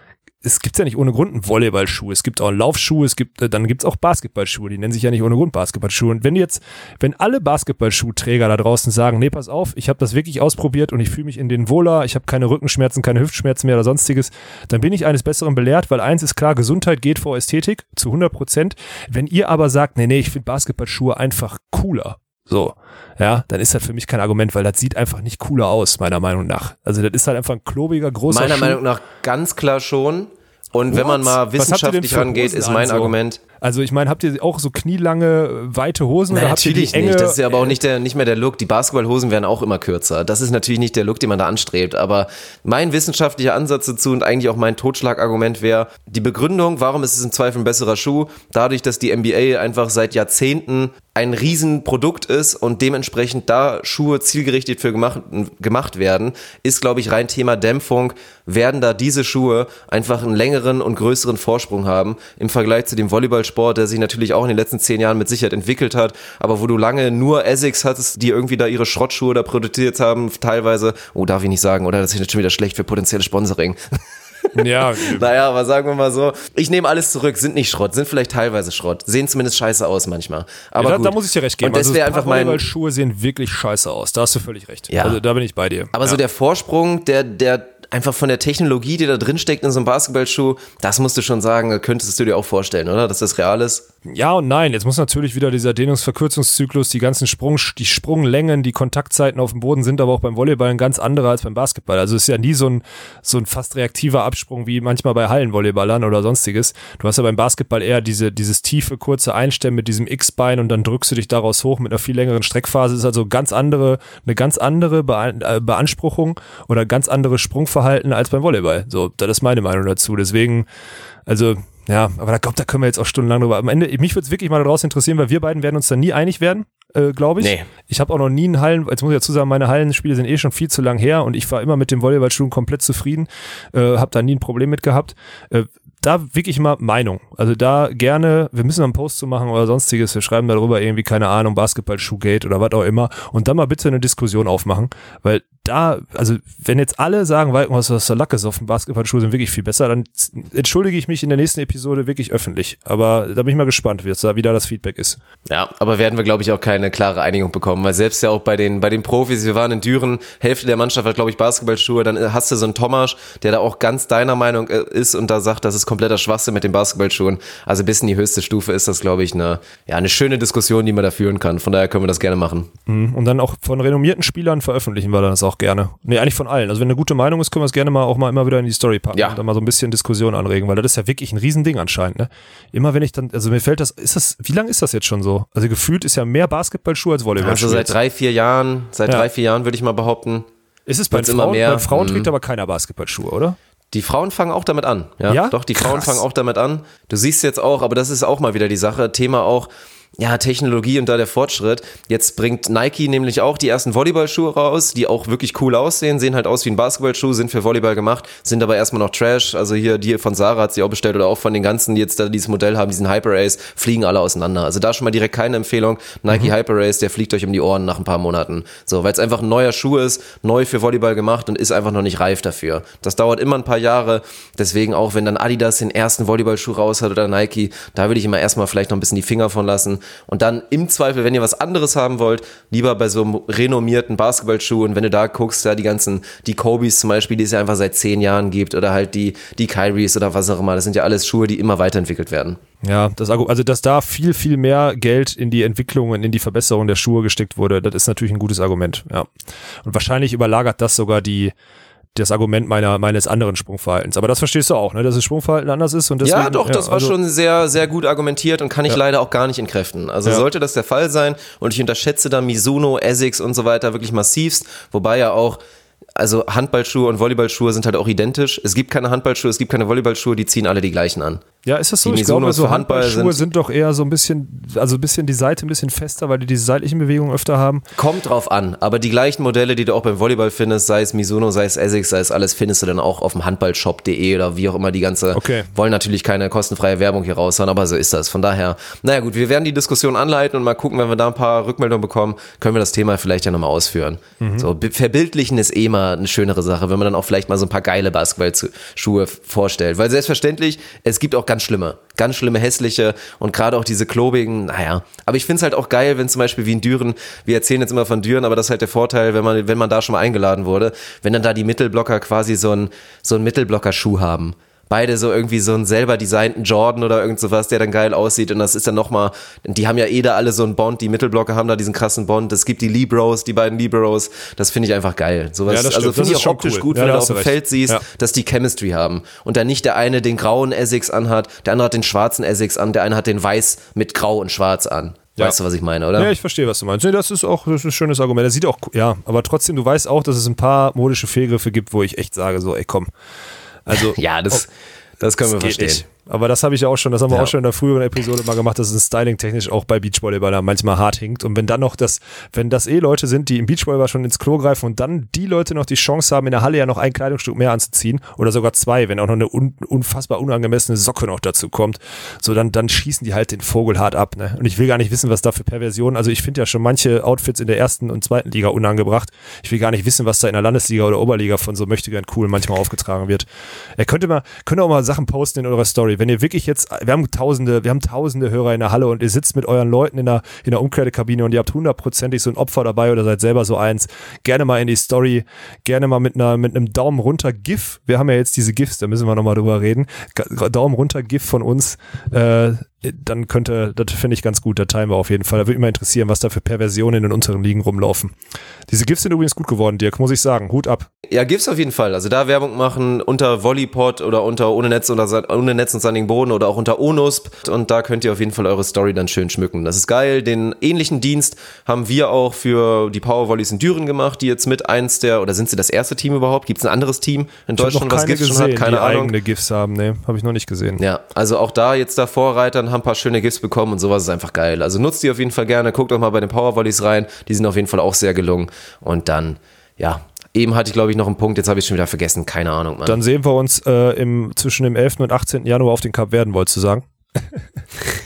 es gibt ja nicht ohne Grund einen Volleyballschuh. Es gibt auch einen Laufschuh, es gibt, äh, dann gibt's auch Basketballschuhe. Die nennen sich ja nicht ohne Grund Basketballschuhe. Und wenn jetzt, wenn alle Basketballschuhträger da draußen sagen, nee, pass auf, ich habe das wirklich ausprobiert und ich fühle mich in den wohler, ich habe keine Rückenschmerzen, keine Hüftschmerzen mehr oder sonstiges, dann bin ich eines Besseren belehrt, weil eins ist klar, Gesundheit geht vor Ästhetik zu 100 Prozent. Wenn ihr aber sagt, nee, nee, ich finde Basketballschuhe einfach cooler, so, ja, dann ist das für mich kein Argument, weil das sieht einfach nicht cooler aus, meiner Meinung nach. Also das ist halt einfach ein klobiger, großer Meiner Schuh. Meinung nach ganz klar schon. Und wenn man What? mal wissenschaftlich rangeht, ist mein? Argument. Also ich meine, habt ihr auch so knielange, weite Hosen Nein, oder habt ihr die natürlich enge? nicht. Das ist ja aber auch nicht, der, nicht mehr der Look. Die Basketballhosen werden auch immer kürzer. Das ist natürlich nicht der Look, den man da anstrebt. Aber mein wissenschaftlicher Ansatz dazu und eigentlich auch mein Totschlagargument wäre, die Begründung, warum ist es im Zweifel ein besserer Schuh, dadurch, dass die NBA einfach seit Jahrzehnten ein Riesenprodukt ist und dementsprechend da Schuhe zielgerichtet für gemacht, gemacht werden, ist, glaube ich, rein Thema Dämpfung, werden da diese Schuhe einfach einen längeren und größeren Vorsprung haben im Vergleich zu dem Volleyballschuh, Volleyballsport, der sich natürlich auch in den letzten zehn Jahren mit Sicherheit entwickelt hat, aber wo du lange nur Essex hattest, die irgendwie da ihre Schrottschuhe da produziert haben, teilweise, oh, darf ich nicht sagen, oder das ist jetzt schon wieder schlecht für potenzielle Sponsoring. Ja, *laughs* naja, aber sagen wir mal so, ich nehme alles zurück, sind nicht Schrott, sind vielleicht teilweise Schrott, sehen zumindest scheiße aus manchmal. Aber ja, da, gut. da muss ich dir recht geben. Und das also wäre einfach mein, Schuhe sehen wirklich scheiße aus. Da hast du völlig recht. Ja. Also da bin ich bei dir. aber ja. so der Vorsprung, der, der einfach von der Technologie, die da drin steckt in so einem Basketballschuh, das musst du schon sagen, könntest du dir auch vorstellen, oder? Dass das real ist? Ja und nein. Jetzt muss natürlich wieder dieser Dehnungsverkürzungszyklus, die ganzen Sprung, die Sprunglängen, die Kontaktzeiten auf dem Boden sind aber auch beim Volleyball ein ganz andere als beim Basketball. Also es ist ja nie so ein, so ein fast reaktiver Absprung wie manchmal bei Hallenvolleyballern oder sonstiges. Du hast ja beim Basketball eher diese, dieses tiefe, kurze Einstellen mit diesem X-Bein und dann drückst du dich daraus hoch mit einer viel längeren Streckphase. Ist also ganz andere, eine ganz andere Bean äh, Beanspruchung oder ganz anderes Sprungverhalten als beim Volleyball. So, das ist meine Meinung dazu. Deswegen, also ja, aber da glaube, da können wir jetzt auch stundenlang drüber. Am Ende, mich würde es wirklich mal daraus interessieren, weil wir beiden werden uns da nie einig werden, äh, glaube ich. Nee. Ich habe auch noch nie einen Hallen, jetzt muss ich dazu sagen, meine Hallenspiele sind eh schon viel zu lang her und ich war immer mit dem Volleyballschuhen komplett zufrieden, äh, habe da nie ein Problem mit gehabt. Äh, da wirklich mal Meinung. Also da gerne, wir müssen einen Post zu machen oder sonstiges, wir schreiben darüber irgendwie, keine Ahnung, Basketball-Schuhgate oder was auch immer und dann mal bitte eine Diskussion aufmachen, weil da, also wenn jetzt alle sagen, was das der Lack ist auf dem Basketballschuh sind wirklich viel besser, dann entschuldige ich mich in der nächsten Episode wirklich öffentlich. Aber da bin ich mal gespannt, wie, jetzt da, wie da das Feedback ist. Ja, aber werden wir, glaube ich, auch keine klare Einigung bekommen, weil selbst ja auch bei den, bei den Profis, wir waren in Düren, Hälfte der Mannschaft hat, glaube ich, Basketballschuhe, dann hast du so einen Tomasch, der da auch ganz deiner Meinung äh, ist und da sagt, das ist kompletter Schwachsinn mit den Basketballschuhen. Also bis in die höchste Stufe ist das, glaube ich, eine, ja, eine schöne Diskussion, die man da führen kann. Von daher können wir das gerne machen. Mhm. Und dann auch von renommierten Spielern veröffentlichen wir das auch gerne. Nee, eigentlich von allen. Also wenn eine gute Meinung ist, können wir es gerne mal auch mal immer wieder in die Story packen Ja. und dann mal so ein bisschen Diskussion anregen, weil das ist ja wirklich ein Riesending anscheinend, ne? Immer wenn ich dann, also mir fällt das, ist das, wie lange ist das jetzt schon so? Also gefühlt ist ja mehr Basketballschuhe als Volleyballschuhe. Also seit drei, vier Jahren, seit Ja. drei, vier Jahren würde ich mal behaupten. ist es bei immer Frauen, mehr. bei Frauen trägt Mhm. aber keiner Basketballschuhe, oder? Die Frauen fangen auch damit an. Ja, Ja? doch, die Frauen Krass. fangen auch damit an. Du siehst jetzt auch, aber das ist auch mal wieder die Sache, Thema auch, ja, Technologie und da der Fortschritt. Jetzt bringt Nike nämlich auch die ersten Volleyballschuhe raus, die auch wirklich cool aussehen, sehen halt aus wie ein Basketballschuh, sind für Volleyball gemacht, sind aber erstmal noch Trash. Also hier, die von Sarah hat sie auch bestellt oder auch von den ganzen, die jetzt da dieses Modell haben, diesen Hyper Ace, fliegen alle auseinander. Also da schon mal direkt keine Empfehlung. Nike Hyper Ace, der fliegt euch um die Ohren nach ein paar Monaten. So, weil es einfach ein neuer Schuh ist, neu für Volleyball gemacht und ist einfach noch nicht reif dafür. Das dauert immer ein paar Jahre. Deswegen auch, wenn dann Adidas den ersten Volleyballschuh raus hat oder Nike, da würde ich immer erstmal vielleicht noch ein bisschen die Finger von lassen. Und dann im Zweifel, wenn ihr was anderes haben wollt, lieber bei so einem renommierten Basketballschuh. Und wenn du da guckst, da die ganzen, die Kobe's zum Beispiel, die es ja einfach seit zehn Jahren gibt, oder halt die, die Kyries oder was auch immer. Das sind ja alles Schuhe, die immer weiterentwickelt werden. Ja, das, also dass da viel, viel mehr Geld in die Entwicklung und in die Verbesserung der Schuhe gesteckt wurde, das ist natürlich ein gutes Argument, ja. Und wahrscheinlich überlagert das sogar die, das Argument meiner, meines anderen Sprungverhaltens. Aber das verstehst du auch, ne, dass das Sprungverhalten anders ist und deswegen. ja, doch, das war also- schon sehr, sehr gut argumentiert und kann ich Ja. leider auch gar nicht entkräften. Also Ja. sollte das der Fall sein und ich unterschätze da Mizuno, Essex und so weiter wirklich massivst, wobei ja auch also Handballschuhe und Volleyballschuhe sind halt auch identisch. Es gibt keine Handballschuhe, es gibt keine Volleyballschuhe, die ziehen alle die gleichen an. Ja, ist das so? Die Ich glaube, so Handballschuhe sind- sind doch eher so ein bisschen, also ein bisschen die Seite ein bisschen fester, weil die diese seitlichen Bewegungen öfter haben. Kommt drauf an, aber die gleichen Modelle, die du auch beim Volleyball findest, sei es Mizuno, sei es Essex, sei es alles, findest du dann auch auf dem handballshop.de oder wie auch immer die ganze, Okay. wollen natürlich keine kostenfreie Werbung hier raushauen, aber so ist das. Von daher, naja gut, wir werden die Diskussion anleiten und mal gucken, wenn wir da ein paar Rückmeldungen bekommen, können wir das Thema vielleicht ja nochmal ausführen. So, be- verbildlichen ist eh mal eine schönere Sache, wenn man dann auch vielleicht mal so ein paar geile Basketballschuhe vorstellt, weil selbstverständlich, es gibt auch ganz schlimme, ganz schlimme, hässliche und gerade auch diese klobigen, naja. Aber ich finde es halt auch geil, wenn zum Beispiel wie in Düren, wir erzählen jetzt immer von Düren, aber das ist halt der Vorteil, wenn man, wenn man da schon mal eingeladen wurde, wenn dann da die Mittelblocker quasi so ein, so ein Mittelblocker-Schuh haben. Beide so irgendwie so einen selber designten Jordan oder irgend sowas, der dann geil aussieht und das ist dann nochmal, die haben ja eh da alle so einen Bond, die Mittelblocker haben da diesen krassen Bond, es gibt die Libros, die beiden Libros, das finde ich einfach geil. Sowas, Ja, das also finde ich auch optisch cool. gut, Ja, wenn du auf dem recht. Feld siehst, Ja. dass die Chemistry haben. Und dann nicht der eine den grauen Essex anhat, der andere hat den schwarzen Essex an, der eine hat den weiß mit grau und schwarz an. Ja. Weißt du, was ich meine, oder? Ja, ich verstehe, was du meinst. Nee, das ist auch das ist ein schönes Argument. Das sieht auch, ja, aber trotzdem, du weißt auch, dass es ein paar modische Fehlgriffe gibt, wo ich echt sage, so, ey, komm. Also, Ja, das, das können wir verstehen. nicht. Aber das habe ich ja auch schon, das haben wir Ja. auch schon in der früheren Episode mal gemacht, dass es styling-technisch auch bei Beachvolleyballern manchmal hart hinkt. Und wenn dann noch das, wenn das eh Leute sind, die im Beachvolleyball schon ins Klo greifen und dann die Leute noch die Chance haben, in der Halle ja noch ein Kleidungsstück mehr anzuziehen oder sogar zwei, wenn auch noch eine un, unfassbar unangemessene Socke noch dazu kommt, so dann, dann schießen die halt den Vogel hart ab. Ne? Und ich will gar nicht wissen, was da für Perversionen, also ich finde ja schon manche Outfits in der ersten und zweiten Liga unangebracht. Ich will gar nicht wissen, was da in der Landesliga oder Oberliga von so möchte gern cool manchmal aufgetragen wird. Er könnte mal, könnt auch mal Sachen posten in eurer Story. Wenn ihr wirklich jetzt, wir haben tausende, wir haben tausende Hörer in der Halle und ihr sitzt mit euren Leuten in der, in der Umkleidekabine und ihr habt hundertprozentig so ein Opfer dabei oder seid selber so eins. Gerne mal in die Story, gerne mal mit einer, mit einem Daumen runter GIF. Wir haben ja jetzt diese GIFs, da müssen wir nochmal drüber reden. Daumen runter GIF von uns, äh, dann könnte, das finde ich ganz gut, da teilen wir auf jeden Fall. Da würde mich mal interessieren, was da für Perversionen in den unteren Ligen rumlaufen. Diese GIFs sind übrigens gut geworden, Dirk, muss ich sagen. Hut ab. Ja, gibt's auf jeden Fall. Also da Werbung machen unter Volleypod oder unter ohne Netz oder ohne Netz und sandigen Boden oder auch unter ONUSP und da könnt ihr auf jeden Fall eure Story dann schön schmücken. Das ist geil. Den ähnlichen Dienst haben wir auch für die Powervolleys in Düren gemacht, die jetzt mit eins der oder sind sie das erste Team überhaupt? Gibt's ein anderes Team in Deutschland, was keine GIFs schon gesehen, hat? Keine die Ahnung. eigene GIFs haben. Nee, habe ich noch nicht gesehen. Ja, also auch da jetzt da Vorreitern haben ein paar schöne GIFs bekommen und sowas ist einfach geil. Also nutzt die auf jeden Fall gerne, guckt auch mal bei den Powervolleys rein, die sind auf jeden Fall auch sehr gelungen und dann, ja, eben hatte ich glaube ich noch einen Punkt, jetzt habe ich schon wieder vergessen, keine Ahnung, Mann. Dann sehen wir uns äh, im, zwischen dem 11. und 18. Januar auf den Cup werden, wolltest du sagen?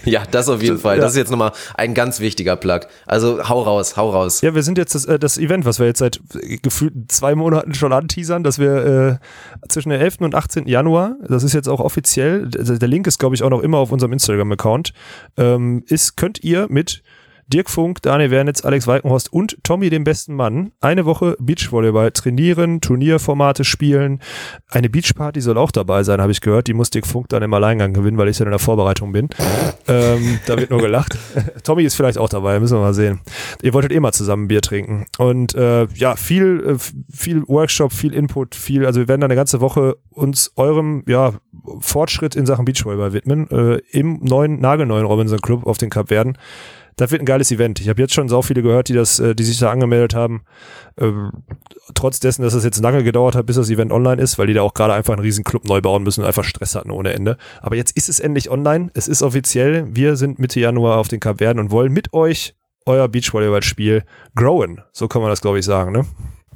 Ja, das auf jeden Fall. ja. Das ist jetzt nochmal ein ganz wichtiger Plug. Also hau raus, hau raus. Ja, wir sind jetzt das, äh, das Event, was wir jetzt seit äh, gefühlt zwei Monaten schon anteasern, dass wir äh, zwischen dem 11. und 18. Januar, das ist jetzt auch offiziell, der, der Link ist glaube ich auch noch immer auf unserem Instagram-Account, ähm, ist, könnt ihr mit Dirk Funk, Daniel Wernitz, Alex Walkenhorst und Tommy, dem besten Mann, eine Woche Beachvolleyball trainieren, Turnierformate spielen. Eine Beachparty soll auch dabei sein, habe ich gehört. Die muss Dirk Funk dann im Alleingang gewinnen, weil ich dann in der Vorbereitung bin. *laughs* ähm, da wird nur gelacht. *laughs* Tommy ist vielleicht auch dabei, müssen wir mal sehen. Ihr wolltet eh mal zusammen Bier trinken. Und äh, ja, viel, äh, viel Workshop, viel Input, viel, also wir werden da eine ganze Woche uns eurem ja, Fortschritt in Sachen Beachvolleyball widmen, äh, im neuen, nagelneuen Robinson Club auf den Cup werden. Das wird ein geiles Event. Ich habe jetzt schon so viele gehört, die das, äh, die sich da angemeldet haben. Ähm, trotz dessen, dass es jetzt lange gedauert hat, bis das Event online ist, weil die da auch gerade einfach einen riesen Club neu bauen müssen und einfach Stress hatten ohne Ende. Aber jetzt ist es endlich online. Es ist offiziell. Wir sind Mitte Januar auf den Cup werden und wollen mit euch euer Beachvolleyball-Spiel growen. So kann man das, glaube ich, sagen, ne?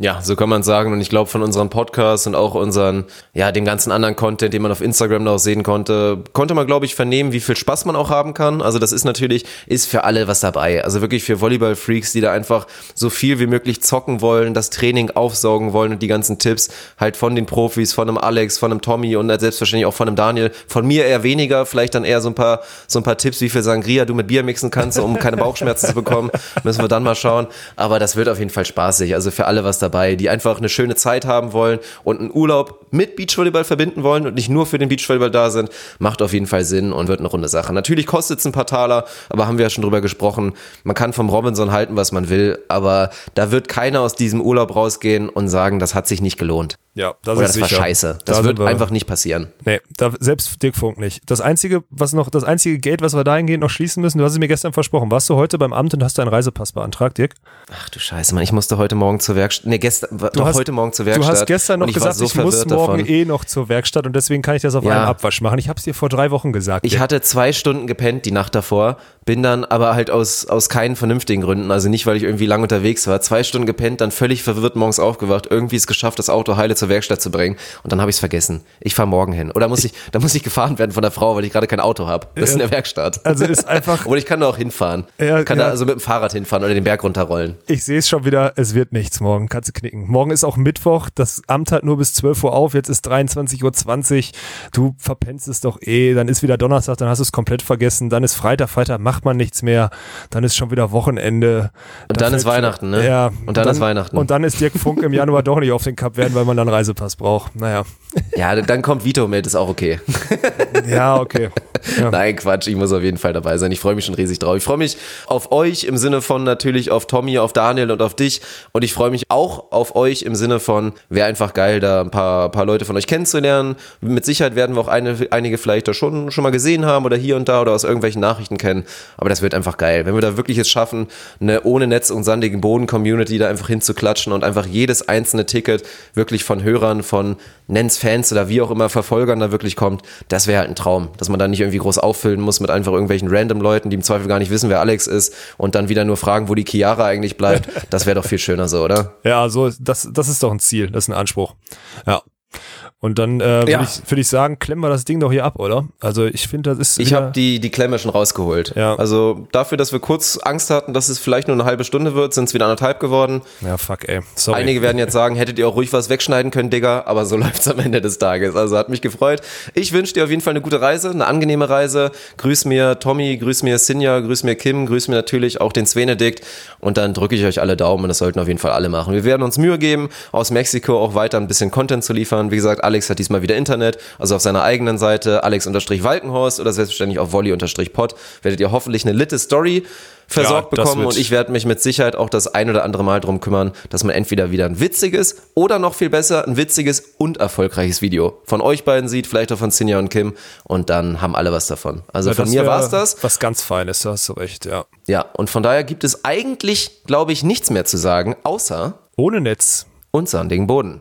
Ja, so kann man sagen. Und ich glaube, von unseren Podcasts und auch unseren, ja, dem ganzen anderen Content, den man auf Instagram noch sehen konnte, konnte man, glaube ich, vernehmen, wie viel Spaß man auch haben kann. Also das ist natürlich, ist für alle was dabei. Also wirklich für Volleyball-Freaks, die da einfach so viel wie möglich zocken wollen, das Training aufsaugen wollen und die ganzen Tipps halt von den Profis, von einem Alex, von einem Tommy und selbstverständlich auch von einem Daniel. Von mir eher weniger, vielleicht dann eher so ein paar, so ein paar Tipps, wie viel Sangria du mit Bier mixen kannst, um keine Bauchschmerzen zu bekommen. Müssen wir dann mal schauen. Aber das wird auf jeden Fall spaßig. Also für alle was dabei, die einfach eine schöne Zeit haben wollen und einen Urlaub mit Beachvolleyball verbinden wollen und nicht nur für den Beachvolleyball da sind, macht auf jeden Fall Sinn und wird eine runde Sache. Natürlich kostet es ein paar Taler, aber haben wir ja schon drüber gesprochen. Man kann vom Robinson halten, was man will, aber da wird keiner aus diesem Urlaub rausgehen und sagen, das hat sich nicht gelohnt. Ja, das Oder ist das war sicher. scheiße. Da Das sind wird wir- einfach nicht passieren. Nee, da, selbst Dirk Funk nicht. Das einzige, was noch, das einzige Gate, was wir dahingehend noch schließen müssen, du hast es mir gestern versprochen. Warst du heute beim Amt und hast deinen Reisepass beantragt, Dirk? Ach du Scheiße, Mann, ich musste heute Morgen zur Werkstatt. Nee, gestern, doch hast- heute Morgen zur Du Werkstatt. hast gestern noch ich gesagt, war so ich muss morgen davon. eh noch zur Werkstatt und deswegen kann ich das auf Ja. einen Abwasch machen. Ich habe es dir vor drei Wochen gesagt. Ich Dirk. hatte zwei Stunden gepennt die Nacht davor, bin dann aber halt aus, aus keinen vernünftigen Gründen, also nicht, weil ich irgendwie lang unterwegs war, zwei Stunden gepennt, dann völlig verwirrt morgens aufgewacht, irgendwie es geschafft, das Auto heile zur Werkstatt zu bringen und dann habe ich es vergessen. Ich fahre morgen hin. Oder muss ich, da muss ich gefahren werden von der Frau, weil ich gerade kein Auto habe. Das ist in der Werkstatt. Also ist einfach- *laughs* Oder ich kann da auch hinfahren. Ja, kann ja. da also mit dem Fahrrad hinfahren oder den Berg runterrollen. Ich sehe es schon wieder, es wird nichts morgen, kannst du knicken. Morgen ist auch Mittwoch, das Amt hat nur bis 12 Uhr auf, jetzt ist 23.20 Uhr, du verpennst es doch eh, dann ist wieder Donnerstag, dann hast du es komplett vergessen, dann ist Freitag, Freitag macht man nichts mehr, dann ist schon wieder Wochenende. Und Da dann ist Weihnachten, ne? Ja. Und dann ist Weihnachten. Und dann ist Dirk Funk im Januar *laughs* doch nicht auf den Cup werden, weil man dann einen Reisepass braucht. Naja. Ja, dann kommt Vito mit, ist auch okay. *laughs* Ja, okay. Ja. Nein, Quatsch, ich muss auf jeden Fall dabei sein. Ich freue mich schon riesig drauf. Ich freue mich auf euch im Sinne von natürlich auf Tommy, auf Daniel und auf dich. Und ich freue mich auch auf euch im Sinne von, wäre einfach geil, da ein paar, paar Leute von euch kennenzulernen. Mit Sicherheit werden wir auch eine, einige vielleicht da schon, schon mal gesehen haben oder hier und da oder aus irgendwelchen Nachrichten kennen. Aber das wird einfach geil. Wenn wir da wirklich es schaffen, eine ohne Netz und sandigen Boden Community da einfach hinzuklatschen und einfach jedes einzelne Ticket wirklich von von Hörern, von Nens Fans oder wie auch immer Verfolgern da wirklich kommt, das wäre halt ein Traum, dass man da nicht irgendwie groß auffüllen muss mit einfach irgendwelchen random Leuten, die im Zweifel gar nicht wissen, wer Alex ist und dann wieder nur fragen, wo die Chiara eigentlich bleibt. Das wäre doch viel schöner so, oder? Ja, so, das, das ist doch ein Ziel, das ist ein Anspruch. Ja. Und dann äh, würde Ja. ich, würd ich sagen, klemmen wir das Ding doch hier ab, oder? Also ich finde, das ist. Ich habe die, die Klemme schon rausgeholt. Ja. Also dafür, dass wir kurz Angst hatten, dass es vielleicht nur eine halbe Stunde wird, sind es wieder anderthalb geworden. Ja, fuck, ey. Sorry. Einige werden jetzt sagen, hättet ihr auch ruhig was wegschneiden können, Digga, aber so *laughs* läuft's am Ende des Tages. Also hat mich gefreut. Ich wünsche dir auf jeden Fall eine gute Reise, eine angenehme Reise. Grüß mir Tommy, grüß mir Sinja, grüß mir Kim, grüß mir natürlich auch den Svenedikt und dann drücke ich euch alle Daumen. Das sollten auf jeden Fall alle machen. Wir werden uns Mühe geben, aus Mexiko auch weiter ein bisschen Content zu liefern. Wie gesagt, Alex hat diesmal wieder Internet, also auf seiner eigenen Seite Alex-Walkenhorst oder selbstverständlich auf Volley-Pod werdet ihr hoffentlich eine litte Story versorgt Ja, bekommen und ich werde mich mit Sicherheit auch das ein oder andere Mal drum kümmern, dass man entweder wieder ein witziges oder noch viel besser ein witziges und erfolgreiches Video von euch beiden sieht, vielleicht auch von Sinja und Kim und dann haben alle was davon. Also Ja, von mir wär war's das. Was ganz Feines, da hast du recht, ja. Ja, und von daher gibt es eigentlich, glaube ich, nichts mehr zu sagen, außer Ohne Netz. und sandigen Boden.